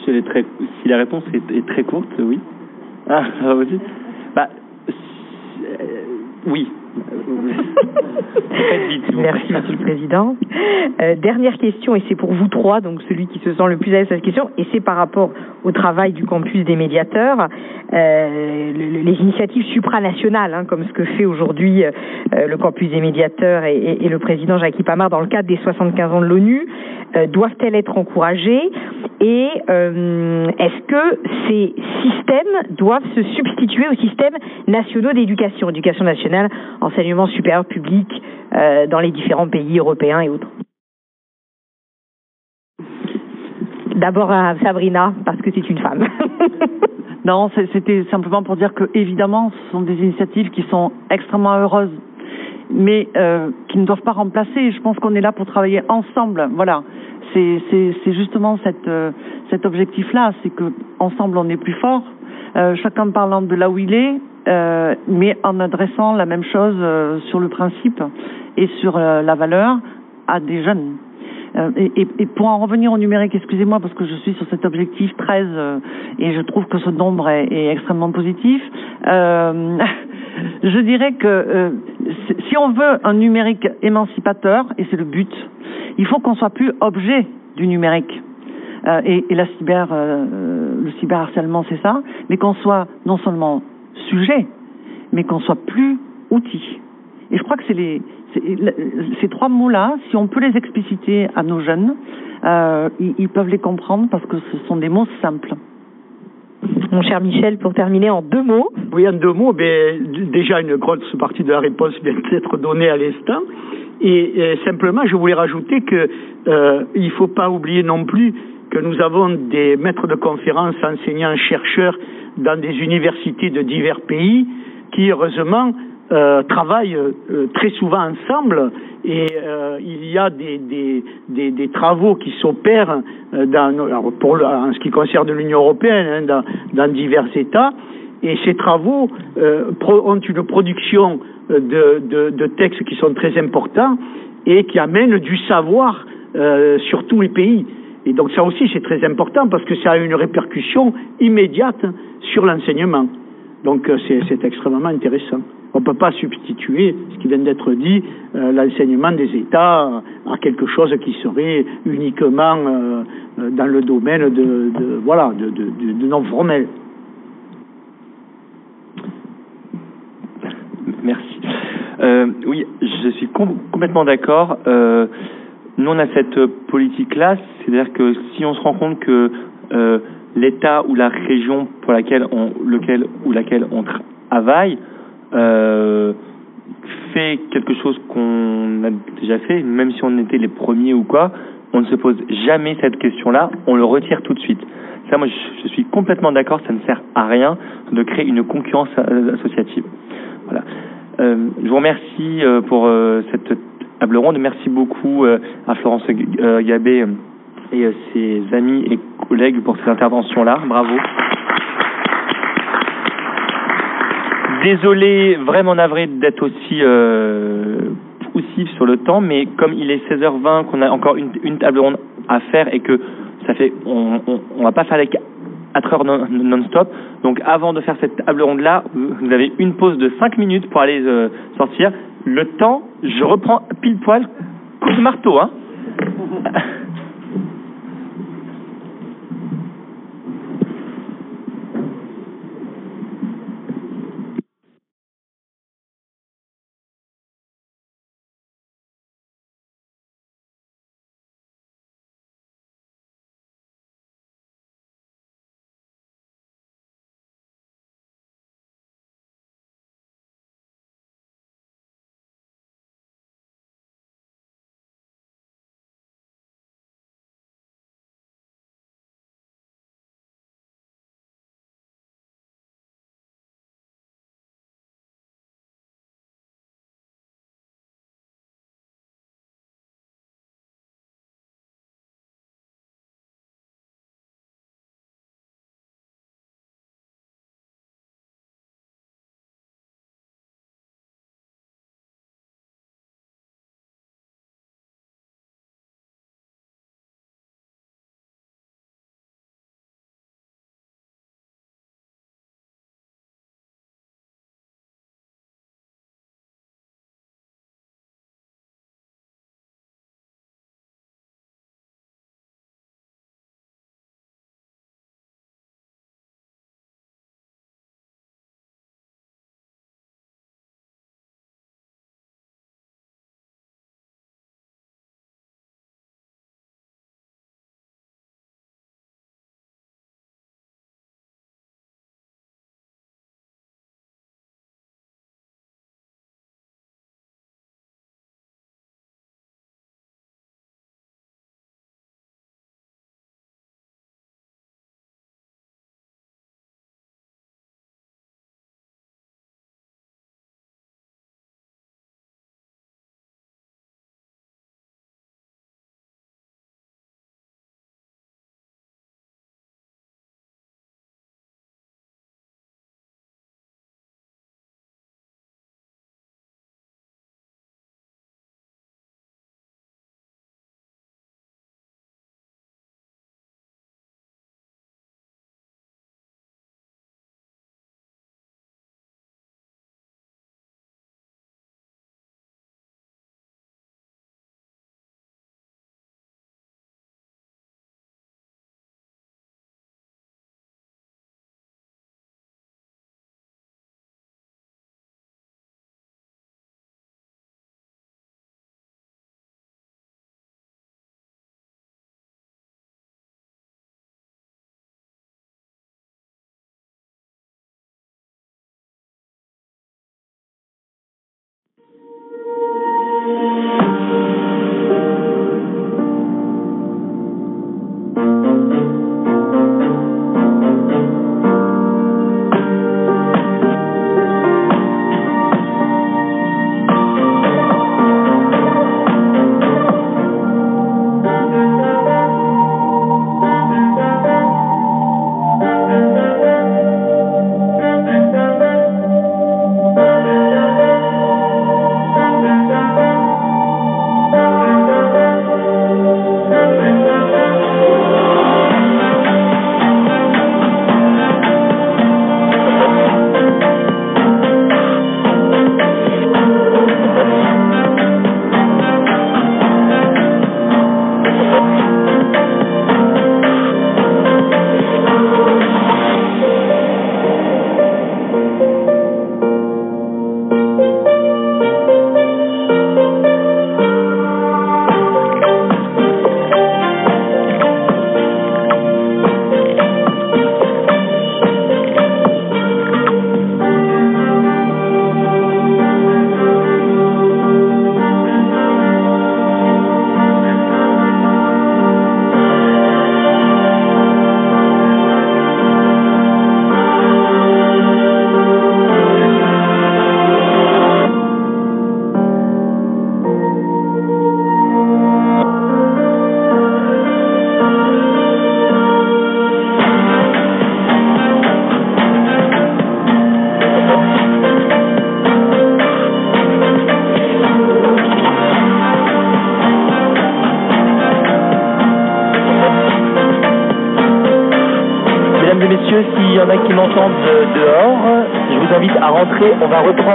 Si, elle est très, si la réponse est, est très courte, oui. Ah, ah, vas-y. Bah, euh, oui. Merci, Monsieur le Président. Euh, dernière question, et c'est pour vous trois, donc celui qui se sent le plus à l'aise à cette question, et c'est par rapport au travail du campus des médiateurs, euh, le- le- les initiatives supranationales, hein, comme ce que fait aujourd'hui euh, le campus des médiateurs et, le président Jacques Pamard dans le cadre des 75 ans de l'ONU, doivent-elles être encouragées Et est-ce que ces systèmes doivent se substituer aux systèmes nationaux d'éducation, éducation nationale, enseignement supérieur public euh, dans les différents pays européens et autres D'abord à Sabrina, parce que c'est une femme. Non, c'était simplement pour dire que évidemment, ce sont des initiatives qui sont extrêmement heureuses, mais euh, qui ne doivent pas remplacer. Je pense qu'on est là pour travailler ensemble. Voilà, c'est justement euh, cet objectif-là, c'est que ensemble on est plus fort. Chacun parlant de là où il est, euh, mais en adressant la même chose euh, sur le principe et sur euh, la valeur à des jeunes. Et, pour en revenir au numérique, excusez-moi parce que je suis sur cet objectif 13 euh, et je trouve que ce nombre est, extrêmement positif. Je dirais que si- on veut un numérique émancipateur, et c'est le but, il faut qu'on soit plus objet du numérique. Et, la cyber, le cyberharcèlement, c'est ça, mais qu'on soit non seulement sujet, mais qu'on soit plus outil. Et je crois que c'est les ces trois mots-là, si on peut les expliciter à nos jeunes, euh, ils, ils peuvent les comprendre parce que ce sont des mots simples. Mon cher Michel, pour terminer en deux mots. Oui, en deux mots, ben, d- déjà une grosse partie de la réponse vient d'être donnée à l'instant. Et, et simplement, je voulais rajouter que euh, il ne faut pas oublier non plus que nous avons des maîtres de conférences, enseignants, chercheurs dans des universités de divers pays qui, heureusement, euh, travaillent euh, très souvent ensemble et euh, il y a des, des, des, des travaux qui s'opèrent euh, dans, pour en ce qui concerne l'Union européenne hein, dans, dans divers États et ces travaux euh, ont une production euh, de, de, de textes qui sont très importants et qui amènent du savoir sur tous les pays. Et donc ça aussi c'est très important parce que ça a une répercussion immédiate sur l'enseignement. Donc euh, c'est extrêmement intéressant. On ne peut pas substituer ce qui vient d'être dit, euh, l'enseignement des États à quelque chose qui serait uniquement euh, dans le domaine de, voilà de, non formel. Merci. Oui, je suis com- complètement d'accord. Nous, on a cette politique-là, c'est-à-dire que si on se rend compte que euh, l'État ou la région pour laquelle on, lequel ou laquelle on travaille euh, fait quelque chose qu'on a déjà fait, même si on était les premiers ou quoi, on ne se pose jamais cette question-là, on le retire tout de suite. Ça, moi, je, je suis complètement d'accord, ça ne sert à rien de créer une concurrence euh, associative. Voilà. Euh, je vous remercie euh, pour euh, cette table ronde. Merci beaucoup euh, à Florence euh, Gabé euh, et ses amis et collègues pour ces interventions-là. Bravo. Désolé, vraiment navré d'être aussi euh, poussif sur le temps, mais comme il est 16h20, qu'on a encore une, table ronde à faire et que ça fait, on, va pas faire les 4 heures non- non-stop. Donc avant de faire cette table ronde-là, vous avez une pause de 5 minutes pour aller sortir. Le temps, je reprends pile poil, coup de marteau, hein.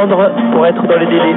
Pour être dans les délais,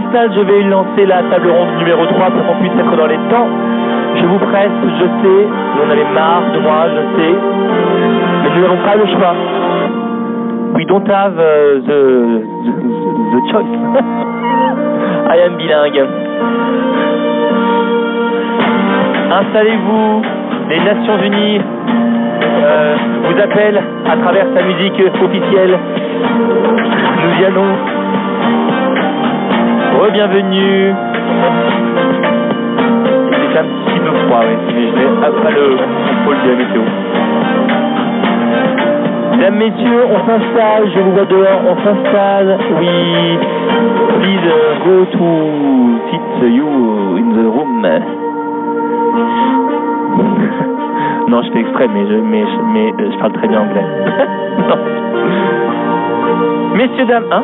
Je vais lancer la table ronde numéro 3 pour qu'on puisse être dans les temps. Je vous presse, je sais, vous en avez marre de moi, je sais, mais nous n'avons pas le choix. We don't have uh, the, the, the choice. I am bilingue. Installez-vous, les Nations Unies euh, vous appellent à travers sa musique officielle. Nous y allons. Re-bienvenue. C'est un petit peu froid, oui, mais je n'ai pas le contrôle de la météo. Mesdames, messieurs, on s'installe, je vous vois dehors, on s'installe. Oui, please uh, go to sit you in the room. non, je fais exprès, mais je, mais, je- mais euh, je parle très bien anglais. non. Messieurs, dames, hein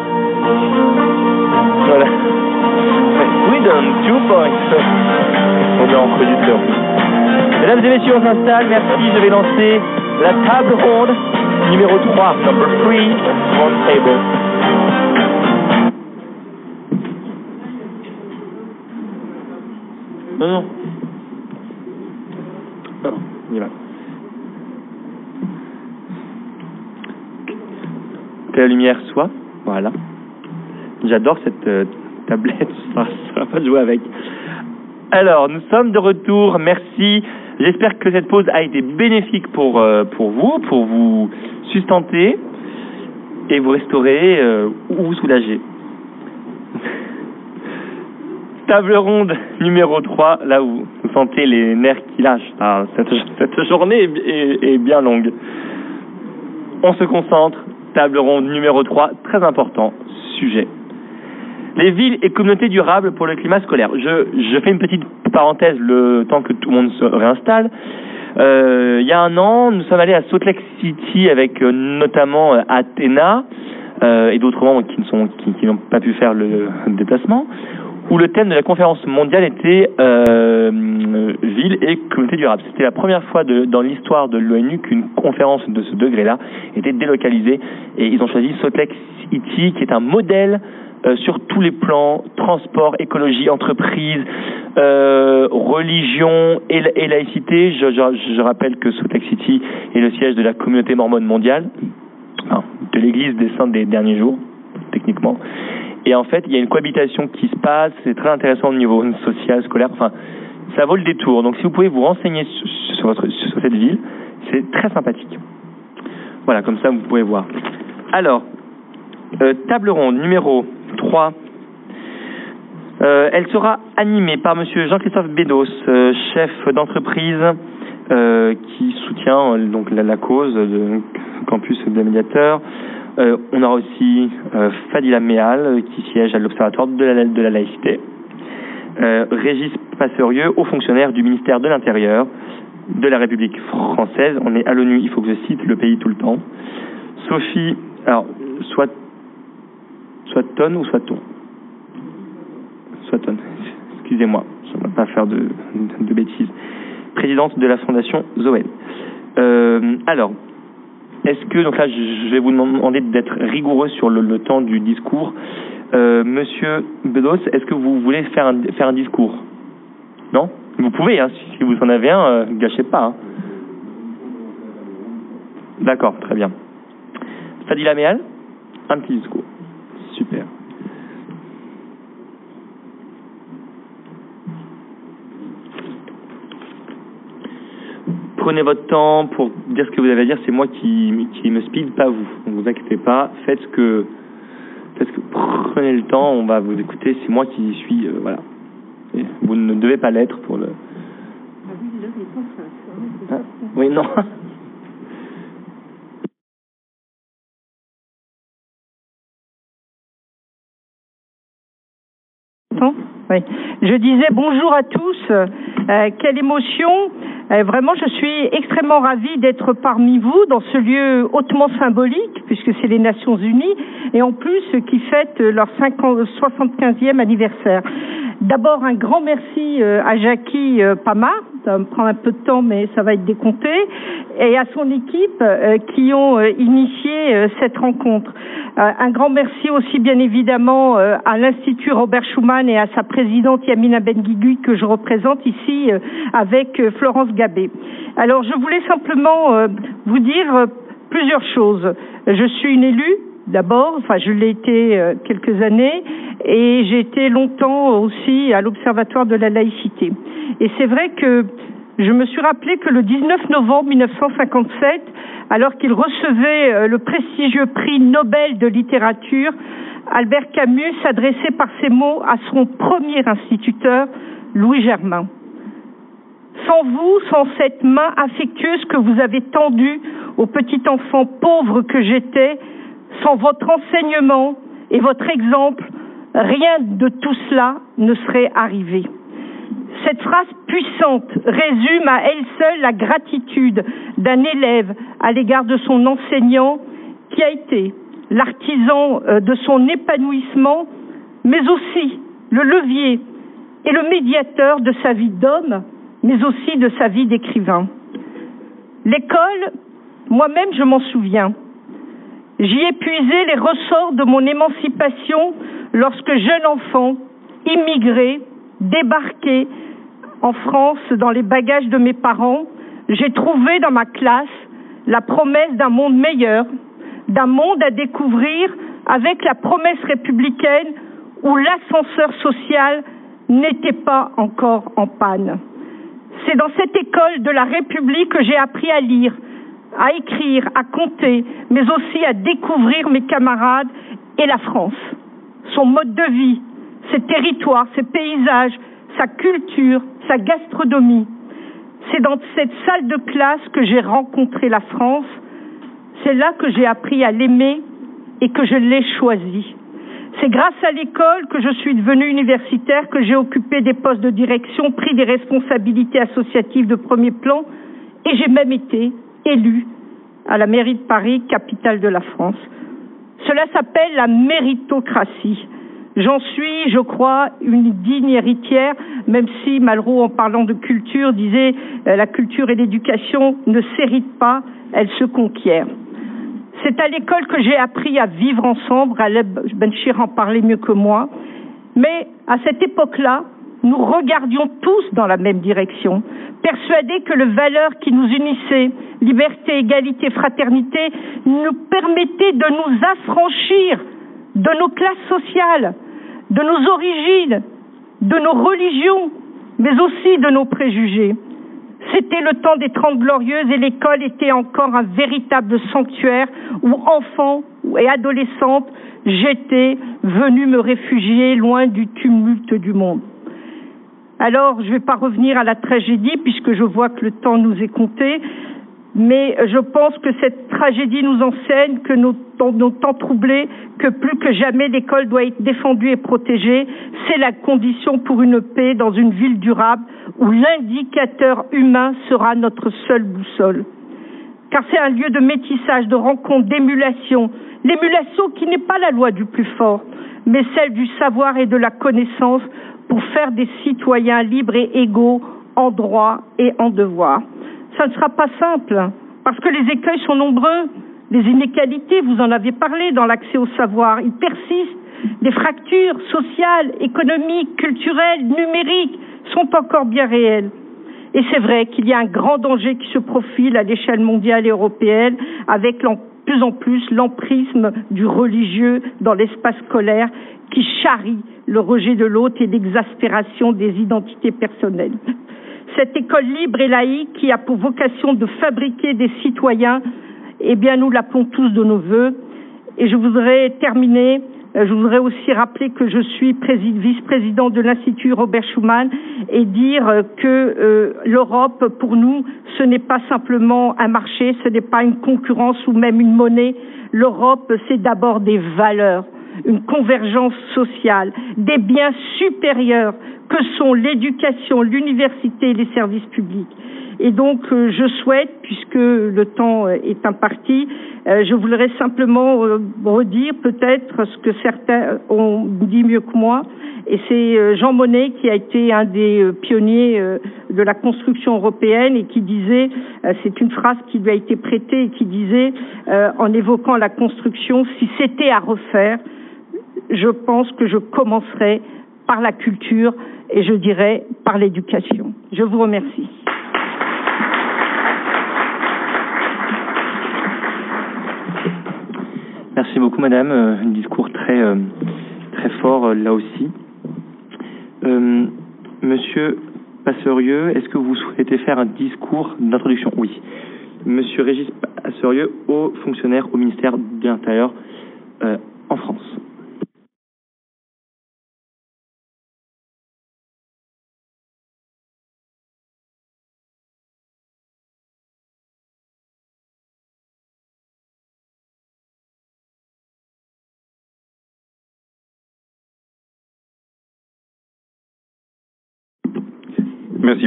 Two points. On est en plus. Mesdames et messieurs, on s'installe. Merci, je vais lancer la table ronde numéro 3, number 3, round table. Non, non. Non, on y va. Que la lumière soit, voilà. J'adore cette euh, tablette, pas jouer avec. Alors, nous sommes de retour, merci. J'espère que cette pause a été bénéfique pour, euh, pour vous, pour vous sustenter et vous restaurer euh, ou vous soulager. Table ronde numéro 3, là où vous sentez les nerfs qui lâchent. Ah, cette, journée est- est bien longue. On se concentre. Table ronde numéro 3, très important sujet. Les villes et communautés durables pour le climat scolaire. Je, je fais une petite parenthèse le temps que tout le monde se réinstalle. Euh, il y a un an, nous sommes allés à Salt Lake City avec euh, notamment euh, Athéna euh, et d'autres membres qui qui, n'ont pas pu faire le, le déplacement, où le thème de la conférence mondiale était euh, ville et communauté durable. C'était la première fois de, dans l'histoire de l'ONU qu'une conférence de ce degré-là était délocalisée et ils ont choisi Salt Lake City qui est un modèle euh, sur tous les plans, transport, écologie, entreprise, euh, religion et, et laïcité. Je, rappelle que Salt Lake City est le siège de la communauté mormone mondiale, de l'église des saints des derniers jours, techniquement. Et en fait, il y a une cohabitation qui se passe, c'est très intéressant au niveau social, scolaire, enfin, ça vaut le détour. Donc si vous pouvez vous renseigner sur cette ville, c'est très sympathique. Voilà, comme ça vous pouvez voir. Alors, euh, table ronde numéro 3. Euh, elle sera animée par Monsieur Jean-Christophe Bédos, euh, chef d'entreprise euh, qui soutient donc la, cause de campus des médiateurs. On aura aussi Fadila Méal qui siège à l'Observatoire de la, de la laïcité. Régis Passerieux, haut fonctionnaire du ministère de l'Intérieur de la République française. On est à l'ONU, il faut que je cite le pays tout le temps. Sophie, alors, soit soit tonne ou soit ton Soit tonne. Excusez-moi, je ne vais pas faire de, bêtises. Présidente de la Fondation Zoé. Euh, alors, est-ce que, donc là, je vais vous demander d'être rigoureux sur le, temps du discours. Euh, Monsieur Bedos, est-ce que vous voulez faire un, discours? Non? Vous pouvez, hein, si vous en avez un, euh, gâchez pas. Hein. D'accord, très bien. Fadila un petit discours. Super. Prenez votre temps pour dire ce que vous avez à dire. C'est moi qui, qui me speed, pas vous. Ne vous inquiétez pas. Faites ce que, faites ce que prenez le temps. On va vous écouter. C'est moi qui suis. Euh, voilà. Et vous ne devez pas l'être pour le. Ah, oui, non. Oui. Je disais bonjour à tous. Euh, quelle émotion. Euh, vraiment, je suis extrêmement ravie d'être parmi vous dans ce lieu hautement symbolique, puisque c'est les Nations Unies, et en plus qui fêtent leur 50, 75e anniversaire. D'abord, un grand merci euh, à Jackie Pama, ça me prend un peu de temps, mais ça va être décompté, et à son équipe euh, qui ont euh, initié euh, cette rencontre. un grand merci aussi, bien évidemment, à l'Institut Robert Schuman et à sa présidente Yamina Benguigui que je représente ici avec Florence Gabé. Alors, je voulais simplement vous dire plusieurs choses. Je suis une élue d'abord, enfin je l'ai été euh, quelques années et j'ai été longtemps aussi à l'Observatoire de la laïcité. Et c'est vrai que je me suis rappelé que le 19 novembre 1957, alors qu'il recevait euh, le prestigieux prix Nobel de littérature, Albert Camus s'adressait par ces mots à son premier instituteur, Louis Germain. Sans vous, sans cette main affectueuse que vous avez tendue au petit enfant pauvre que j'étais, sans votre enseignement et votre exemple, rien de tout cela ne serait arrivé. Cette phrase puissante résume à elle seule la gratitude d'un élève à l'égard de son enseignant qui a été l'artisan euh, de son épanouissement, mais aussi le levier et le médiateur de sa vie d'homme, mais aussi de sa vie d'écrivain. L'école, moi-même je m'en souviens, J'y ai les ressorts de mon émancipation lorsque jeune enfant, immigré, débarqué en France dans les bagages de mes parents, j'ai trouvé dans ma classe la promesse d'un monde meilleur, d'un monde à découvrir avec la promesse républicaine où l'ascenseur social n'était pas encore en panne. C'est dans cette école de la République que j'ai appris à lire, à écrire, à compter, mais aussi à découvrir mes camarades et la France, son mode de vie, ses territoires, ses paysages, sa culture, sa gastronomie. C'est dans cette salle de classe que j'ai rencontré la France. C'est là que j'ai appris à l'aimer et que je l'ai choisi. C'est grâce à l'école que je suis devenue universitaire, que j'ai occupé des postes de direction, pris des responsabilités associatives de premier plan, et j'ai même été élu à la mairie de Paris, capitale de la France. Cela s'appelle la méritocratie. J'en suis, je crois, une digne héritière, même si Malraux, en parlant de culture, disait euh, la culture et l'éducation ne s'héritent pas, elles se conquièrent. C'est à l'école que j'ai appris à vivre ensemble, Aleb Benchir en parlait mieux que moi, mais à cette époque-là, nous regardions tous dans la même direction, persuadés que les valeurs qui nous unissaient, liberté, égalité, fraternité, nous permettaient de nous affranchir de nos classes sociales, de nos origines, de nos religions, mais aussi de nos préjugés. C'était le temps des Trente Glorieuses et l'école était encore un véritable sanctuaire où enfants et adolescentes j'étais venue me réfugier loin du tumulte du monde. Alors, je ne vais pas revenir à la tragédie puisque je vois que le temps nous est compté, mais je pense que cette tragédie nous enseigne que nos, nos temps troublés, que plus que jamais l'école doit être défendue et protégée. C'est la condition pour une paix dans une ville durable où l'indicateur humain sera notre seule boussole. Car c'est un lieu de métissage, de rencontre, d'émulation. L'émulation qui n'est pas la loi du plus fort, mais celle du savoir et de la connaissance pour faire des citoyens libres et égaux en droit et en devoir. Ça ne sera pas simple, parce que les écueils sont nombreux. Les inégalités, vous en avez parlé dans l'accès au savoir, ils persistent. Les fractures sociales, économiques, culturelles, numériques sont encore bien réelles. Et c'est vrai qu'il y a un grand danger qui se profile à l'échelle mondiale et européenne, avec de plus en plus l'emprisme du religieux dans l'espace scolaire qui charrie le rejet de l'autre et l'exaspération des identités personnelles. Cette école libre et laïque qui a pour vocation de fabriquer des citoyens, eh bien, nous l'appelons tous de nos voeux. Et je voudrais terminer, je voudrais aussi rappeler que je suis vice-président de l'Institut Robert Schuman et dire que euh, l'Europe, pour nous, ce n'est pas simplement un marché, ce n'est pas une concurrence ou même une monnaie. L'Europe, c'est d'abord des valeurs une convergence sociale, des biens supérieurs que sont l'éducation, l'université et les services publics. Et donc, euh, je souhaite, puisque le temps euh, est imparti, euh, je voudrais simplement redire peut-être ce que certains ont dit mieux que moi. Et c'est Jean Monnet qui a été un des pionniers de la construction européenne et qui disait, c'est une phrase qui lui a été prêtée et qui disait, en évoquant la construction, si c'était à refaire, je pense que je commencerai par la culture et je dirais par l'éducation. Je vous remercie. Merci beaucoup, Madame. Euh, un discours très, euh, très fort euh, là aussi. Monsieur Passerieux, est-ce que vous souhaitez faire un discours d'introduction? Oui. Monsieur Régis Passerieux, haut fonctionnaire au ministère de l'Intérieur en France.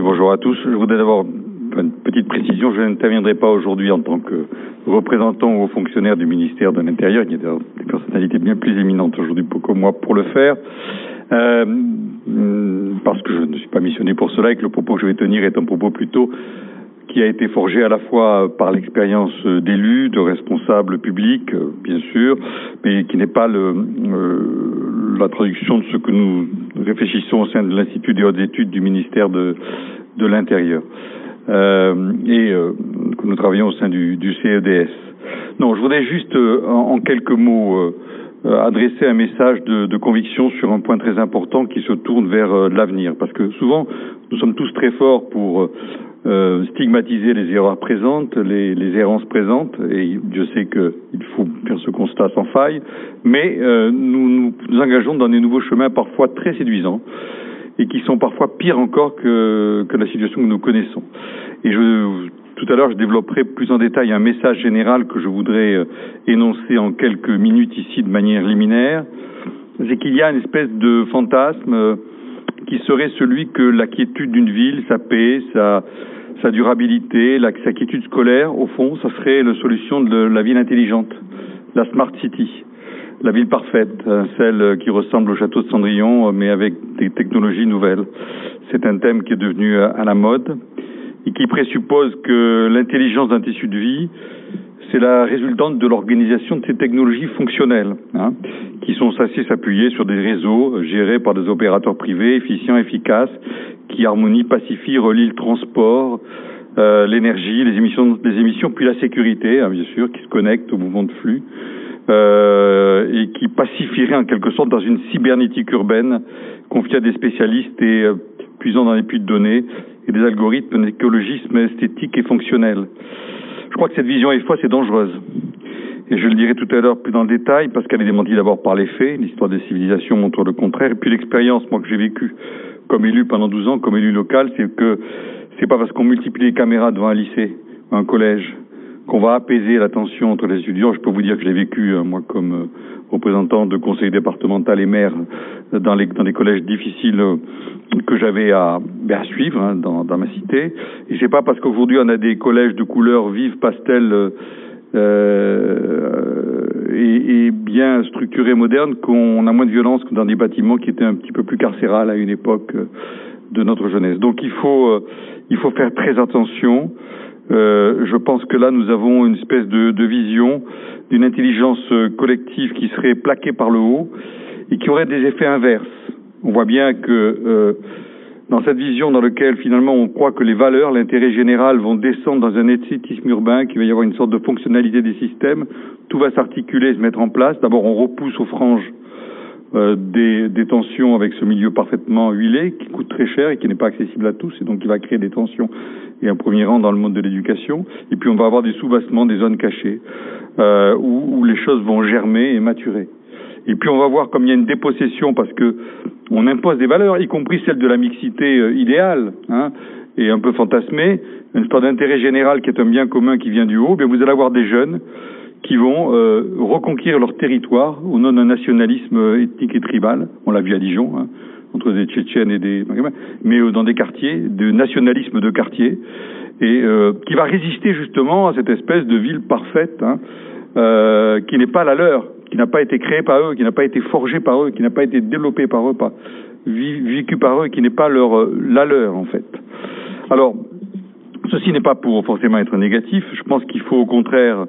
Bonjour à tous. Je voudrais d'abord une petite précision. Je n'interviendrai pas aujourd'hui en tant que représentant ou fonctionnaire du ministère de l'Intérieur. Il y a des personnalités bien plus éminentes aujourd'hui que moi pour le faire. Euh, parce que je ne suis pas missionné pour cela et que le propos que je vais tenir est un propos plutôt qui a été forgé à la fois par l'expérience d'élus, de responsables publics, bien sûr, mais qui n'est pas le, euh, la traduction de ce que nous réfléchissons au sein de l'Institut des hautes études du ministère de, de l'Intérieur euh, et euh, que nous travaillons au sein du, du CEDS. Non, je voudrais juste euh, en, en, quelques mots euh, adresser un message de, de, conviction sur un point très important qui se tourne vers l'avenir, parce que souvent nous sommes tous très forts pour euh, stigmatiser les erreurs présentes, les, les, errances présentes, et je sais qu'il faut faire ce constat sans faille, mais euh, nous, nous, nous engageons dans des nouveaux chemins parfois très séduisants et qui sont parfois pires encore que, que la situation que nous connaissons. Et je, tout à l'heure, je développerai plus en détail un message général que je voudrais euh, énoncer en quelques minutes ici de manière liminaire. C'est qu'il y a une espèce de fantasme euh, qui serait celui que la quiétude d'une ville, sa paix, sa, sa durabilité, la, sa quiétude scolaire, au fond, ça serait la solution de la ville intelligente, la smart city. la ville parfaite, euh, celle qui ressemble au château de Cendrillon, mais avec des technologies nouvelles. C'est un thème qui est devenu à la mode et qui présuppose que l'intelligence d'un tissu de vie, c'est la résultante de l'organisation de ces technologies fonctionnelles, hein, qui sont censées s'appuyer sur des réseaux gérés par des opérateurs privés, efficients, efficaces, qui harmonient, pacifient, relient le transport, euh, l'énergie, les émissions, les émissions, puis la sécurité, hein, bien sûr, qui se connectent au mouvement de flux, euh, et qui pacifierait en quelque sorte dans une cybernétique urbaine confiée à des spécialistes et euh, puisant dans les puits de données et des algorithmes d'écologisme esthétique et fonctionnel. Je crois que cette vision est fausse et dangereuse. Et je le dirai tout à l'heure plus dans le détail, parce qu'elle est démentie d'abord par les faits, l'histoire des civilisations montre le contraire, et puis l'expérience, moi, que j'ai vécue comme élu pendant 12 ans, comme élu local, c'est que c'est pas parce qu'on multiplie les caméras devant un lycée, un collège, qu'on va apaiser la tension entre les étudiants. Je peux vous dire que j'ai vécu, euh, moi, comme euh, représentant de conseil départemental et maire euh, dans les, dans les collèges difficiles que j'avais à, ben, à suivre hein, dans, dans ma cité. Et c'est pas parce qu'aujourd'hui on a des collèges de couleurs vives, pastel euh, et, et, bien structurés, modernes, qu'on a moins de violence que dans des bâtiments qui étaient un petit peu plus carcérales à une époque de notre jeunesse. Donc il faut, il faut faire très attention. Euh, je pense que là, nous avons une espèce de, de vision d'une intelligence collective qui serait plaquée par le haut et qui aurait des effets inverses. On voit bien que euh, dans cette vision dans laquelle finalement on croit que les valeurs, l'intérêt général vont descendre dans un esthétisme urbain, qu'il va y avoir une sorte de fonctionnalité des systèmes, tout va s'articuler, se mettre en place. D'abord, on repousse aux franges euh, des, des, tensions avec ce milieu parfaitement huilé, qui coûte très cher et qui n'est pas accessible à tous, et donc qui va créer des tensions et un premier rang dans le monde de l'éducation. Et puis on va avoir des soubassements, des zones cachées, euh, où, où, les choses vont germer et maturer. Et puis on va voir comme il y a une dépossession parce que on impose des valeurs, y compris celle de la mixité euh, idéale, hein, et un peu fantasmée, une sorte d'intérêt général qui est un bien commun qui vient du haut. Bien vous allez avoir des jeunes qui vont euh, reconquérir leur territoire au nom d'un nationalisme ethnique et tribal. On l'a vu à Dijon. Hein entre des Tchétchènes et des mais euh, dans des quartiers, de nationalisme de quartier, et euh, qui va résister justement à cette espèce de ville parfaite, hein, euh, qui n'est pas la leur, qui n'a pas été créée par eux, qui n'a pas été forgée par eux, qui n'a pas été développée par eux, pas vécue par eux, qui n'est pas leur euh, la leur en fait. Alors, ceci n'est pas pour forcément être négatif. Je pense qu'il faut au contraire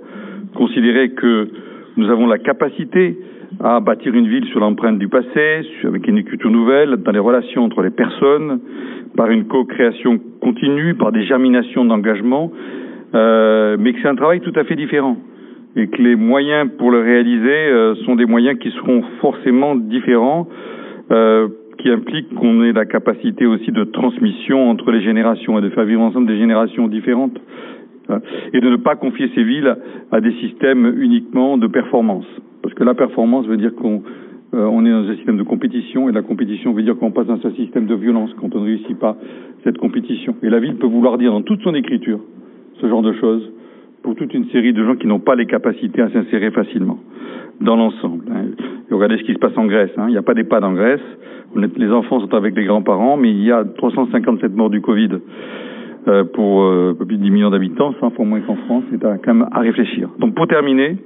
considérer que nous avons la capacité à bâtir une ville sur l'empreinte du passé, avec une écriture nouvelle, dans les relations entre les personnes, par une co-création continue, par des germinations d'engagement, euh, mais que c'est un travail tout à fait différent. Et que les moyens pour le réaliser euh, sont des moyens qui seront forcément différents, euh, qui impliquent qu'on ait la capacité aussi de transmission entre les générations et de faire vivre ensemble des générations différentes et de ne pas confier ces villes à des systèmes uniquement de performance. Parce que la performance veut dire qu'on euh, on est dans un système de compétition et la compétition veut dire qu'on passe dans un système de violence quand on ne réussit pas cette compétition. Et la ville peut vouloir dire dans toute son écriture ce genre de choses pour toute une série de gens qui n'ont pas les capacités à s'insérer facilement dans l'ensemble. Hein. Regardez ce qui se passe en Grèce. Hein. Il n'y a pas d'EHPAD en Grèce. Les enfants sont avec les grands-parents, mais il y a 357 morts du Covid pour euh, plus de 10 millions d'habitants, 100 fois moins qu'en France. C'est quand même à réfléchir. Donc pour terminer,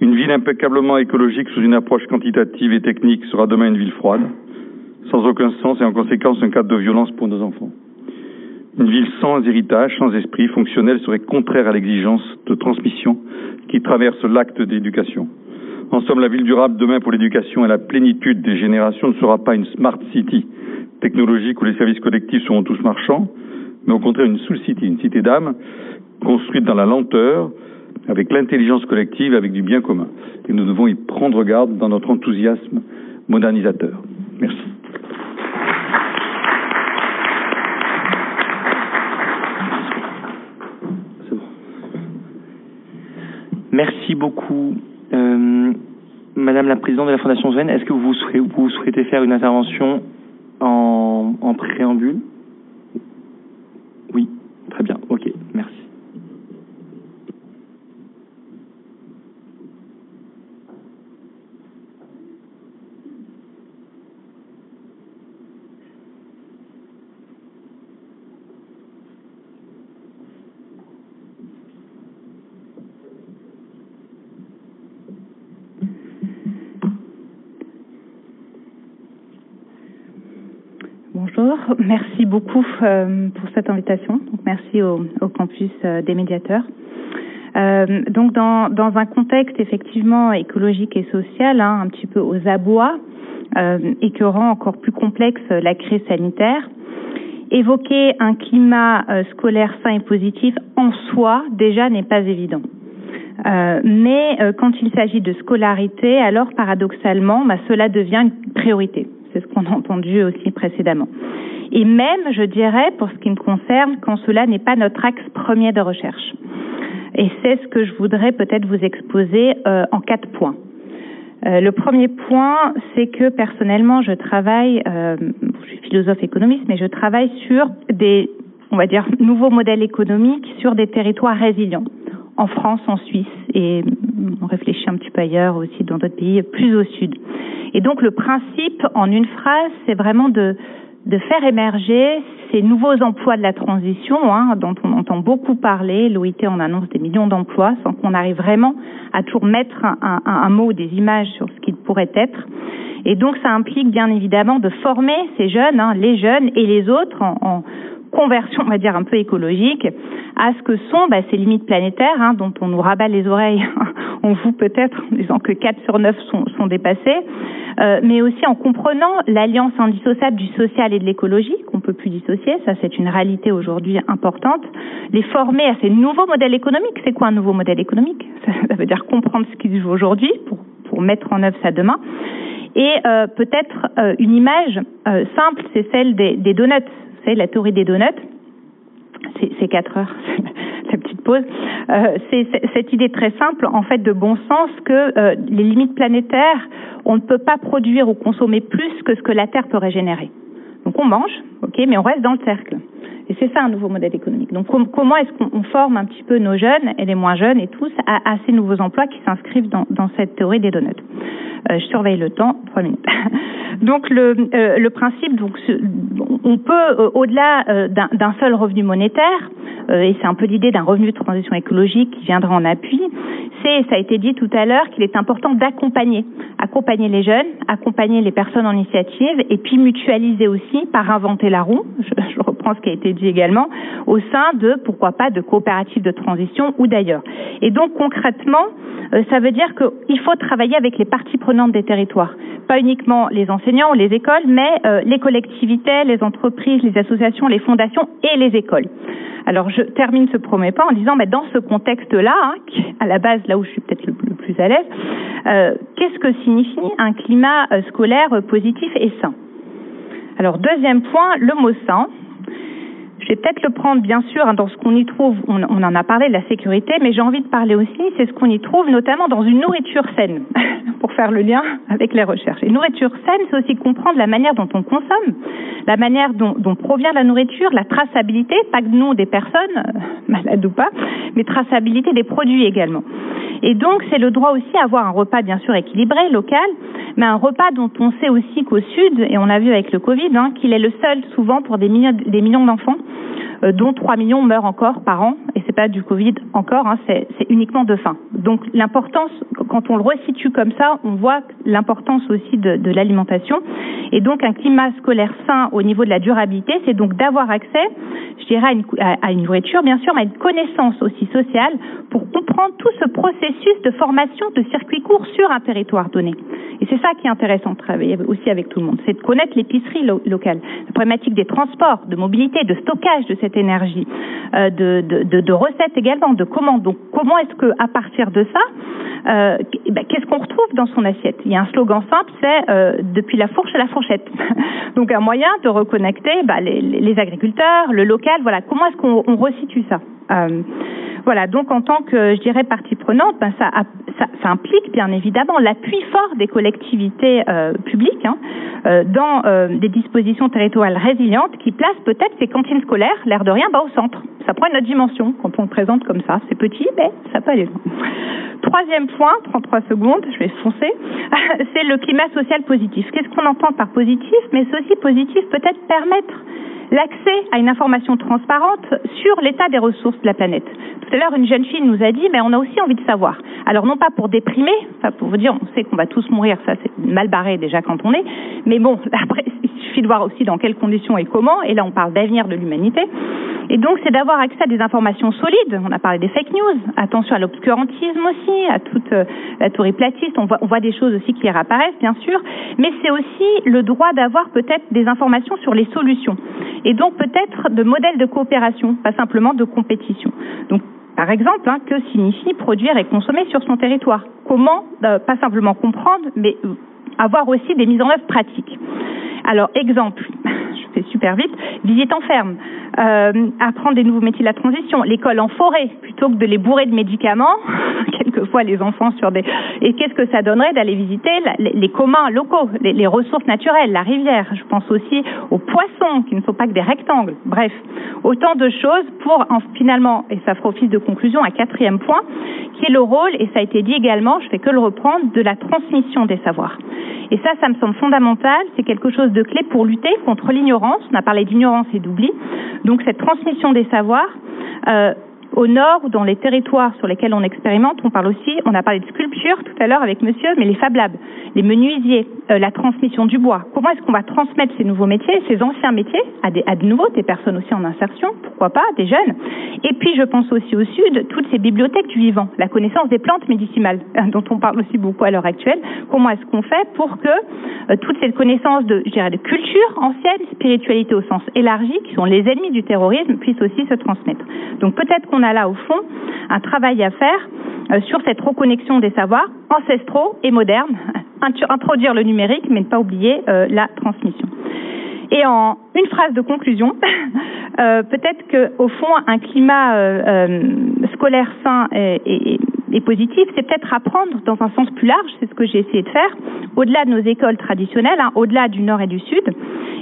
une ville impeccablement écologique sous une approche quantitative et technique sera demain une ville froide, sans aucun sens et en conséquence un cadre de violence pour nos enfants. Une ville sans héritage, sans esprit fonctionnel serait contraire à l'exigence de transmission qui traverse l'acte d'éducation. En somme, la ville durable demain pour l'éducation et la plénitude des générations ne sera pas une smart city technologique où les services collectifs seront tous marchands, mais au contraire une soul city, une cité d'âme construite dans la lenteur, avec l'intelligence collective, avec du bien commun. Et nous devons y prendre garde dans notre enthousiasme modernisateur. Merci. Merci beaucoup. Euh, Madame la Présidente de la Fondation Sven, est-ce que vous souhaitez, faire une intervention en, préambule? Ok, merci. Merci beaucoup euh, pour cette invitation. Donc, merci au, campus euh, des médiateurs. Euh, donc, dans, un contexte effectivement écologique et social, hein, un petit peu aux abois, et qui rend encore plus complexe la crise sanitaire, évoquer un climat scolaire sain et positif en soi déjà n'est pas évident. Mais quand il s'agit de scolarité, alors paradoxalement, bah, cela devient une priorité. C'est ce qu'on a entendu aussi précédemment. Et même, je dirais, pour ce qui me concerne, quand cela n'est pas notre axe premier de recherche. Et c'est ce que je voudrais peut-être vous exposer euh, en quatre points. Euh, le premier point, c'est que personnellement, je travaille, euh, je suis philosophe économiste, mais je travaille sur des, on va dire, nouveaux modèles économiques sur des territoires résilients, en France, en Suisse, et on réfléchit un petit peu ailleurs aussi dans d'autres pays plus au sud. Et donc le principe, en une phrase, c'est vraiment de, faire émerger ces nouveaux emplois de la transition, hein, dont on entend beaucoup parler. L'OIT en annonce des millions d'emplois, sans qu'on arrive vraiment à toujours mettre un, un, un mot, des images sur ce qu'il pourrait être. Et donc ça implique bien évidemment de former ces jeunes, hein, les jeunes et les autres, en conversion, on va dire, un peu écologique, à ce que sont bah, ces limites planétaires, hein, dont on nous rabat les oreilles, on vous peut-être, en disant que 4 sur 9 sont, sont dépassés, euh, mais aussi en comprenant l'alliance indissociable du social et de l'écologie, qu'on peut plus dissocier, ça c'est une réalité aujourd'hui importante, les former à ces nouveaux modèles économiques. C'est quoi un nouveau modèle économique? Ça, ça veut dire comprendre ce qui se joue aujourd'hui pour, pour mettre en œuvre ça demain. Et euh, peut-être euh, une image euh, simple, c'est celle des donuts. Vous savez, la théorie des donuts, c'est 4 heures, la petite pause. Euh, c'est cette idée très simple, en fait, de bon sens, que euh, les limites planétaires, on ne peut pas produire ou consommer plus que ce que la Terre peut régénérer. Donc on mange, ok, mais on reste dans le cercle. Et c'est ça un nouveau modèle économique. Donc com comment est-ce qu'on forme un petit peu nos jeunes et les moins jeunes et tous à, ces nouveaux emplois qui s'inscrivent dans, cette théorie des donuts? Euh, Je surveille le temps, trois minutes. donc le, euh, le principe, donc on peut euh, au-delà d'un seul revenu monétaire, et c'est un peu l'idée d'un revenu de transition écologique qui viendra en appui, c'est, ça a été dit tout à l'heure, qu'il est important d'accompagner, accompagner les jeunes, accompagner les personnes en initiative, et puis mutualiser aussi par inventer la roue. Je, reprends ce qui a été dit également, au sein de, pourquoi pas, de coopératives de transition ou d'ailleurs. Et donc concrètement, euh, ça veut dire qu'il faut travailler avec les parties prenantes des territoires, pas uniquement les enseignants ou les écoles, mais euh, les collectivités, les entreprises, les associations, les fondations et les écoles. Alors je termine ce premier pas en disant, mais dans ce contexte-là, hein, à la base là où je suis peut-être le, le, plus à l'aise, euh, qu'est-ce que signifie un climat scolaire positif et sain? Alors deuxième point, le mot sain. Je vais peut-être le prendre, bien sûr, hein, dans ce qu'on y trouve. On, en a parlé de la sécurité, mais j'ai envie de parler aussi, c'est ce qu'on y trouve, notamment dans une nourriture saine, pour faire le lien avec les recherches. Et nourriture saine, c'est aussi comprendre la manière dont on consomme, la manière dont, provient la nourriture, la traçabilité, pas que nous des personnes, malades ou pas, mais traçabilité des produits également. Et donc, c'est le droit aussi à avoir un repas, bien sûr, équilibré, local, mais un repas dont on sait aussi qu'au Sud, et on a vu avec le Covid, hein, qu'il est le seul souvent pour des millions, d'enfants dont 3 millions meurent encore par an, et c'est pas du Covid encore, hein, c'est uniquement de faim. Donc l'importance, quand on le resitue comme ça, on voit l'importance aussi de, de l'alimentation. Et donc un climat scolaire sain au niveau de la durabilité, c'est donc d'avoir accès, je dirais, à une, à, une nourriture, bien sûr, mais à une connaissance aussi sociale pour comprendre tout ce processus de formation de circuits courts sur un territoire donné. Et c'est ça qui est intéressant de travailler aussi avec tout le monde, c'est de connaître l'épicerie lo locale, la problématique des transports, de mobilité, de stockage de cette énergie, euh, de, recettes également, de commandes. Donc comment est-ce que à partir de ça, euh, ben, qu'est-ce qu'on retrouve dans son assiette? Il y a un slogan simple, c'est euh, depuis la fourche à la fourchette. Donc un moyen de reconnecter ben, les, les, agriculteurs, le local. Voilà, comment est-ce qu'on resitue ça? Voilà, donc en tant que, je dirais, partie prenante, ben ça, implique bien évidemment l'appui fort des collectivités euh, publiques hein, euh, dans euh, des dispositions territoriales résilientes qui placent peut-être ces cantines scolaires, l'air de rien, bah, au centre. Ça prend une autre dimension quand on le présente comme ça. C'est petit, mais ça peut aller loin. troisième point, 33 secondes, je vais foncer, c'est le climat social positif. Qu'est-ce qu'on entend par positif? Mais ceci positif peut-être permettre l'accès à une information transparente sur l'état des ressources de la planète. Tout à l'heure, une jeune fille nous a dit, mais on a aussi envie de savoir. Alors non pas pour déprimer, enfin pour vous dire, on sait qu'on va tous mourir, ça c'est mal barré déjà quand on est, mais bon, après, il suffit de voir aussi dans quelles conditions et comment, et là on parle d'avenir de l'humanité. Et donc c'est d'avoir accès à des informations solides. On a parlé des fake news, attention à l'obscurantisme aussi, à toute euh, la théorie platiste. On voit, on voit des choses aussi qui réapparaissent, bien sûr, mais c'est aussi le droit d'avoir peut-être des informations sur les solutions et donc peut-être de modèles de coopération, pas simplement de compétition. Donc par exemple, hein, que signifie produire et consommer sur son territoire? Comment, euh, pas simplement comprendre, mais euh, avoir aussi des mises en œuvre pratiques. Alors, exemple, je fais super vite, visite en ferme, euh, apprendre des nouveaux métiers de la transition, l'école en forêt, plutôt que de les bourrer de médicaments, quelquefois les enfants sur des... Et qu'est-ce que ça donnerait d'aller visiter les, communs locaux, les, ressources naturelles, la rivière? Je pense aussi aux poissons, qui ne sont pas que des rectangles. Bref, autant de choses pour en, finalement, et ça fera office de conclusion, un quatrième point, qui est le rôle, et ça a été dit également, je fais que le reprendre, de la transmission des savoirs. Et ça, ça me semble fondamental, c'est quelque chose de clé pour lutter contre l'ignorance. On a parlé d'ignorance et d'oubli. Donc cette transmission des savoirs, euh, au nord ou dans les territoires sur lesquels on expérimente, on parle aussi, on a parlé de sculpture tout à l'heure avec monsieur, mais les Fab Labs, les menuisiers, euh, la transmission du bois. Comment est-ce qu'on va transmettre ces nouveaux métiers, ces anciens métiers à, des, à de nouveau des personnes aussi en insertion, pourquoi pas, des jeunes? Et puis je pense aussi au sud, toutes ces bibliothèques du vivant, la connaissance des plantes médicinales, dont on parle aussi beaucoup à l'heure actuelle. Comment est-ce qu'on fait pour que euh, toutes ces connaissances de, je dirais, de culture ancienne, spiritualité au sens élargi, qui sont les ennemis du terrorisme, puissent aussi se transmettre? Donc peut-être qu'on a là au fond un travail à faire euh, sur cette reconnexion des savoirs ancestraux et modernes, introduire le numérique, mais ne pas oublier euh, la transmission. Et en une phrase de conclusion, euh, peut-être qu'au fond, un climat scolaire sain et, positif, c'est peut-être apprendre dans un sens plus large, c'est ce que j'ai essayé de faire, au-delà de nos écoles traditionnelles, hein, au-delà du Nord et du Sud,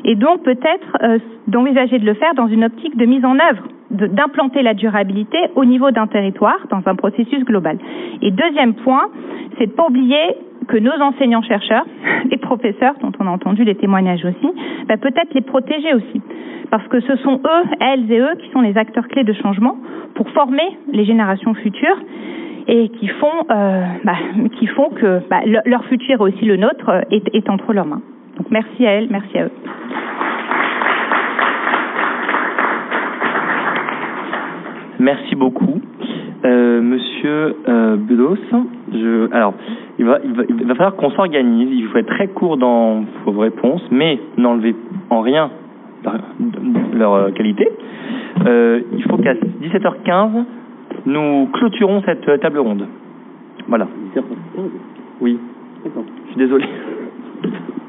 et donc peut-être d'envisager de le faire dans une optique de mise en œuvre d'implanter la durabilité au niveau d'un territoire dans un processus global. Et deuxième point, c'est de ne pas oublier que nos enseignants-chercheurs, les professeurs, dont on a entendu les témoignages aussi, bah peut-être les protéger aussi. Parce que ce sont eux, elles et eux, qui sont les acteurs clés de changement pour former les générations futures et qui font, euh, bah, qui font que bah, le, leur futur et aussi le nôtre est entre leurs mains. Donc merci à elles, merci à eux. Merci beaucoup. Euh, monsieur euh, Bedos, je, alors, il va, il va, il va falloir qu'on s'organise. Il faut être très court dans vos réponses, mais n'enlevez en rien leur, euh, qualité. Euh, il faut qu'à 17h15, nous clôturons cette table ronde. Voilà. Oui. Je suis désolé.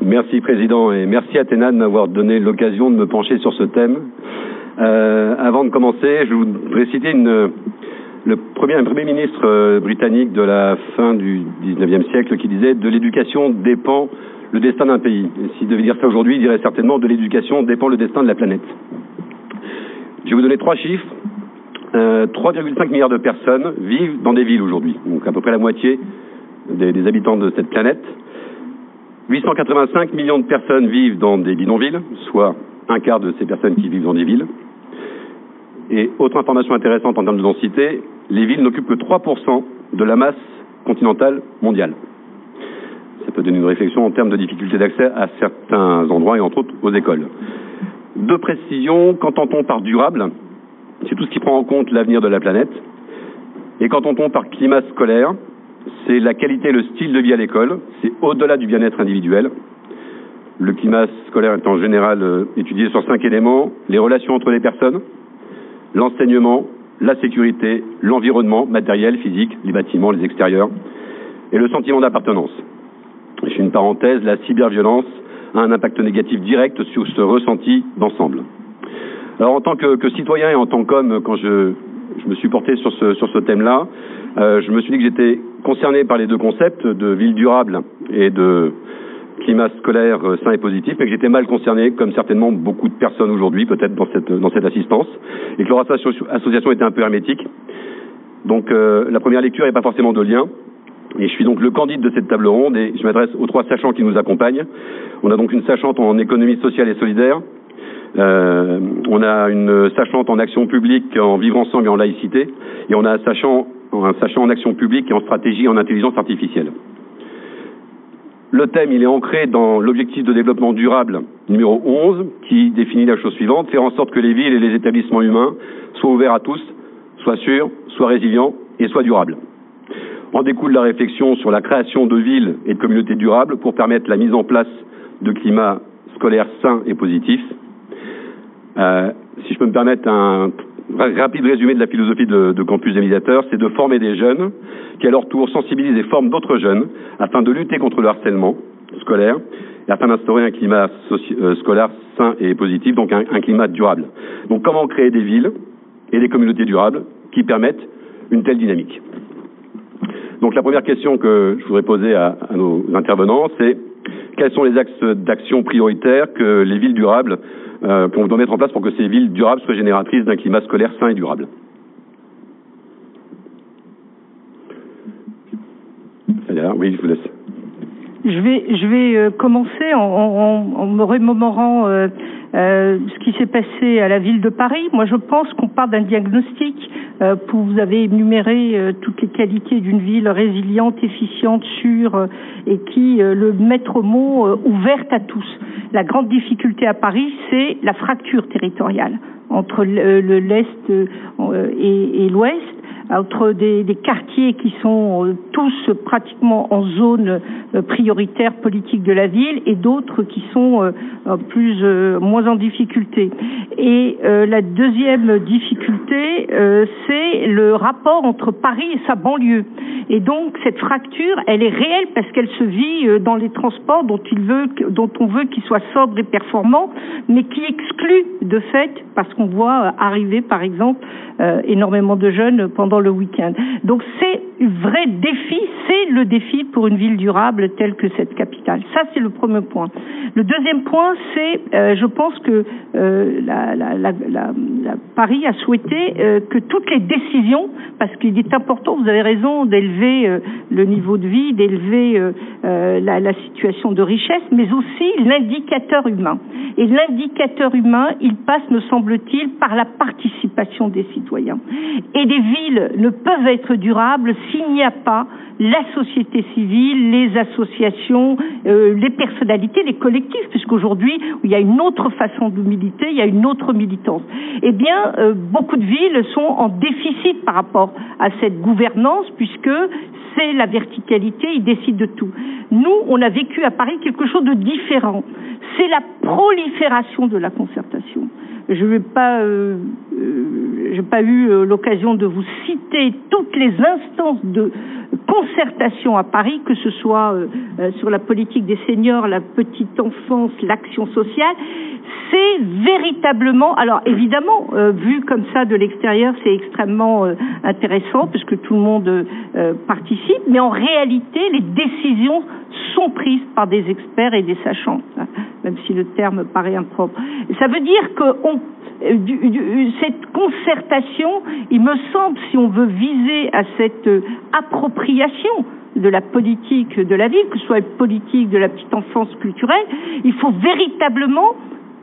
Merci Président et merci Athéna de m'avoir donné l'occasion de me pencher sur ce thème. Euh, avant de commencer, je voudrais citer le premier, un premier ministre euh, britannique de la fin du 19e siècle qui disait de l'éducation dépend le destin d'un pays. S'il devait dire ça aujourd'hui, il dirait certainement de l'éducation dépend le destin de la planète. Je vais vous donner trois chiffres. Euh, 3,5 milliards de personnes vivent dans des villes aujourd'hui, donc à peu près la moitié des habitants de cette planète. 885 millions de personnes vivent dans des bidonvilles, soit un quart de ces personnes qui vivent dans des villes. Et autre information intéressante en termes de densité, les villes n'occupent que 3% de la masse continentale mondiale. Ça peut donner une réflexion en termes de difficulté d'accès à certains endroits et entre autres aux écoles. Deux précisions, qu'entend-on par durable? C'est tout ce qui prend en compte l'avenir de la planète. Et qu'entend-on par climat scolaire? C'est la qualité et le style de vie à l'école, c'est au-delà du bien-être individuel. Le climat scolaire est en général euh, étudié sur cinq éléments, les relations entre les personnes, l'enseignement, la sécurité, l'environnement matériel, physique, les bâtiments, les extérieurs, et le sentiment d'appartenance. Je fais une parenthèse, la cyberviolence a un impact négatif direct sur ce ressenti d'ensemble. Alors en tant que, citoyen et en tant qu'homme, quand je, me suis porté sur ce, thème-là, je me suis dit que j'étais concerné par les deux concepts de ville durable et de climat scolaire euh, sain et positif, mais que j'étais mal concerné, comme certainement beaucoup de personnes aujourd'hui, peut-être dans cette, dans cette assistance, et que leur association était un peu hermétique. Donc euh, la première lecture n'est pas forcément de lien. Et je suis donc le candidat de cette table ronde et je m'adresse aux trois sachants qui nous accompagnent. On a donc une sachante en économie sociale et solidaire. Euh, on a une sachante en action publique, en vivre ensemble et en laïcité. Et on a un sachant, un sachant en action publique et en stratégie en intelligence artificielle. Le thème, il est ancré dans l'objectif de développement durable numéro 11, qui définit la chose suivante, faire en sorte que les villes et les établissements humains soient ouverts à tous, soient sûrs, soient résilients et soient durables. En découle la réflexion sur la création de villes et de communautés durables pour permettre la mise en place de climats scolaires sains et positifs. Euh, si je peux me permettre un rapide résumé de la philosophie de, Campus des médiateurs, c'est de former des jeunes qui, à leur tour, sensibilisent et forment d'autres jeunes afin de lutter contre le harcèlement scolaire et afin d'instaurer un climat euh, scolaire sain et positif, donc un, un, climat durable. Donc comment créer des villes et des communautés durables qui permettent une telle dynamique? Donc la première question que je voudrais poser à, à nos intervenants, c'est quels sont les axes d'action prioritaires que les villes durables euh, qu'on doit mettre en place pour que ces villes durables soient génératrices d'un climat scolaire sain et durable. Oui, je vous laisse. Je vais, je vais euh, commencer en, en, en me remémorant euh, euh, ce qui s'est passé à la ville de Paris. Moi, je pense qu'on part d'un diagnostic. Euh, vous avez énuméré euh, toutes les qualités d'une ville résiliente, efficiente, sûre euh, et qui, le maître mot, ouverte à tous. La grande difficulté à Paris, c'est la fracture territoriale entre l'Est et l'Ouest entre des, quartiers qui sont euh, tous pratiquement en zone euh, prioritaire politique de la ville et d'autres qui sont euh, plus moins en difficulté. Et la deuxième difficulté, c'est le rapport entre Paris et sa banlieue. Et donc cette fracture, elle est réelle parce qu'elle se vit dans les transports dont, il veut, dont on veut qu'ils soient sobres et performants, mais qui exclut de fait, parce qu'on voit arriver par exemple énormément de jeunes pendant le week-end. Donc c'est un vrai défi, c'est le défi pour une ville durable telle que cette capitale. Ça, c'est le premier point. Le deuxième point, c'est, euh, je pense que euh, Paris a souhaité euh, que toutes les décisions, parce qu'il est important, vous avez raison, d'élever euh, le niveau de vie, d'élever la, la situation de richesse, mais aussi l'indicateur humain. Et l'indicateur humain, il passe, me semble-t-il, par la participation des citoyens. Et des villes ne peuvent être durables s'il n'y a pas la société civile, les associations, euh, les personnalités, les collectifs, puisqu'aujourd'hui, il y a une autre façon de militer, il y a une autre militance. Eh bien, euh, beaucoup de villes sont en déficit par rapport à cette gouvernance, puisque c'est la verticalité, ils décident de tout. Nous, on a vécu à Paris quelque chose de différent. C'est la prolifération de la concertation. Je n'ai pas, euh, euh, pas eu euh, l'occasion de vous citer toutes les instances de concertation à Paris, que ce soit euh, sur la politique des seniors, la petite enfance, l'action sociale. C'est véritablement, alors évidemment, euh, vu comme ça de l'extérieur, c'est extrêmement euh, intéressant puisque tout le monde euh, participe, mais en réalité, les décisions sont prises par des experts et des sachants, hein, même si le terme paraît impropre. Ça veut dire que du, cette concertation, il me semble, si on veut viser à cette appropriation de la politique de la ville, que ce soit une politique de la petite enfance culturelle, il faut véritablement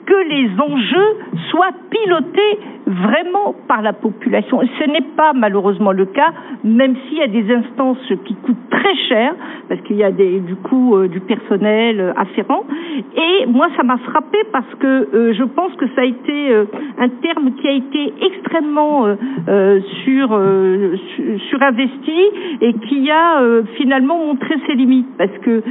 que les enjeux soient pilotés vraiment par la population. Ce n'est pas malheureusement le cas, même s'il y a des instances qui coûtent très cher, parce qu'il y a du coup euh, du personnel euh, afférent. Et moi, ça m'a frappé parce que euh, je pense que ça a été un terme qui a été extrêmement sur, surinvesti et qui a finalement montré ses limites. Parce que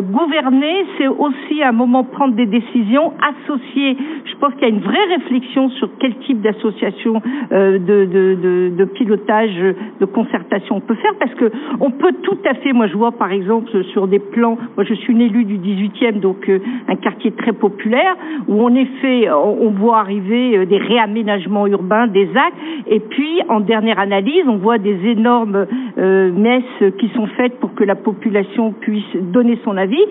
gouverner, c'est aussi à un moment prendre des décisions associées. Je pense qu'il y a une vraie réflexion sur quel type d'association de, de, pilotage, de concertation on peut faire, parce que on peut tout à fait, moi je vois par exemple sur des plans, moi je suis une élue du 18e, donc euh, un quartier très populaire, où en effet on, voit arriver euh, des réaménagements urbains, des actes, et puis en dernière analyse, on voit des énormes euh, messes qui sont faites pour que la population puisse donner son avis.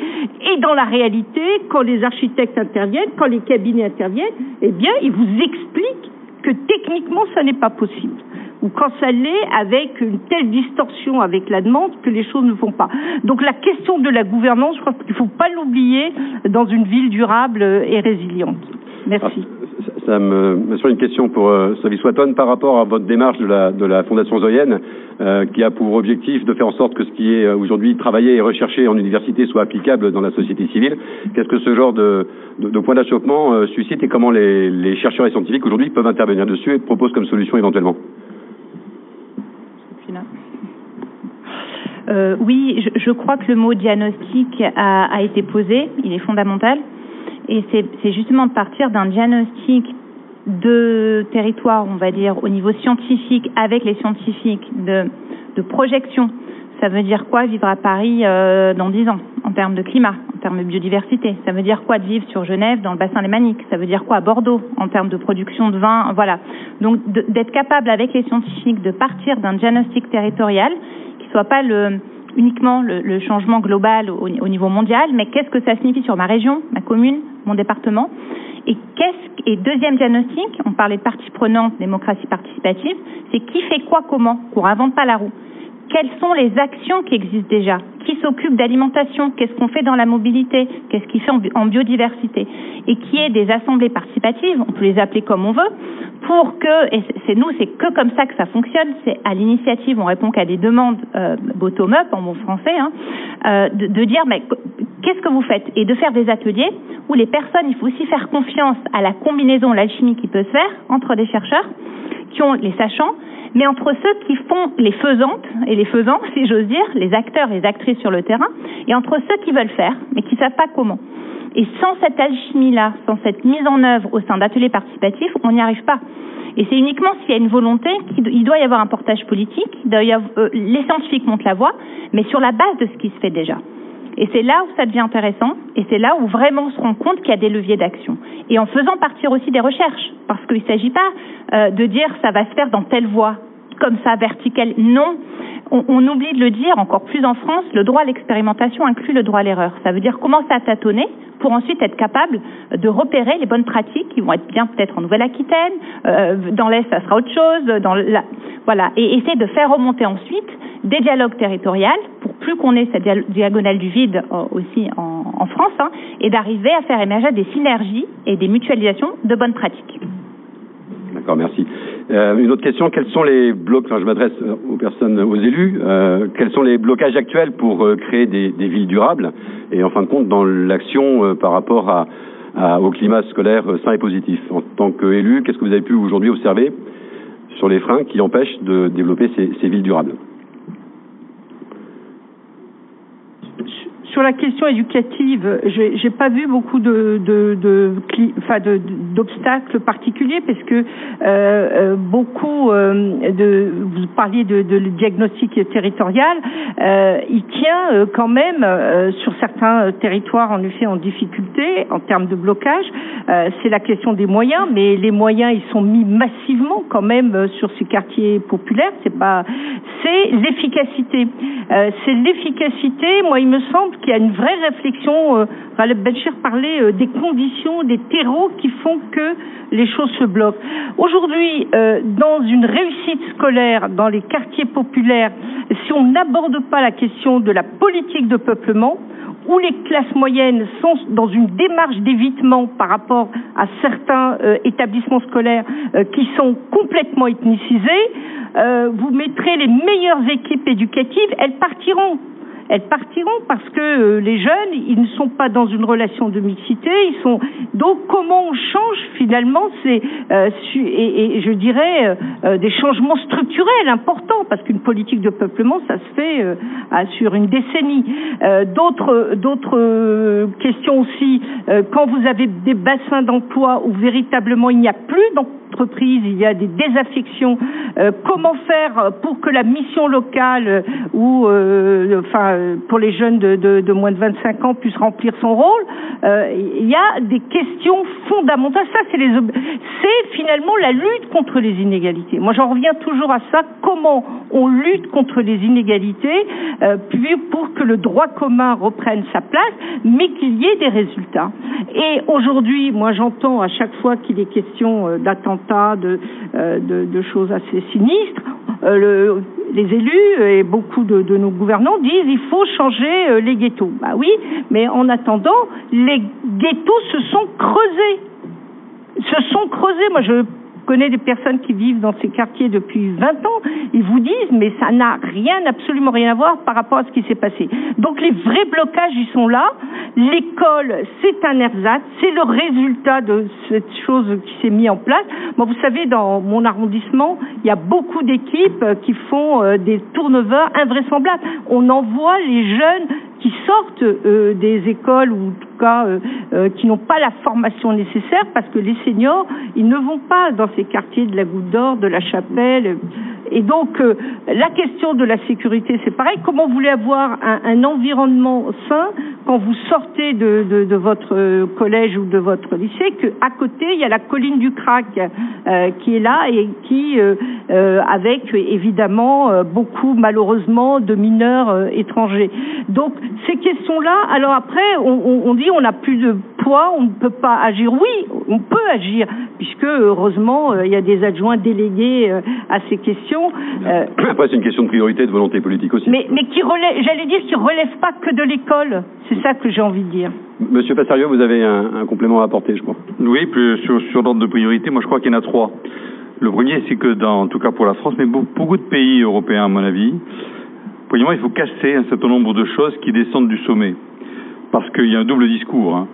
Et dans la réalité, quand les architectes interviennent, quand les cabinets interviennent, eh bien, ils vous expliquent que techniquement, ça n'est pas possible ou quand ça l'est avec une telle distorsion avec la demande que les choses ne vont pas. Donc la question de la gouvernance, je crois qu'il ne faut pas l'oublier dans une ville durable et résiliente. Merci. Ça me, me sur une question pour euh, Sophie Swatton par rapport à votre démarche de la, Fondation Zoyenne, euh, qui a pour objectif de faire en sorte que ce qui est euh, aujourd'hui travaillé et recherché en université soit applicable dans la société civile. Qu'est-ce que ce genre de, de, point d'achoppement euh, suscite et comment les, chercheurs et scientifiques aujourd'hui peuvent intervenir dessus et proposent comme solution éventuellement? Oui, je, crois que le mot diagnostic a été posé, il est fondamental. Et c'est justement de partir d'un diagnostic de territoire, on va dire, au niveau scientifique, avec les scientifiques, de, projection. Ça veut dire quoi vivre à Paris euh, dans dix ans, en termes de climat, en termes de biodiversité? Ça veut dire quoi de vivre sur Genève, dans le bassin lémanique? Ça veut dire quoi à Bordeaux, en termes de production de vin? Voilà. Donc d'être capable, avec les scientifiques, de partir d'un diagnostic territorial qui soit pas le uniquement le, changement global au, au, niveau mondial, mais qu'est-ce que ça signifie sur ma région, ma commune, mon département Et qu'est-ce et deuxième diagnostic, on parlait de partie prenante, démocratie participative, c'est qui fait quoi comment, qu'on invente pas la roue. Quelles sont les actions qui existent déjà? Qui s'occupe d'alimentation? Qu'est-ce qu'on fait dans la mobilité? Qu'est-ce qui fait en biodiversité? Et qui est des assemblées participatives, on peut les appeler comme on veut, pour que, et c'est nous, c'est que comme ça que ça fonctionne, c'est à l'initiative, on répond qu'à des demandes euh, bottom-up en bon français, hein, euh, de, de dire mais qu'est-ce que vous faites? Et de faire des ateliers où les personnes, il faut aussi faire confiance à la combinaison, l'alchimie qui peut se faire entre des chercheurs les sachants, mais entre ceux qui font les faisantes et les faisants, si j'ose dire, les acteurs et les actrices sur le terrain, et entre ceux qui veulent faire, mais qui ne savent pas comment. Et sans cette alchimie-là, sans cette mise en œuvre au sein d'ateliers participatifs, on n'y arrive pas. Et c'est uniquement s'il y a une volonté qu'il doit y avoir un portage politique, euh, les scientifiques montent la voie, mais sur la base de ce qui se fait déjà. Et c'est là où ça devient intéressant, et c'est là où vraiment on se rend compte qu'il y a des leviers d'action. Et en faisant partir aussi des recherches, parce qu'il ne s'agit pas euh, de dire ça va se faire dans telle voie, comme ça, verticale. Non, on, oublie de le dire, encore plus en France, le droit à l'expérimentation inclut le droit à l'erreur. Ça veut dire commencer à tâtonner pour ensuite être capable de repérer les bonnes pratiques qui vont être bien peut-être en Nouvelle-Aquitaine, euh, dans l'Est ça sera autre chose, dans la, voilà, et essayer de faire remonter ensuite des dialogues territoriaux pour plus qu'on ait cette diagonale du vide euh, aussi en, en France, hein, et d'arriver à faire émerger des synergies et des mutualisations de bonnes pratiques. D'accord, merci. Euh, une autre question, quels sont les blocs, enfin je m'adresse aux personnes, aux élus, euh, quels sont les blocages actuels pour euh, créer des, villes durables? Et en fin de compte dans l'action euh, par rapport au climat scolaire sain et positif. En tant qu'élu, qu'est-ce que vous avez pu aujourd'hui observer sur les freins qui empêchent de développer ces villes durables? Sur la question éducative, j'ai, pas vu beaucoup de, de, de, de, d'obstacles particuliers parce que euh, euh, beaucoup euh, de, vous parliez de, de diagnostic territorial, euh, il tient euh, quand même euh, sur certains territoires en effet en difficulté en termes de blocage. c'est la question des moyens, mais les moyens ils sont mis massivement quand même sur ces quartiers populaires. C'est pas, c'est l'efficacité. c'est l'efficacité. Moi, il me semble qu'il y a une vraie réflexion. Euh, Benchir parlait euh, des conditions, des terreaux qui font que les choses se bloquent. Aujourd'hui, euh, dans une réussite scolaire, dans les quartiers populaires, si on n'aborde pas la question de la politique de peuplement, où les classes moyennes sont dans une démarche d'évitement par rapport à certains euh, établissements scolaires qui sont complètement ethnicisés, vous mettrez les meilleures équipes éducatives, elles partiront elles partiront parce que euh, les jeunes, ils ne sont pas dans une relation de mixité, ils sont donc comment on change finalement c'est euh, et, je dirais euh, euh, des changements structurels importants parce qu'une politique de peuplement ça se fait sur une décennie. d'autres d'autres questions aussi quand vous avez des bassins d'emploi où véritablement il n'y a plus donc il y a des désaffections. Euh, comment faire pour que la mission locale euh, ou euh, enfin pour les jeunes de, moins de 25 ans puisse remplir son rôle Il y a des questions fondamentales. Ça, c'est finalement la lutte contre les inégalités. Moi, j'en reviens toujours à ça. Comment on lutte contre les inégalités puis pour que le droit commun reprenne sa place, mais qu'il y ait des résultats. Et aujourd'hui, moi, j'entends à chaque fois qu'il est question euh, euh, de, choses assez sinistres, euh, le- les élus et beaucoup de, de nos gouvernants disent il faut changer euh, les ghettos. Bah oui, mais en attendant, les ghettos se sont creusés se sont creusés. Moi, je connais des personnes qui vivent dans ces quartiers depuis 20 ans. Ils vous disent, mais ça n'a rien, absolument rien à voir par rapport à ce qui s'est passé. Donc, les vrais blocages, ils sont là. L'école, c'est un ersatz. C'est le résultat de cette chose qui s'est mise en place. Moi, vous savez, dans mon arrondissement, il y a beaucoup d'équipes qui font euh, des turnovers invraisemblables. On envoie les jeunes qui sortent euh, des écoles ou euh, euh, qui n'ont pas la formation nécessaire parce que les seniors ils ne vont pas dans ces quartiers de la Goutte d'Or, de la Chapelle et donc euh, la question de la sécurité c'est pareil comment vous voulez avoir un, environnement sain quand vous sortez de, votre euh, collège ou de votre lycée que à côté il y a la colline du Crac euh, qui est là et qui avec évidemment beaucoup malheureusement de mineurs étrangers donc ces questions-là, alors après, on, on, dit on n'a plus de poids, on ne peut pas agir. Oui, on peut agir, puisque heureusement, il y a des adjoints délégués à ces questions. Euh, Après, c'est une question de priorité, de volonté politique aussi. mais, mais qui relève, j'allais dire, qui relève pas que de l'école. C'est ça que j'ai envie de dire. Monsieur Passario, vous avez un, un complément à apporter, je crois. Oui, sur, sur l'ordre de priorité, moi je crois qu'il y en a trois. Le premier, c'est que dans, en tout cas pour la France, mais beaucoup, beaucoup de pays européens à mon avis, premièrement, il faut casser un certain nombre de choses qui descendent du sommet. Parce qu'il y a un double discours. hein.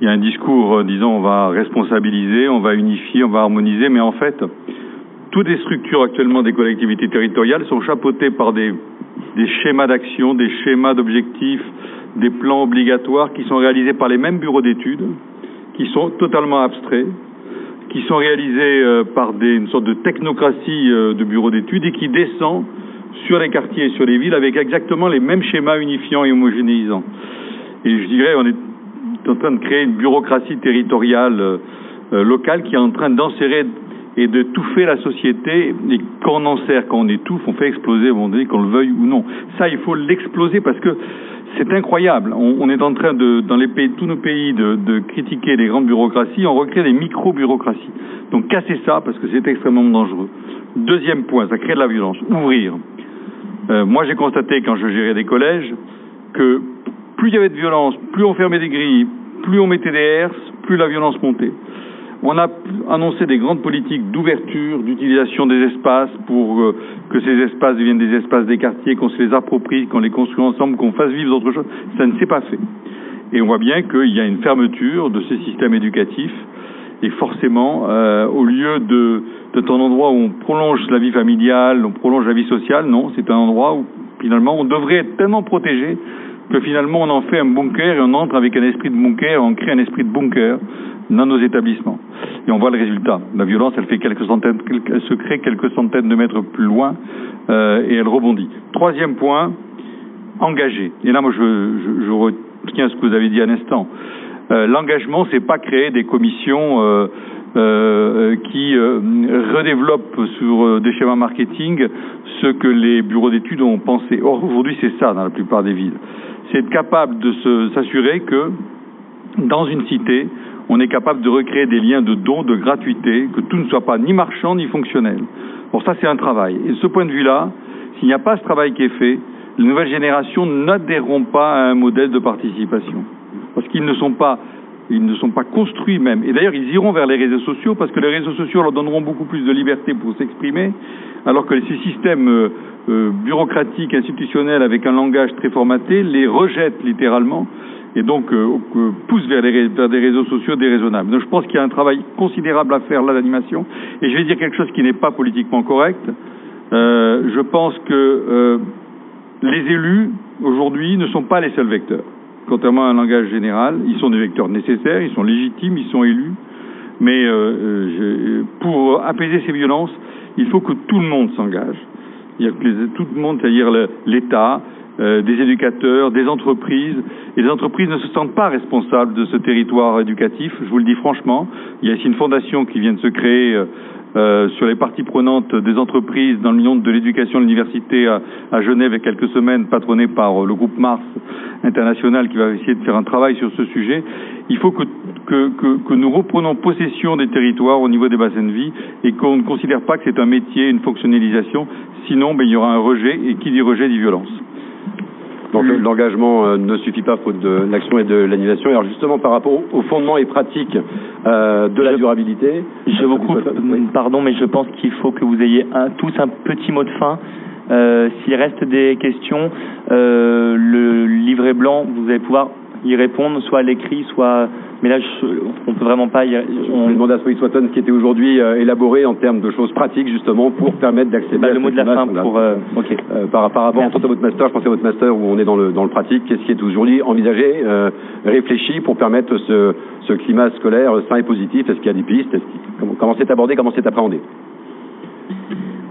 Il y a un discours euh, disant on va responsabiliser, on va unifier, on va harmoniser, mais en fait, toutes les structures actuellement des collectivités territoriales sont chapeautées par des, schémas d'action, des schémas d'objectifs, des plans obligatoires qui sont réalisés par les mêmes bureaux d'études, qui sont totalement abstraits, qui sont réalisés euh, par une sorte de technocratie euh, de bureaux d'études et qui descend sur les quartiers et sur les villes avec exactement les mêmes schémas unifiants et homogénéisants. Et je dirais, on est en train de créer une bureaucratie territoriale euh, locale qui est en train d'enserrer et de touffer la société. Et quand on enserre, quand on étouffe, on fait exploser qu'on le veuille ou non. Ça, il faut l'exploser parce que c'est incroyable. On, est en train de, dans les pays, tous nos pays, de, de critiquer les grandes bureaucraties. On recrée des micro-bureaucraties. Donc cassez ça parce que c'est extrêmement dangereux. Deuxième point, ça crée de la violence. Ouvrir. Euh, moi, j'ai constaté quand je gérais des collèges que plus il y avait de violence, plus on fermait des grilles, plus on mettait des herses, plus la violence montait. On a annoncé des grandes politiques d'ouverture, d'utilisation des espaces pour euh, que ces espaces deviennent des espaces des quartiers, qu'on se les approprie, qu'on les construit ensemble, qu'on fasse vivre d'autres choses. Ça ne s'est pas fait. Et on voit bien qu'il y a une fermeture de ces systèmes éducatifs. Et forcément, euh, au lieu de d'être un endroit où on prolonge la vie familiale, on prolonge la vie sociale, non, c'est un endroit où finalement on devrait être tellement protégé que finalement on en fait un bunker et on entre avec un esprit de bunker, on crée un esprit de bunker dans nos établissements. Et on voit le résultat. La violence, elle fait quelques centaines, elle se crée quelques centaines de mètres plus loin euh, et elle rebondit. Troisième point, engager. Et là, moi, je, je, je retiens ce que vous avez dit à l'instant. Euh, L'engagement, c'est pas créer des commissions euh, euh, qui euh, redéveloppent sur euh, des schémas marketing ce que les bureaux d'études ont pensé. Or, aujourd'hui, c'est ça dans la plupart des villes. C'est être capable de s'assurer que dans une cité, on est capable de recréer des liens de dons, de gratuité, que tout ne soit pas ni marchand ni fonctionnel. Bon, ça c'est un travail. Et de ce point de vue-là, s'il n'y a pas ce travail qui est fait, les nouvelles générations n'adhéreront pas à un modèle de participation. Parce qu'ils ne sont pas ils ne sont pas construits même. Et d'ailleurs, ils iront vers les réseaux sociaux parce que les réseaux sociaux leur donneront beaucoup plus de liberté pour s'exprimer, alors que ces systèmes euh, euh, bureaucratiques, institutionnels, avec un langage très formaté, les rejettent littéralement et donc euh, poussent vers, des réseaux sociaux déraisonnables. Donc je pense qu'il y a un travail considérable à faire là d'animation. Et je vais dire quelque chose qui n'est pas politiquement correct. Je pense que les élus, aujourd'hui, ne sont pas les seuls vecteurs. Contrairement à un langage général, ils sont des vecteurs nécessaires, ils sont légitimes, ils sont élus. Mais euh, je, pour apaiser ces violences, il faut que tout le monde s'engage. Tout le monde, c'est-à-dire l'État, euh, des éducateurs, des entreprises. Et les entreprises ne se sentent pas responsables de ce territoire éducatif, je vous le dis franchement. Il y a ici une fondation qui vient de se créer euh, euh, sur les parties prenantes des entreprises dans le monde de l'éducation de l'université à, Genève il y a quelques semaines, patronnée par le groupe Mars international qui va essayer de faire un travail sur ce sujet. Il faut que, que, que, que nous reprenons possession des territoires au niveau des bassins de vie et qu'on ne considère pas que c'est un métier, une fonctionnalisation. Sinon, ben, il y aura un rejet et qui dit rejet dit violence. Donc l'engagement euh, ne suffit pas faute de l'action et de l'animation. Alors justement par rapport aux fondements et pratiques euh, de la durabilité. Je vous coupe, pardon, mais je pense qu'il faut que vous ayez un, tous un petit mot de fin. Euh, S'il reste des questions, euh, le livret blanc, vous allez pouvoir y répondre, soit à l'écrit, soit mais là, je, on peut vraiment pas. Y, on vais demander à Sophie Swatton ce qui était aujourd'hui euh, élaboré en termes de choses pratiques justement pour permettre d'accéder. Bah, à le mot de la fin pour. Euh. Euh, par, par rapport à votre master, je pensais à votre master où on est dans le dans le pratique. Qu'est-ce qui est aujourd'hui envisagé, réfléchi pour permettre ce ce climat scolaire sain et positif? Est-ce qu'il y a des pistes? Comment c'est abordé? Comment c'est appréhendé?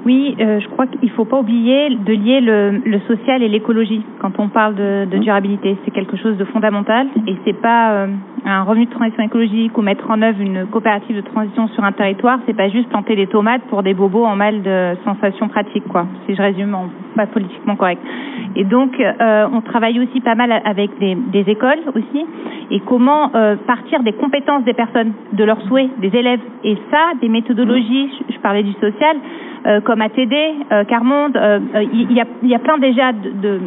Oui, euh, je crois qu'il ne faut pas oublier de lier le, le social et l'écologie quand on parle de, de durabilité. C'est quelque chose de fondamental et c'est pas euh, un revenu de transition écologique ou mettre en œuvre une coopérative de transition sur un territoire. C'est pas juste planter des tomates pour des bobos en mal de sensations pratiques, quoi. Si je résume, en, pas politiquement correct. Et donc, euh, on travaille aussi pas mal avec des, des écoles aussi et comment euh, partir des compétences des personnes, de leurs souhaits, des élèves. Et ça, des méthodologies. Je, je parlais du social comme ATD, euh, Carmonde, euh, il y, a, plein déjà de,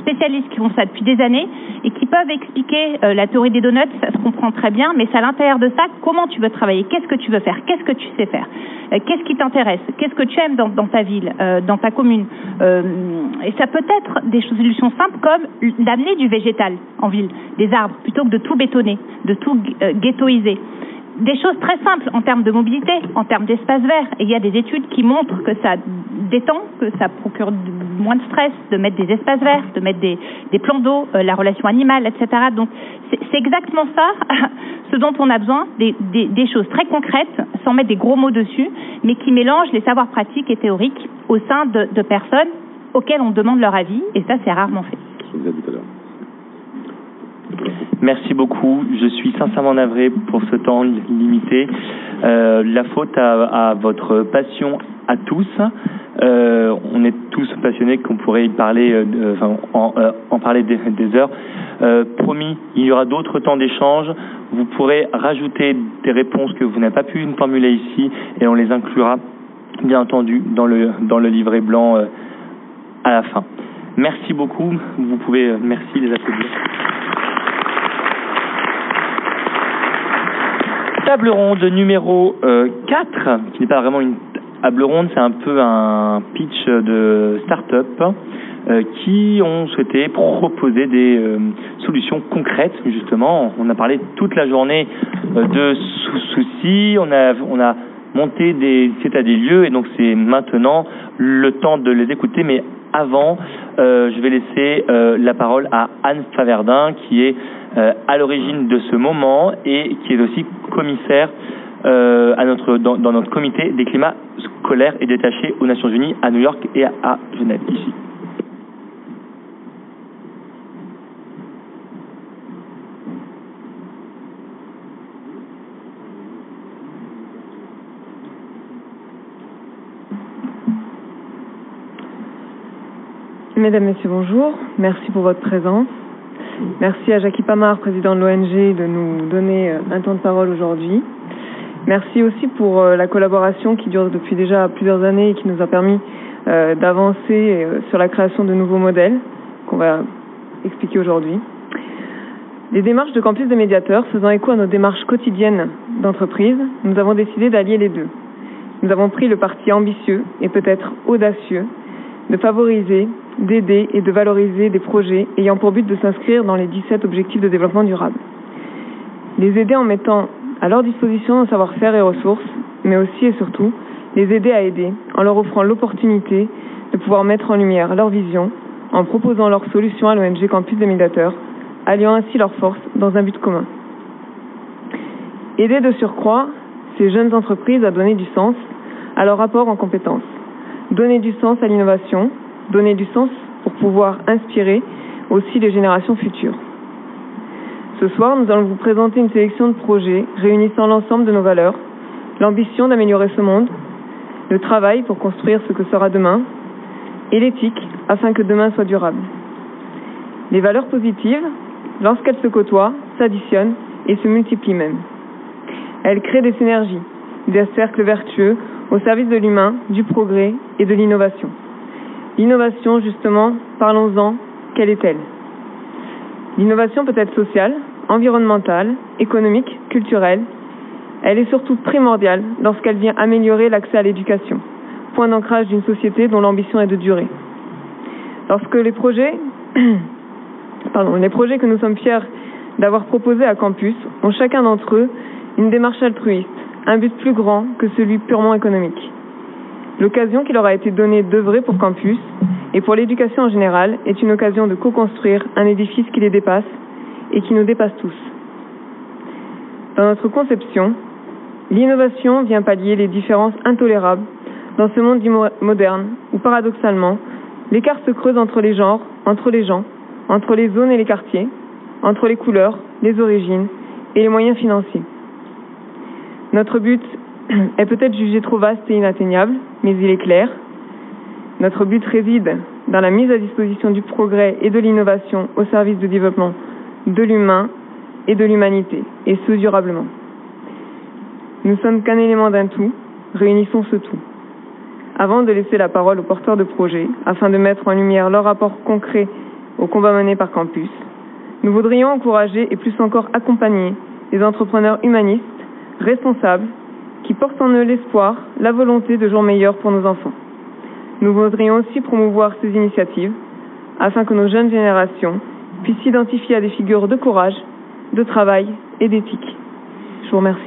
spécialistes qui font ça depuis des années et qui peuvent expliquer la théorie des donuts, ça se comprend très bien, mais c'est à l'intérieur de ça comment tu veux travailler, qu'est-ce que tu veux faire, qu'est-ce que tu sais faire, qu'est-ce qui t'intéresse, qu'est-ce que tu aimes dans, dans ta ville, dans ta commune. et ça peut être des solutions simples comme d'amener du végétal en ville, des arbres, plutôt que de tout bétonner, de tout ghettoiser des choses très simples en termes de mobilité, en termes d'espace vert. Et il y a des études qui montrent que ça détend, que ça procure moins de stress de mettre des espaces verts, de mettre des, plans d'eau, euh, la relation animale, etc. Donc c'est exactement ça ce dont on a besoin, des, choses très concrètes, sans mettre des gros mots dessus, mais qui mélangent les savoirs pratiques et théoriques au sein de, de personnes auxquelles on demande leur avis. Et ça, c'est rarement fait. Merci beaucoup. Je suis sincèrement navré pour ce temps limité. Euh, la faute à, votre passion à tous. Euh, on est tous passionnés qu'on pourrait y parler, euh, en, parler des, heures. Promis, il y aura d'autres temps d'échange. Vous pourrez rajouter des réponses que vous n'avez pas pu formuler ici et on les inclura, bien entendu, dans le, dans le livret blanc à la fin. Merci beaucoup. Vous pouvez, merci les applaudir. Table ronde numéro euh, 4, qui n'est pas vraiment une table ronde, c'est un peu un pitch de start-up euh, qui ont souhaité proposer des euh, solutions concrètes, justement. On a parlé toute la journée euh, de sou soucis, on a, on a monté des états des lieux, et donc c'est maintenant le temps de les écouter, mais avant, je vais laisser la parole à Anne Faverdin, qui est à l'origine de ce moment et qui est aussi commissaire euh, à notre, dans, dans, notre comité des climats scolaires et détachés aux Nations Unies à New York et à, Genève. Mesdames, Messieurs, bonjour. Merci pour votre présence. Merci à Jackie Pamard, président de l'ONG, de nous donner un temps de parole aujourd'hui. Merci aussi pour la collaboration qui dure depuis déjà plusieurs années et qui nous a permis euh, d'avancer euh, sur la création de nouveaux modèles qu'on va expliquer aujourd'hui. Les démarches de campus des médiateurs faisant écho à nos démarches quotidiennes d'entreprise, nous avons décidé d'allier les deux. Nous avons pris le parti ambitieux et peut-être audacieux de favoriser d'aider et de valoriser des projets ayant pour but de s'inscrire dans les 17 objectifs de développement durable. Les aider en mettant à leur disposition un savoir-faire et ressources, mais aussi et surtout les aider à aider en leur offrant l'opportunité de pouvoir mettre en lumière leur vision en proposant leurs solutions à l'ONG Campus des Médiateurs, alliant ainsi leurs forces dans un but commun. Aider de surcroît, ces jeunes entreprises à donner du sens à leur rapport en compétences, donner du sens à l'innovation, donner du sens pour pouvoir inspirer aussi les générations futures. Ce soir, nous allons vous présenter une sélection de projets réunissant l'ensemble de nos valeurs, l'ambition d'améliorer ce monde, le travail pour construire ce que sera demain, et l'éthique afin que demain soit durable. Les valeurs positives, lorsqu'elles se côtoient, s'additionnent et se multiplient même. Elles créent des synergies, des cercles vertueux au service de l'humain, du progrès et de l'innovation. L'innovation, justement, parlons-en, quelle est-elle? L'innovation peut être sociale, environnementale, économique, culturelle. Elle est surtout primordiale lorsqu'elle vient améliorer l'accès à l'éducation, point d'ancrage d'une société dont l'ambition est de durer. Lorsque les projets, les projets que nous sommes fiers d'avoir proposés à Campus ont chacun d'entre eux une démarche altruiste, un but plus grand que celui purement économique. L'occasion qui leur a été donnée d'œuvrer pour Campus et pour l'éducation en général est une occasion de co-construire un édifice qui les dépasse et qui nous dépasse tous. Dans notre conception, l'innovation vient pallier les différences intolérables dans ce monde moderne où, paradoxalement, l'écart se creuse entre les genres, entre les gens, entre les zones et les quartiers, entre les couleurs, les origines et les moyens financiers. Notre but est peut-être jugé trop vaste et inatteignable, mais il est clair. Notre but réside dans la mise à disposition du progrès et de l'innovation au service du développement de l'humain et de l'humanité, et ce durablement. Nous sommes qu'un élément d'un tout, réunissons ce tout. Avant de laisser la parole aux porteurs de projets, afin de mettre en lumière leur rapport concret au combat mené par Campus, nous voudrions encourager et plus encore accompagner les entrepreneurs humanistes, responsables, qui portent en eux l'espoir, la volonté de jours meilleurs pour nos enfants. Nous voudrions aussi promouvoir ces initiatives afin que nos jeunes générations puissent s'identifier à des figures de courage, de travail et d'éthique. Je vous remercie.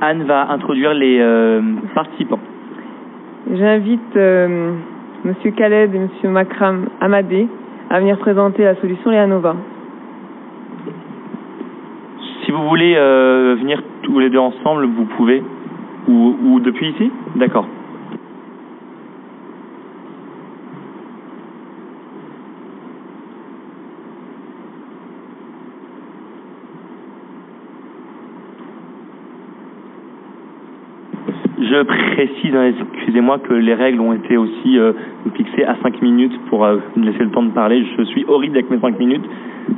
Anne va introduire les euh, participants. J'invite euh, Monsieur Khaled et Monsieur Makram Amadé à venir présenter la solution Léanova. Si vous voulez euh, venir tous les deux ensemble, vous pouvez. Ou, ou depuis ici? D'accord. Je précise, excusez-moi, que les règles ont été aussi euh, fixées à 5 minutes pour euh, me laisser le temps de parler. Je suis horrible avec mes 5 minutes,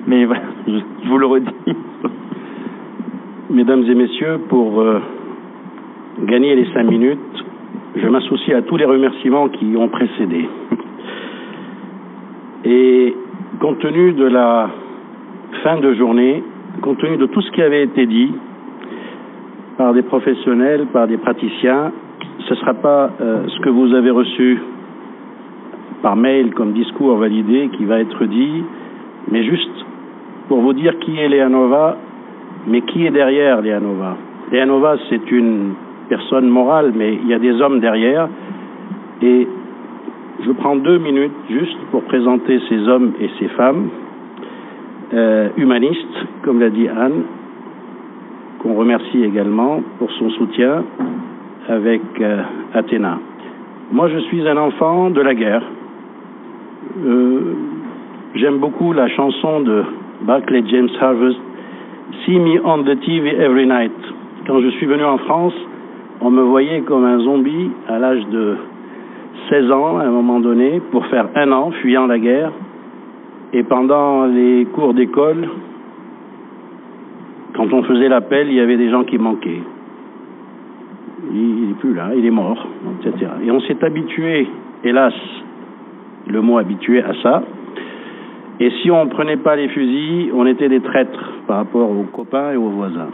mais voilà, je, je vous le redis. Mesdames et messieurs, pour euh, gagner les 5 minutes, je m'associe à tous les remerciements qui ont précédé. Et compte tenu de la fin de journée, compte tenu de tout ce qui avait été dit, par des professionnels, par des praticiens. Ce ne sera pas euh, ce que vous avez reçu par mail comme discours validé qui va être dit, mais juste pour vous dire qui est Léanova, mais qui est derrière Léanova. Léanova, c'est une personne morale, mais il y a des hommes derrière. Et je prends deux minutes juste pour présenter ces hommes et ces femmes euh, humanistes, comme l'a dit Anne, qu'on remercie également pour son soutien avec euh, Athéna. Moi, je suis un enfant de la guerre. Euh, J'aime beaucoup la chanson de Barclay James Harvest, See Me on the TV Every Night. Quand je suis venu en France, on me voyait comme un zombie à l'âge de 16 ans, à un moment donné, pour faire un an, fuyant la guerre. Et pendant les cours d'école, quand on faisait l'appel, il y avait des gens qui manquaient. Il n'est plus là, il est mort, etc. Et on s'est habitué, hélas, le mot habitué à ça. Et si on ne prenait pas les fusils, on était des traîtres par rapport aux copains et aux voisins.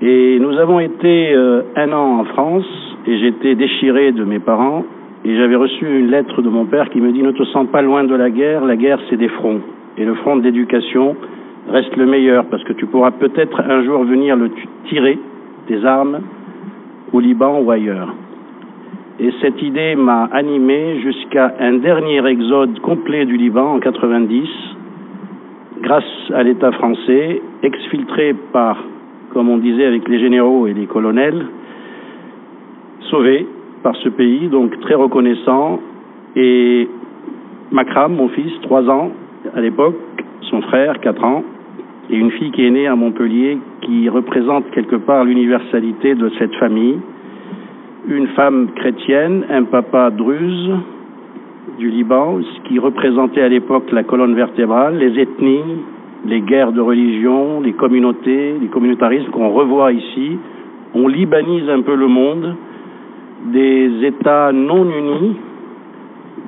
Et nous avons été euh, un an en France et j'étais déchiré de mes parents et j'avais reçu une lettre de mon père qui me dit ne te sens pas loin de la guerre, la guerre c'est des fronts. Et le front de l'éducation reste le meilleur parce que tu pourras peut-être un jour venir le tirer, tes armes, au Liban ou ailleurs. Et cette idée m'a animé jusqu'à un dernier exode complet du Liban en 90, grâce à l'État français, exfiltré par, comme on disait avec les généraux et les colonels, sauvé par ce pays, donc très reconnaissant. Et Makram, mon fils, trois ans à l'époque, son frère, quatre ans, et une fille qui est née à Montpellier, qui représente quelque part l'universalité de cette famille. Une femme chrétienne, un papa druze du Liban, ce qui représentait à l'époque la colonne vertébrale, les ethnies, les guerres de religion, les communautés, les communautarismes qu'on revoit ici. On libanise un peu le monde, des États non unis,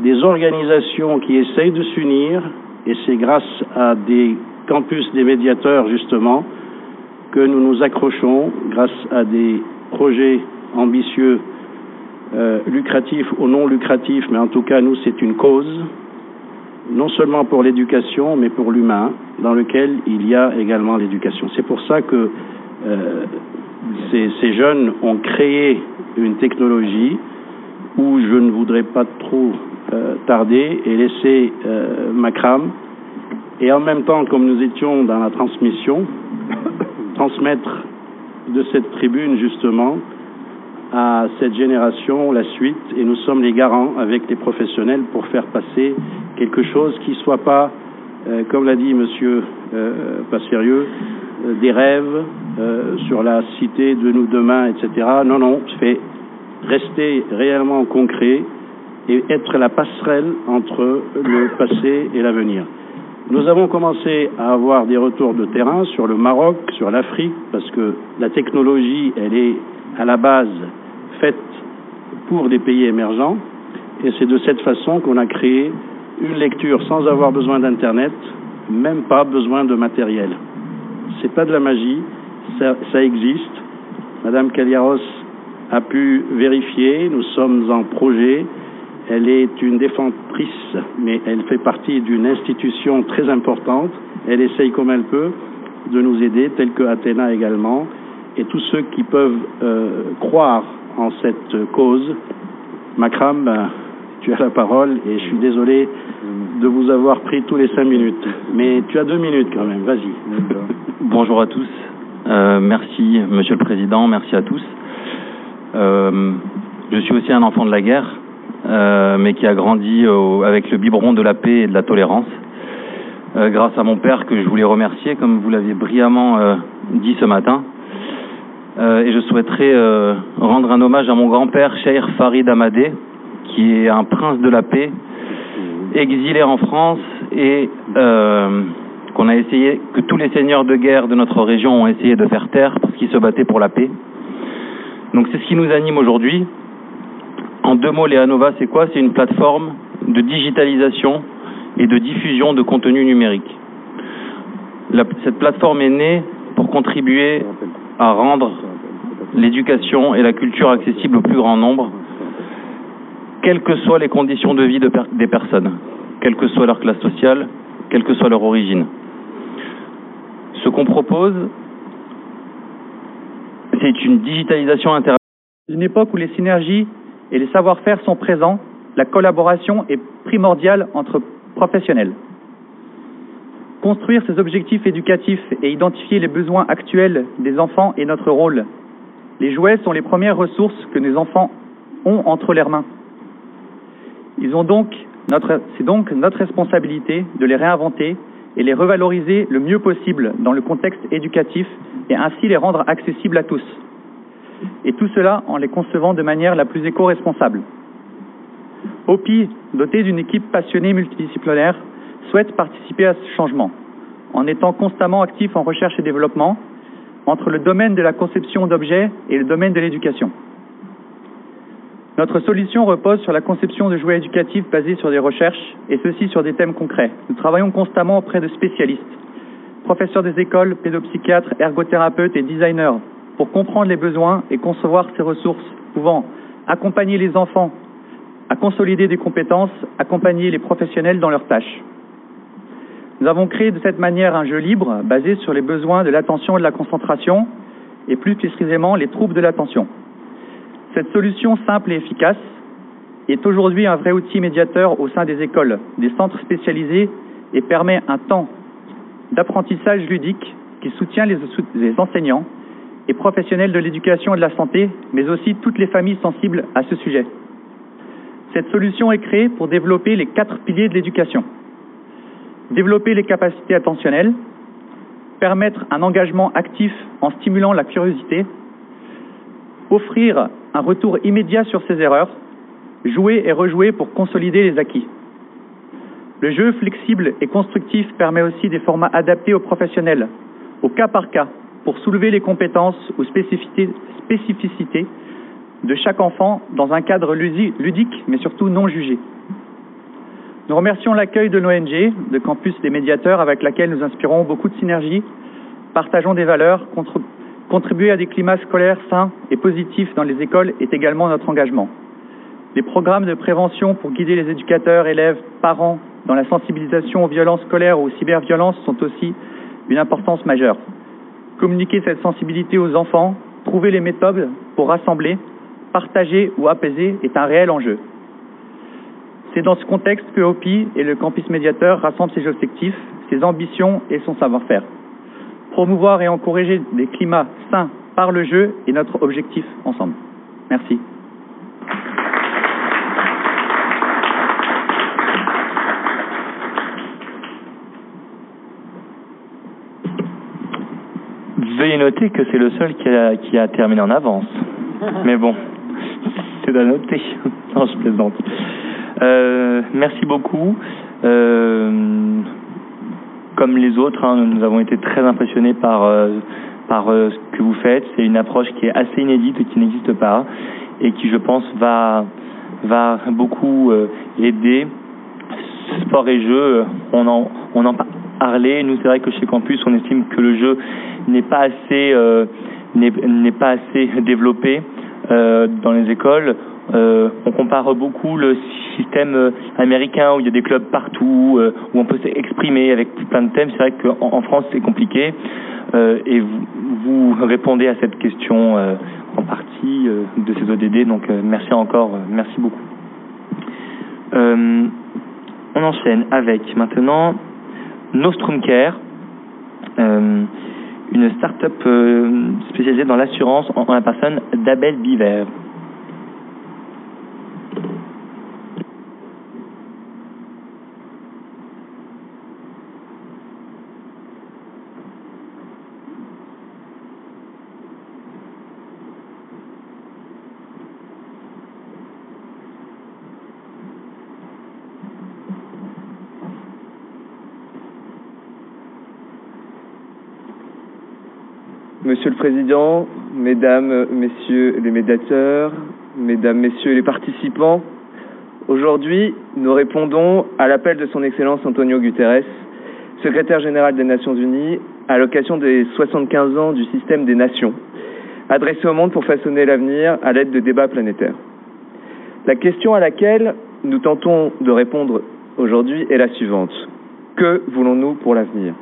des organisations qui essayent de s'unir, et c'est grâce à des campus des médiateurs, justement, que nous nous accrochons, grâce à des projets ambitieux, euh, lucratifs ou non lucratifs, mais en tout cas, nous, c'est une cause, non seulement pour l'éducation, mais pour l'humain, dans lequel il y a également l'éducation. C'est pour ça que euh, ces, jeunes ont créé une technologie où je ne voudrais pas trop euh, tarder et laisser euh, Macram et en même temps, comme nous étions dans la transmission, transmettre de cette tribune justement à cette génération la suite et nous sommes les garants avec les professionnels pour faire passer quelque chose qui soit pas, euh, comme l'a dit Monsieur euh, euh, des rêves euh, sur la cité de nous demain, etc. Non, non, fait rester réellement concret et être la passerelle entre le passé et l'avenir. Nous avons commencé à avoir des retours de terrain sur le Maroc, sur l'Afrique, parce que la technologie, elle est à la base faite pour des pays émergents, et c'est de cette façon qu'on a créé une lecture sans avoir besoin d'Internet, même pas besoin de matériel. C'est pas de la magie, ça, existe. Madame Kaliaros a pu vérifier, nous sommes en projet, elle est une défendrice, mais elle fait partie d'une institution très importante. Elle essaye comme elle peut de nous aider, tel que Athéna également, et tous ceux qui peuvent euh, croire en cette cause. Makram, ben, tu as la parole et je suis désolé de vous avoir pris tous les cinq minutes, mais tu as deux minutes quand même. Vas-y. Bonjour à tous. Euh, merci, Monsieur le Président. Merci à tous. Euh, je suis aussi un enfant de la guerre mais qui a grandi avec le biberon de la paix et de la tolérance. Euh, grâce à mon père que je voulais remercier, comme vous l'aviez brillamment euh, dit ce matin. Euh, et je souhaiterais euh, rendre un hommage à mon grand-père, Cheikh Farid Amadé, qui est un prince de la paix, exilé en France et euh, qu'on a essayé, que tous les seigneurs de guerre de notre région ont essayé de faire taire parce qu'ils se battaient pour la paix. Donc c'est ce qui nous anime aujourd'hui. En deux mots, Léanova, c'est quoi? C'est une plateforme de digitalisation et de diffusion de contenu numérique. Cette plateforme est née pour contribuer à rendre l'éducation et la culture accessibles au plus grand nombre, quelles que soient les conditions de vie des personnes, quelle que soit leur classe sociale, quelle que soit leur origine. Ce qu'on propose, c'est une digitalisation interactive. Une époque où les synergies et les savoir-faire sont présents, la collaboration est primordiale entre professionnels. Construire ces objectifs éducatifs et identifier les besoins actuels des enfants est notre rôle. Les jouets sont les premières ressources que nos enfants ont entre leurs mains. C'est donc notre responsabilité de les réinventer et les revaloriser le mieux possible dans le contexte éducatif et ainsi les rendre accessibles à tous. Et tout cela en les concevant de manière la plus éco-responsable. OPI, doté d'une équipe passionnée multidisciplinaire, souhaite participer à ce changement en étant constamment actif en recherche et développement entre le domaine de la conception d'objets et le domaine de l'éducation. Notre solution repose sur la conception de jouets éducatifs basés sur des recherches, et ceci sur des thèmes concrets. Nous travaillons constamment auprès de spécialistes, professeurs des écoles, pédopsychiatres, ergothérapeutes et designers, pour comprendre les besoins et concevoir ces ressources pouvant accompagner les enfants à consolider des compétences, accompagner les professionnels dans leurs tâches. Nous avons créé de cette manière un jeu libre basé sur les besoins de l'attention et de la concentration, et plus précisément les troubles de l'attention. Cette solution simple et efficace est aujourd'hui un vrai outil médiateur au sein des écoles, des centres spécialisés et permet un temps d'apprentissage ludique qui soutient les, enseignants et professionnels de l'éducation et de la santé, mais aussi toutes les familles sensibles à ce sujet. Cette solution est créée pour développer les quatre piliers de l'éducation. Développer les capacités attentionnelles, permettre un engagement actif en stimulant la curiosité, offrir un retour immédiat sur ses erreurs, jouer et rejouer pour consolider les acquis. Le jeu flexible et constructif permet aussi des formats adaptés aux professionnels, au cas par cas, pour soulever les compétences ou spécificités, de chaque enfant dans un cadre ludique, mais surtout non jugé. Nous remercions l'accueil de l'ONG, de Campus des médiateurs, avec laquelle nous inspirons beaucoup de synergies, partageons des valeurs, contribuer à des climats scolaires sains et positifs dans les écoles est également notre engagement. Les programmes de prévention pour guider les éducateurs, élèves, parents dans la sensibilisation aux violences scolaires ou aux cyberviolences sont aussi une importance majeure. Communiquer cette sensibilité aux enfants, trouver les méthodes pour rassembler, partager ou apaiser est un réel enjeu. C'est dans ce contexte que OPI et le campus médiateur rassemblent ses objectifs, ses ambitions et son savoir-faire. Promouvoir et encourager des climats sains par le jeu est notre objectif ensemble. Merci. Veuillez noter que c'est le seul qui a, qui a terminé en avance. Mais bon, c'est à noter. non, je plaisante. Euh, merci beaucoup. Euh, comme les autres, hein, nous avons été très impressionnés par, euh, par ce que vous faites. C'est une approche qui est assez inédite et qui n'existe pas et qui, je pense, va, va beaucoup aider. Sport et jeu, on en, on en parlait. Nous, c'est vrai que chez Campus, on estime que le jeu n'est pas assez, n'est pas assez développé dans les écoles. Euh, on compare beaucoup le système américain où il y a des clubs partout, euh, où on peut s'exprimer avec plein de thèmes. C'est vrai qu'en en France, c'est compliqué. Euh, et vous, vous, répondez à cette question en partie de ces ODD. Donc, merci encore. merci beaucoup. on enchaîne avec maintenant Nostrum Care, une start-up spécialisée dans l'assurance en, en la personne d'Abel Biver. Monsieur le Président, Mesdames, Messieurs les médiateurs, Mesdames, Messieurs les participants, aujourd'hui, nous répondons à l'appel de Son Excellence Antonio Guterres, secrétaire général des Nations Unies, à l'occasion des 75 ans du système des nations, adressé au monde pour façonner l'avenir à l'aide de débats planétaires. La question à laquelle nous tentons de répondre aujourd'hui est la suivante. Que voulons-nous pour l'avenir?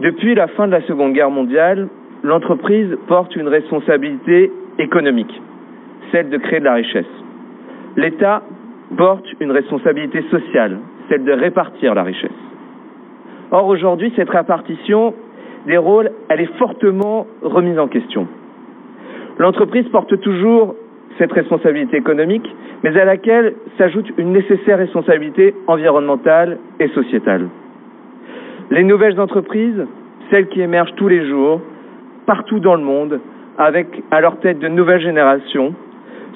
Depuis la fin de la Seconde Guerre mondiale, l'entreprise porte une responsabilité économique, celle de créer de la richesse. L'État porte une responsabilité sociale, celle de répartir la richesse. Or, aujourd'hui, cette répartition des rôles, elle est fortement remise en question. L'entreprise porte toujours cette responsabilité économique, mais à laquelle s'ajoute une nécessaire responsabilité environnementale et sociétale. Les nouvelles entreprises, celles qui émergent tous les jours, partout dans le monde, avec à leur tête de nouvelles générations,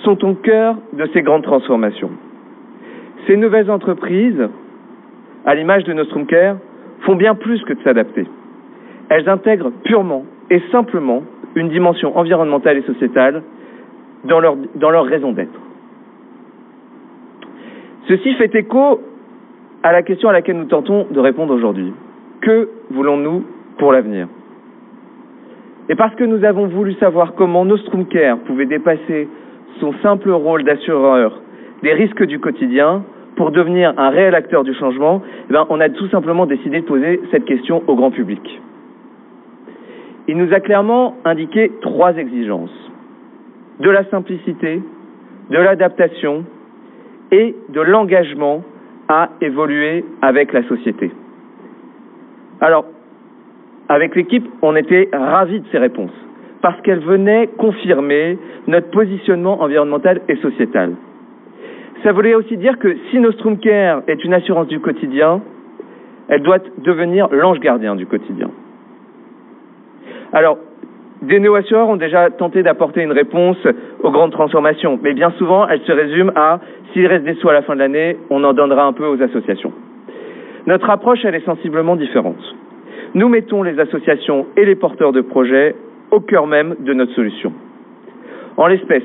sont au cœur de ces grandes transformations. Ces nouvelles entreprises, à l'image de Nostrum Care, font bien plus que de s'adapter. Elles intègrent purement et simplement une dimension environnementale et sociétale dans leur, dans leur raison d'être. Ceci fait écho à la question à laquelle nous tentons de répondre aujourd'hui. Que voulons-nous pour l'avenir? Et parce que nous avons voulu savoir comment Nostrum Care pouvait dépasser son simple rôle d'assureur des risques du quotidien pour devenir un réel acteur du changement, eh bien, on a tout simplement décidé de poser cette question au grand public. Il nous a clairement indiqué trois exigences. De la simplicité, de l'adaptation et de l'engagement à évoluer avec la société. Alors, avec l'équipe, on était ravis de ces réponses parce qu'elles venaient confirmer notre positionnement environnemental et sociétal. Ça voulait aussi dire que si Nostrum Care est une assurance du quotidien, elle doit devenir l'ange gardien du quotidien. Alors, des néo-assureurs ont déjà tenté d'apporter une réponse aux grandes transformations, mais bien souvent, elles se résument à s'il reste des sous à la fin de l'année, on en donnera un peu aux associations. Notre approche, elle est sensiblement différente. Nous mettons les associations et les porteurs de projets au cœur même de notre solution. En l'espèce,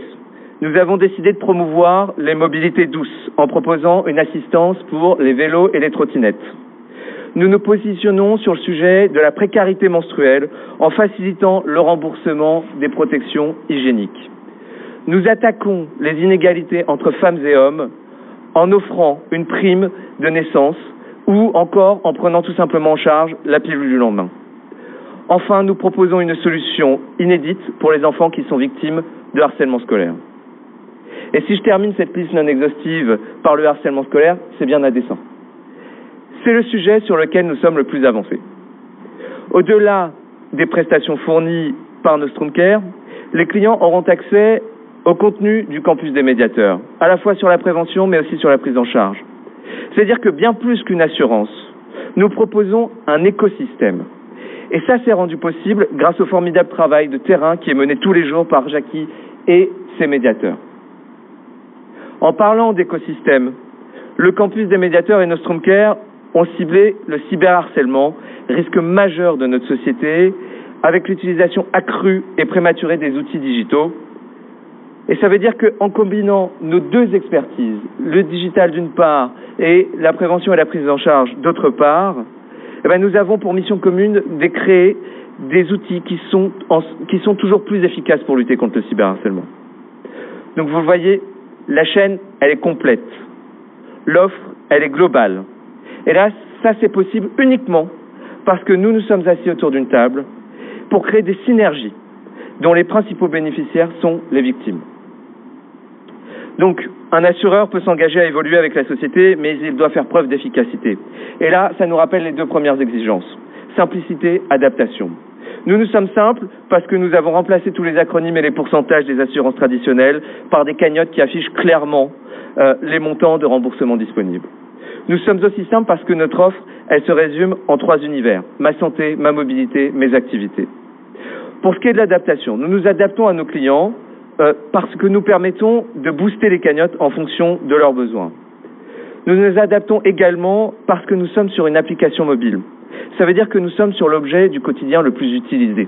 nous avons décidé de promouvoir les mobilités douces en proposant une assistance pour les vélos et les trottinettes. Nous nous positionnons sur le sujet de la précarité menstruelle en facilitant le remboursement des protections hygiéniques. Nous attaquons les inégalités entre femmes et hommes en offrant une prime de naissance ou encore en prenant tout simplement en charge la pilule du lendemain. Enfin, nous proposons une solution inédite pour les enfants qui sont victimes de harcèlement scolaire. Et si je termine cette liste non exhaustive par le harcèlement scolaire, c'est bien à. C'est le sujet sur lequel nous sommes le plus avancés. Au-delà des prestations fournies par Nostrum Care, les clients auront accès au contenu du campus des médiateurs, à la fois sur la prévention mais aussi sur la prise en charge. C'est-à-dire que bien plus qu'une assurance, nous proposons un écosystème. Et ça s'est rendu possible grâce au formidable travail de terrain qui est mené tous les jours par Jackie et ses médiateurs. En parlant d'écosystème, le campus des médiateurs et Nostrum Care ont ciblé le cyberharcèlement, risque majeur de notre société, avec l'utilisation accrue et prématurée des outils digitaux, et ça veut dire qu'en combinant nos deux expertises, le digital d'une part et la prévention et la prise en charge d'autre part, eh bien, nous avons pour mission commune de créer des outils qui sont, qui sont toujours plus efficaces pour lutter contre le cyberharcèlement. Donc vous le voyez, la chaîne, elle est complète. L'offre, elle est globale. Et là, ça c'est possible uniquement parce que nous nous sommes assis autour d'une table pour créer des synergies dont les principaux bénéficiaires sont les victimes. Donc, un assureur peut s'engager à évoluer avec la société, mais il doit faire preuve d'efficacité. Et là, ça nous rappelle les deux premières exigences. Simplicité, adaptation. Nous, nous sommes simples parce que nous avons remplacé tous les acronymes et les pourcentages des assurances traditionnelles par des cagnottes qui affichent clairement euh, les montants de remboursement disponibles. Nous sommes aussi simples parce que notre offre, elle se résume en trois univers. Ma santé, ma mobilité, mes activités. Pour ce qui est de l'adaptation, nous nous adaptons à nos clients euh, parce que nous permettons de booster les cagnottes en fonction de leurs besoins. Nous nous adaptons également parce que nous sommes sur une application mobile. Ça veut dire que nous sommes sur l'objet du quotidien le plus utilisé.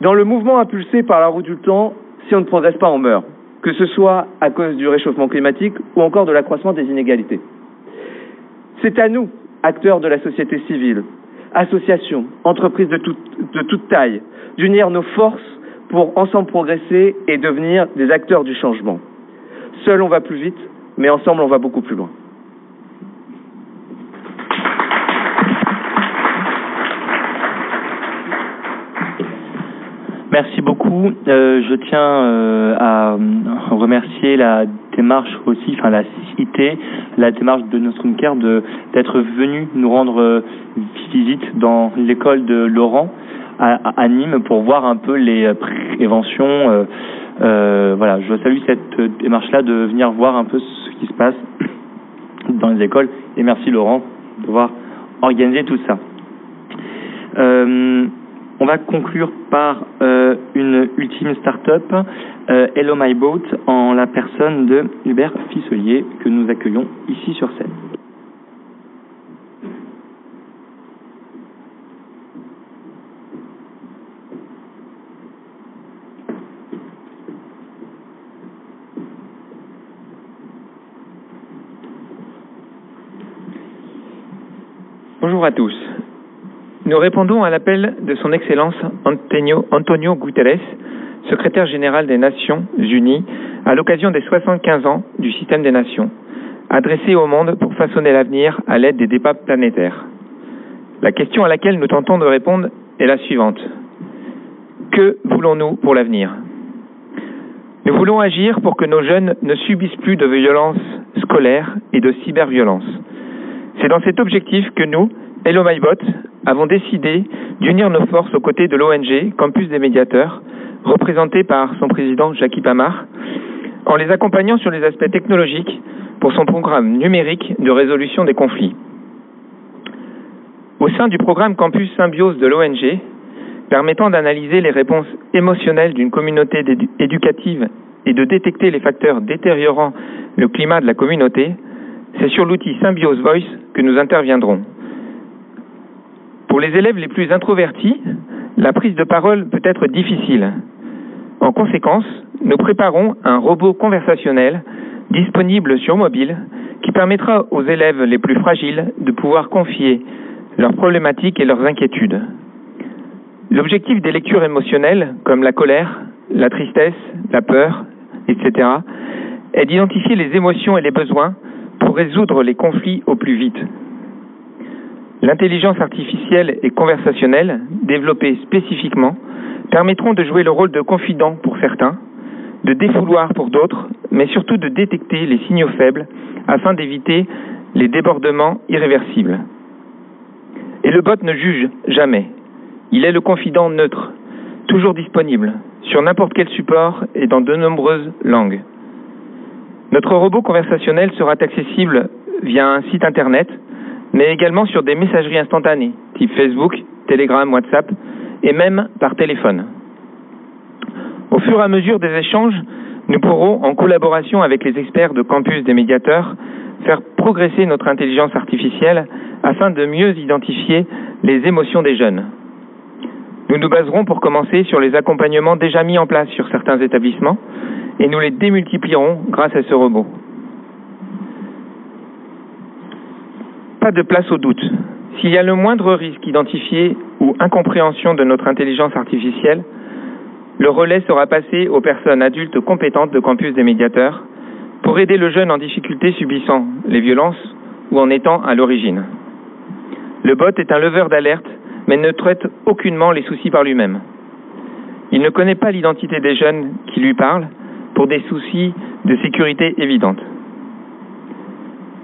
Dans le mouvement impulsé par la roue du temps, si on ne progresse pas, on meurt, que ce soit à cause du réchauffement climatique ou encore de l'accroissement des inégalités. C'est à nous, acteurs de la société civile, associations, entreprises de de toute taille, d'unir nos forces pour ensemble progresser et devenir des acteurs du changement. Seul on va plus vite, mais ensemble on va beaucoup plus loin. Merci beaucoup. Euh, je tiens euh, à remercier la démarche aussi, enfin la cité, la démarche de Nostrum Care d'être venu nous rendre euh, visite dans l'école de Laurent à, Nîmes pour voir un peu les préventions. Euh, euh, voilà, je salue cette démarche-là de venir voir un peu ce qui se passe dans les écoles et merci Laurent d'avoir organisé tout ça. Euh, on va conclure par euh, une ultime start-up, euh, Hello My Boat, en la personne de Hubert Fisselier, que nous accueillons ici sur scène. Bonjour à tous. Nous répondons à l'appel de son Excellence Antonio, Guterres, secrétaire général des Nations Unies, à l'occasion des 75 ans du système des nations, adressé au monde pour façonner l'avenir à l'aide des débats planétaires. La question à laquelle nous tentons de répondre est la suivante. Que voulons-nous pour l'avenir? Nous voulons agir pour que nos jeunes ne subissent plus de violences scolaires et de cyberviolences. C'est dans cet objectif que nous, Hello MyBot, avons décidé d'unir nos forces aux côtés de l'ONG Campus des médiateurs, représentée par son président Jackie Pamar, en les accompagnant sur les aspects technologiques pour son programme numérique de résolution des conflits. Au sein du programme Campus Symbiose de l'ONG, permettant d'analyser les réponses émotionnelles d'une communauté éducative et de détecter les facteurs détériorant le climat de la communauté, c'est sur l'outil Symbiose Voice que nous interviendrons. Pour les élèves les plus introvertis, la prise de parole peut être difficile. En conséquence, nous préparons un robot conversationnel disponible sur mobile qui permettra aux élèves les plus fragiles de pouvoir confier leurs problématiques et leurs inquiétudes. L'objectif des lectures émotionnelles, comme la colère, la tristesse, la peur, etc., est d'identifier les émotions et les besoins pour résoudre les conflits au plus vite. L'intelligence artificielle et conversationnelle, développée spécifiquement, permettront de jouer le rôle de confident pour certains, de défouloir pour d'autres, mais surtout de détecter les signaux faibles afin d'éviter les débordements irréversibles. Et le bot ne juge jamais. Il est le confident neutre, toujours disponible, sur n'importe quel support et dans de nombreuses langues. Notre robot conversationnel sera accessible via un site internet, mais également sur des messageries instantanées, type Facebook, Telegram, WhatsApp, et même par téléphone. Au fur et à mesure des échanges, nous pourrons, en collaboration avec les experts de campus des médiateurs, faire progresser notre intelligence artificielle afin de mieux identifier les émotions des jeunes. Nous nous baserons pour commencer sur les accompagnements déjà mis en place sur certains établissements et nous les démultiplierons grâce à ce robot. Pas de place au doute. S'il y a le moindre risque identifié ou incompréhension de notre intelligence artificielle, le relais sera passé aux personnes adultes compétentes de campus des médiateurs pour aider le jeune en difficulté subissant les violences ou en étant à l'origine. Le bot est un leveur d'alerte, mais ne traite aucunement les soucis par lui-même. Il ne connaît pas l'identité des jeunes qui lui parlent pour des soucis de sécurité évidentes.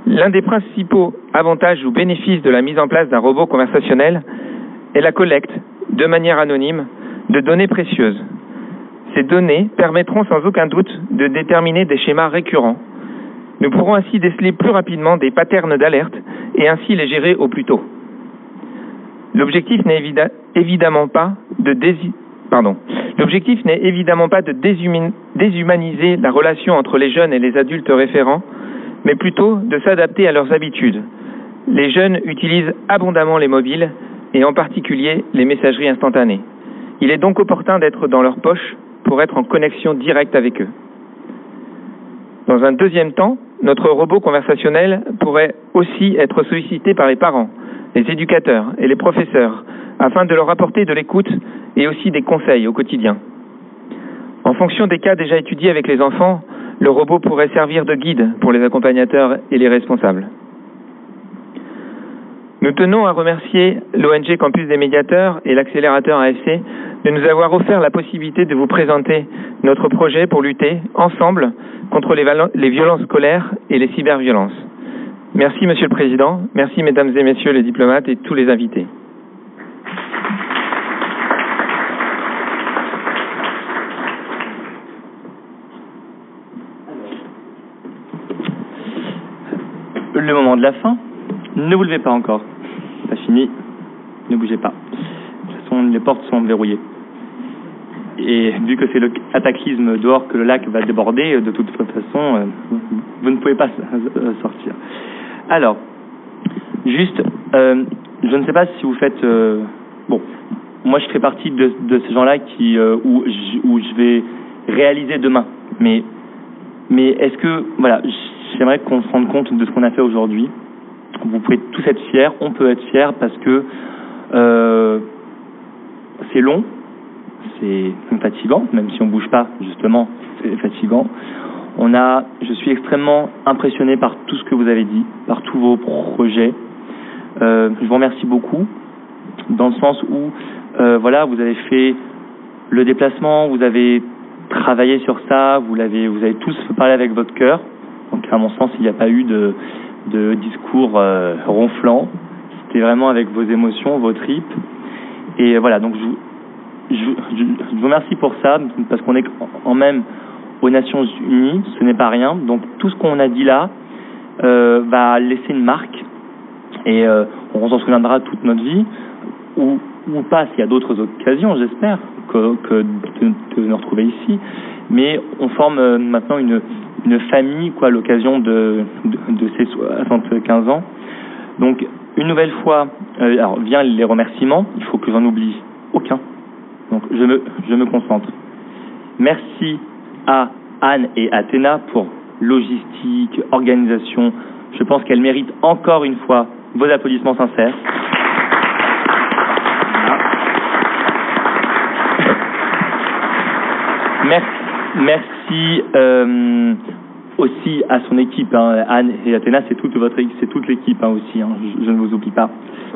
L'un des principaux avantages ou bénéfices de la mise en place d'un robot conversationnel est la collecte, de manière anonyme, de données précieuses. Ces données permettront sans aucun doute de déterminer des schémas récurrents. Nous pourrons ainsi déceler plus rapidement des patterns d'alerte et ainsi les gérer au plus tôt. L'objectif n'est évidemment pas de L'objectif n'est évidemment pas de déshumaniser la relation entre les jeunes et les adultes référents, mais plutôt de s'adapter à leurs habitudes. Les jeunes utilisent abondamment les mobiles et en particulier les messageries instantanées. Il est donc opportun d'être dans leur poche pour être en connexion directe avec eux. Dans un deuxième temps, notre robot conversationnel pourrait aussi être sollicité par les parents, les éducateurs et les professeurs afin de leur apporter de l'écoute et aussi des conseils au quotidien. En fonction des cas déjà étudiés avec les enfants, le robot pourrait servir de guide pour les accompagnateurs et les responsables. Nous tenons à remercier l'ONG Campus des médiateurs et l'accélérateur AFC de nous avoir offert la possibilité de vous présenter notre projet pour lutter ensemble contre les, les violences scolaires et les cyberviolences. Merci Monsieur le Président, merci Mesdames et Messieurs les diplomates et tous les invités. le moment de la fin. Ne vous levez pas encore. Pas fini. Ne bougez pas. De toute façon, les portes sont verrouillées. Et vu que c'est le cataclysme dehors que le lac va déborder, de toute façon, euh, vous ne pouvez pas euh, sortir. Alors, juste, euh, je ne sais pas si vous faites... bon, moi je fais partie de, ces gens-là qui où, où je vais réaliser demain. Mais, mais est-ce que, voilà, j'aimerais qu'on se rende compte de ce qu'on a fait aujourd'hui. Vous pouvez tous être fiers, on peut être fiers parce que euh, c'est long, c'est fatigant, même si on bouge pas, justement, c'est fatigant. On a, je suis extrêmement impressionné par tout ce que vous avez dit, par tous vos projets. Euh, je vous remercie beaucoup, dans le sens où, euh, voilà, vous avez fait le déplacement, vous avez travaillé sur ça, vous l'avez, vous avez tous parlé avec votre cœur. Donc à mon sens, il n'y a pas eu de, de discours euh, ronflant. C'était vraiment avec vos émotions, vos tripes. Et voilà, donc je, je, je, vous remercie pour ça, parce qu'on est en même aux Nations Unies, ce n'est pas rien. Donc tout ce qu'on a dit là euh, va laisser une marque et euh, on s'en souviendra toute notre vie, ou, pas s'il y a d'autres occasions, j'espère, que, de, de nous retrouver ici. Mais on forme euh, maintenant une, famille quoi, à l'occasion de, ces 75 ans. Donc une nouvelle fois, alors vient les remerciements, il faut que j'en oublie aucun. Donc je me concentre. Merci à Anne et Athéna pour logistique, organisation. Je pense qu'elles méritent encore une fois vos applaudissements sincères. Merci, merci euh, aussi à son équipe, hein. Anne et Athéna, c'est toute votre, c'est toute l'équipe hein, aussi. Hein. Je, je, ne vous oublie pas.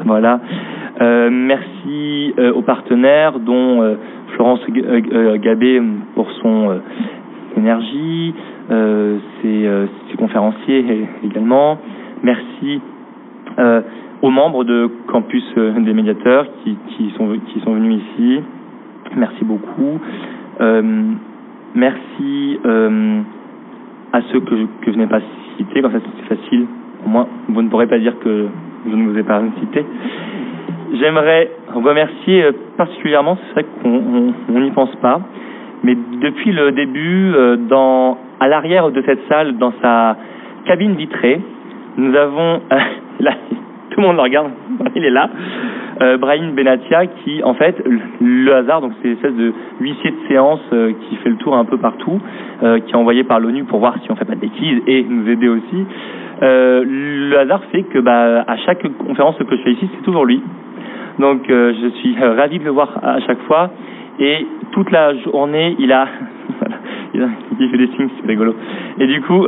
Voilà. Euh, merci euh, aux partenaires, dont Florence Gabé pour son énergie, ses, ses, conférenciers également. Merci aux membres de campus des médiateurs qui, sont, venus ici. Merci beaucoup. merci à ceux que que je n'ai pas cités, comme ça c'est facile. Au moins, vous ne pourrez pas dire que je ne vous ai pas cité. J'aimerais remercier particulièrement, c'est vrai qu'on n'y pense pas, mais depuis le début, dans, à l'arrière de cette salle, dans sa cabine vitrée, nous avons, euh, là, tout le monde le regarde, il est là, euh, Brahim Benatia qui, en fait, le hasard, donc c'est une espèce de huissier de séance euh, qui fait le tour un peu partout, euh, qui est envoyé par l'ONU pour voir si on fait pas de bêtises et nous aider aussi. Euh, le hasard fait que bah, à chaque conférence que je fais ici, c'est toujours lui. Donc je suis ravi de le voir à chaque fois et toute la journée, il a, il, fait des signes, c'est rigolo. Et du coup,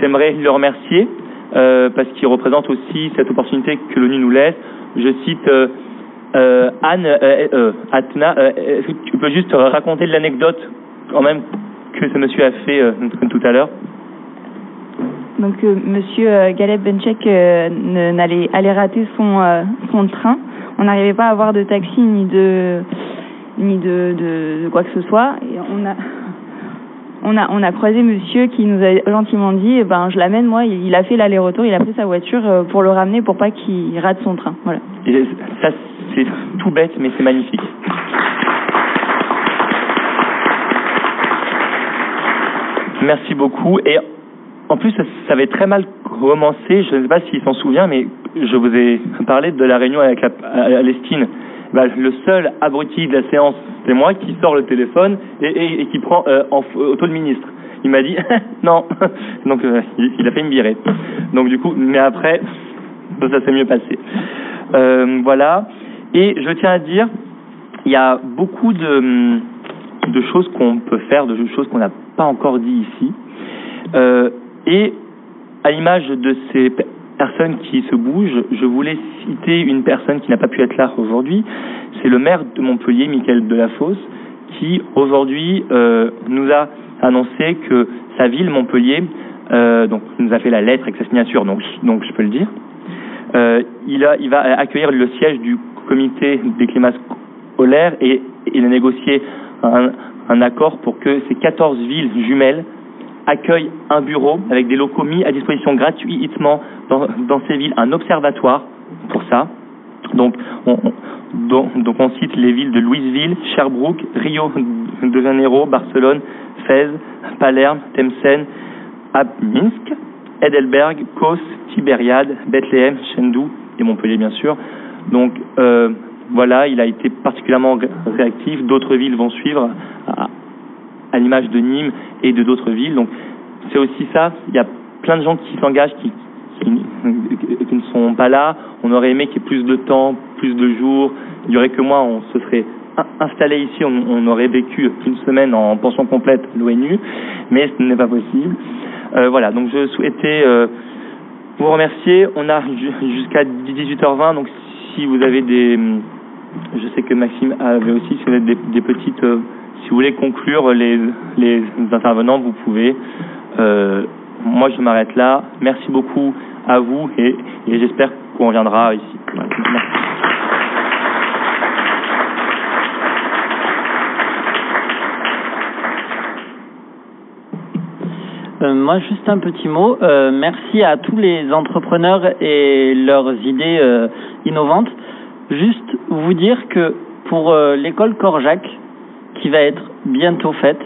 j'aimerais le remercier euh, parce qu'il représente aussi cette opportunité que l'ONU nous laisse. Je cite euh, euh, Anne euh, Atna, est-ce que tu peux juste raconter l'anecdote quand même que ce monsieur a fait tout à l'heure donc euh, Monsieur euh, Galeb Benchek euh, n'allait allait rater son train. On n'arrivait pas à avoir de taxi ni de ni de, de, quoi que ce soit. Et on a on a on a croisé Monsieur qui nous a gentiment dit eh ben je l'amène moi. Il, a fait l'aller-retour. Il a pris sa voiture pour le ramener pour pas qu'il rate son train. Voilà. Ça c'est tout bête mais c'est magnifique. Merci beaucoup et en plus, ça, ça, avait très mal commencé. Je ne sais pas s'il s'en souvient, mais je vous ai parlé de la réunion avec Alestine. Bah, le seul abruti de la séance, c'est moi qui sors le téléphone et, qui prend euh, en photo le ministre. Il m'a dit non, donc euh, il, a fait me virer. Donc du coup, mais après, ça s'est mieux passé. Euh, voilà. Et je tiens à dire, il y a beaucoup de, de choses qu'on peut faire, de choses qu'on n'a pas encore dit ici. Euh, et à l'image de ces personnes qui se bougent, je voulais citer une personne qui n'a pas pu être là aujourd'hui. C'est le maire de Montpellier, Michael Delafosse, qui aujourd'hui euh, nous a annoncé que sa ville, Montpellier, euh, donc nous a fait la lettre avec sa signature, donc, donc je peux le dire. Euh, il, a, il va accueillir le siège du comité des climats scolaires et il a négocié un, un accord pour que ces 14 villes jumelles accueille un bureau avec des locaux mis à disposition gratuitement dans, ces villes, un observatoire pour ça. Donc on, donc, on cite les villes de Louisville, Sherbrooke, Rio de Janeiro, Barcelone, Fès, Palerme, Tlemcen, Minsk, Heidelberg, Kos, Tibériade, Bethléem, Chengdu et Montpellier bien sûr. Donc euh, voilà, il a été particulièrement réactif. D'autres villes vont suivre à, l'image de Nîmes et de d'autres villes. Donc c'est aussi ça, il y a plein de gens qui s'engagent, qui, qui, ne sont pas là. On aurait aimé qu'il y ait plus de temps, plus de jours. Il y aurait que moi, on se serait installé ici, on, aurait vécu une semaine en pension complète l'ONU, mais ce n'est pas possible. Euh, voilà, donc je souhaitais euh, vous remercier. On a jusqu'à 18h20, donc si vous avez des... Je sais que Maxime avait aussi, des petites... Euh, si vous voulez conclure les, les intervenants, vous pouvez. Euh, moi, je m'arrête là. Merci beaucoup à vous et, j'espère qu'on reviendra ici. Euh, moi, juste un petit mot. Euh, merci à tous les entrepreneurs et leurs idées innovantes. Juste vous dire que pour l'école Corjac, qui va être bientôt faite,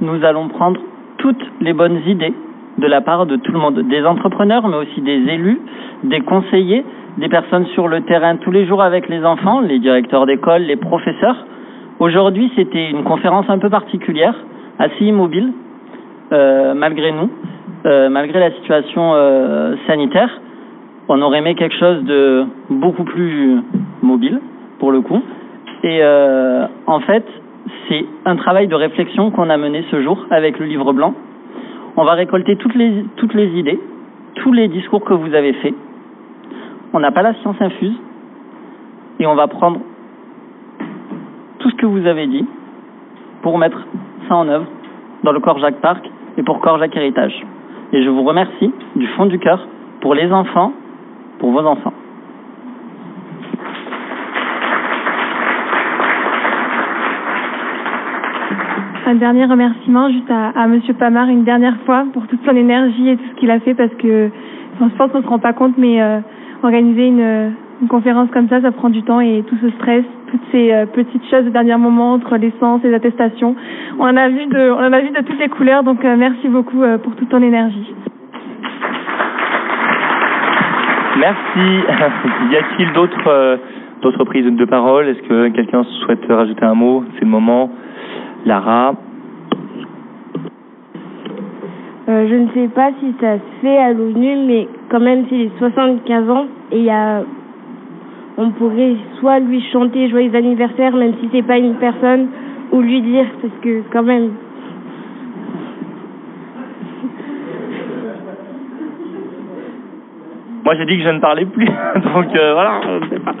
nous allons prendre toutes les bonnes idées de la part de tout le monde, des entrepreneurs, mais aussi des élus, des conseillers, des personnes sur le terrain tous les jours avec les enfants, les directeurs d'école, les professeurs. Aujourd'hui, c'était une conférence un peu particulière, assez immobile, euh, malgré nous, euh, malgré la situation euh, sanitaire. On aurait aimé quelque chose de beaucoup plus mobile, pour le coup. Et en fait, c'est un travail de réflexion qu'on a mené ce jour avec le livre blanc. On va récolter toutes les, idées, tous les discours que vous avez faits. On n'a pas la science infuse. Et on va prendre tout ce que vous avez dit pour mettre ça en œuvre dans le Corps Jacques Parc et pour Corps Jacques Héritage. Et je vous remercie du fond du cœur pour les enfants, pour vos enfants. Un dernier remerciement juste à, à Monsieur Pamar une dernière fois pour toute son énergie et tout ce qu'il a fait parce que je pense qu'on se rend pas compte mais euh, organiser une, une conférence comme ça ça prend du temps et tout ce stress toutes ces euh, petites choses de dernier moment entre l'essence les attestations on en a vu de on en a vu de toutes les couleurs donc euh, merci beaucoup euh, pour toute ton énergie. Merci. y a-t-il d'autres euh, d'autres prises de parole? Est-ce que quelqu'un souhaite rajouter un mot? C'est le moment. Lara. Euh, je ne sais pas si ça se fait à l'ONU, mais quand même, c'est les 75 ans et il y a, on pourrait soit lui chanter joyeux anniversaire, même si c'est pas une personne, ou lui dire, parce que quand même. Moi, j'ai dit que je ne parlais plus. Donc euh, voilà. on sait pas.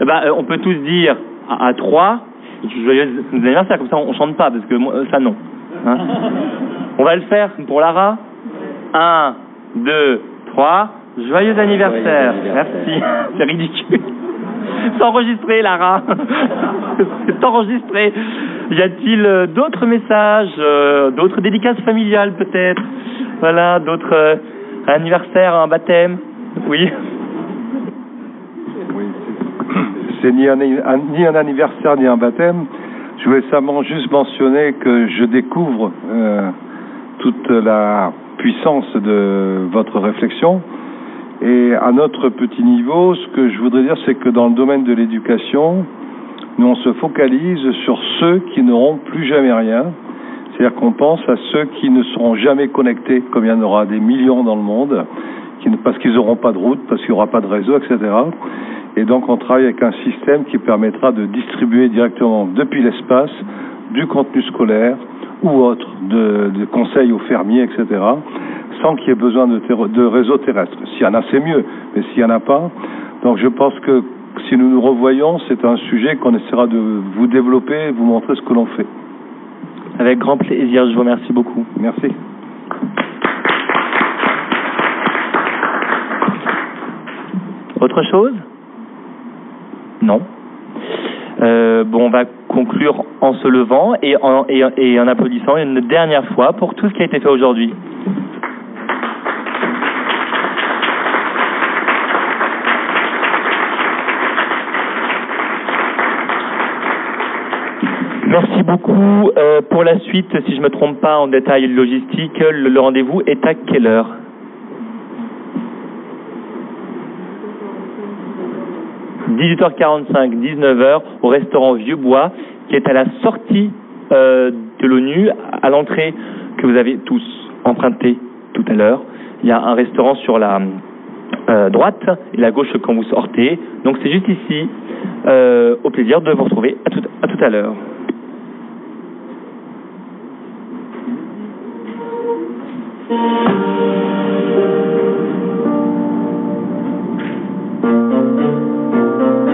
Eh ben, euh, on peut tous dire à, à trois joyeux anniversaire. Comme ça, on, chante pas parce que moi, euh, ça non. Hein on va le faire pour Lara. Un, deux, trois. Joyeux anniversaire. Merci. C'est ridicule. C'est enregistré, Lara. C'est enregistré. Y a-t-il euh, d'autres messages, euh, d'autres dédicaces familiales peut-être? Voilà, d'autres euh, anniversaires, un baptême? Oui. C'est ni un, ni un anniversaire ni un baptême. Je voulais simplement juste mentionner que je découvre euh, toute la puissance de votre réflexion. Et à notre petit niveau, ce que je voudrais dire, c'est que dans le domaine de l'éducation, nous on se focalise sur ceux qui n'auront plus jamais rien. C'est-à-dire qu'on pense à ceux qui ne seront jamais connectés, comme il y en aura des millions dans le monde, parce qu'ils n'auront pas de route, parce qu'il n'y aura pas de réseau, etc. Et donc on travaille avec un système qui permettra de distribuer directement depuis l'espace du contenu scolaire ou autre, de, de conseils aux fermiers, etc., sans qu'il y ait besoin de, de réseau terrestre. S'il y en a, c'est mieux, mais s'il n'y en a pas, donc je pense que si nous nous revoyons, c'est un sujet qu'on essaiera de vous développer et vous montrer ce que l'on fait. Avec grand plaisir, je vous remercie beaucoup. Merci. Autre chose Non. Euh, bon, on va conclure en se levant et en, applaudissant une dernière fois pour tout ce qui a été fait aujourd'hui. Merci beaucoup. Euh, pour la suite, si je ne me trompe pas en détail logistique, le rendez-vous est à quelle heure – 18h45, 19h, au restaurant Vieux Bois, qui est à la sortie euh, de l'ONU, à l'entrée que vous avez tous emprunté tout à l'heure. Il y a un restaurant sur la euh, droite et la gauche quand vous sortez. Donc c'est juste ici. Euh, au plaisir de vous retrouver. À tout à, l'heure. Thank you.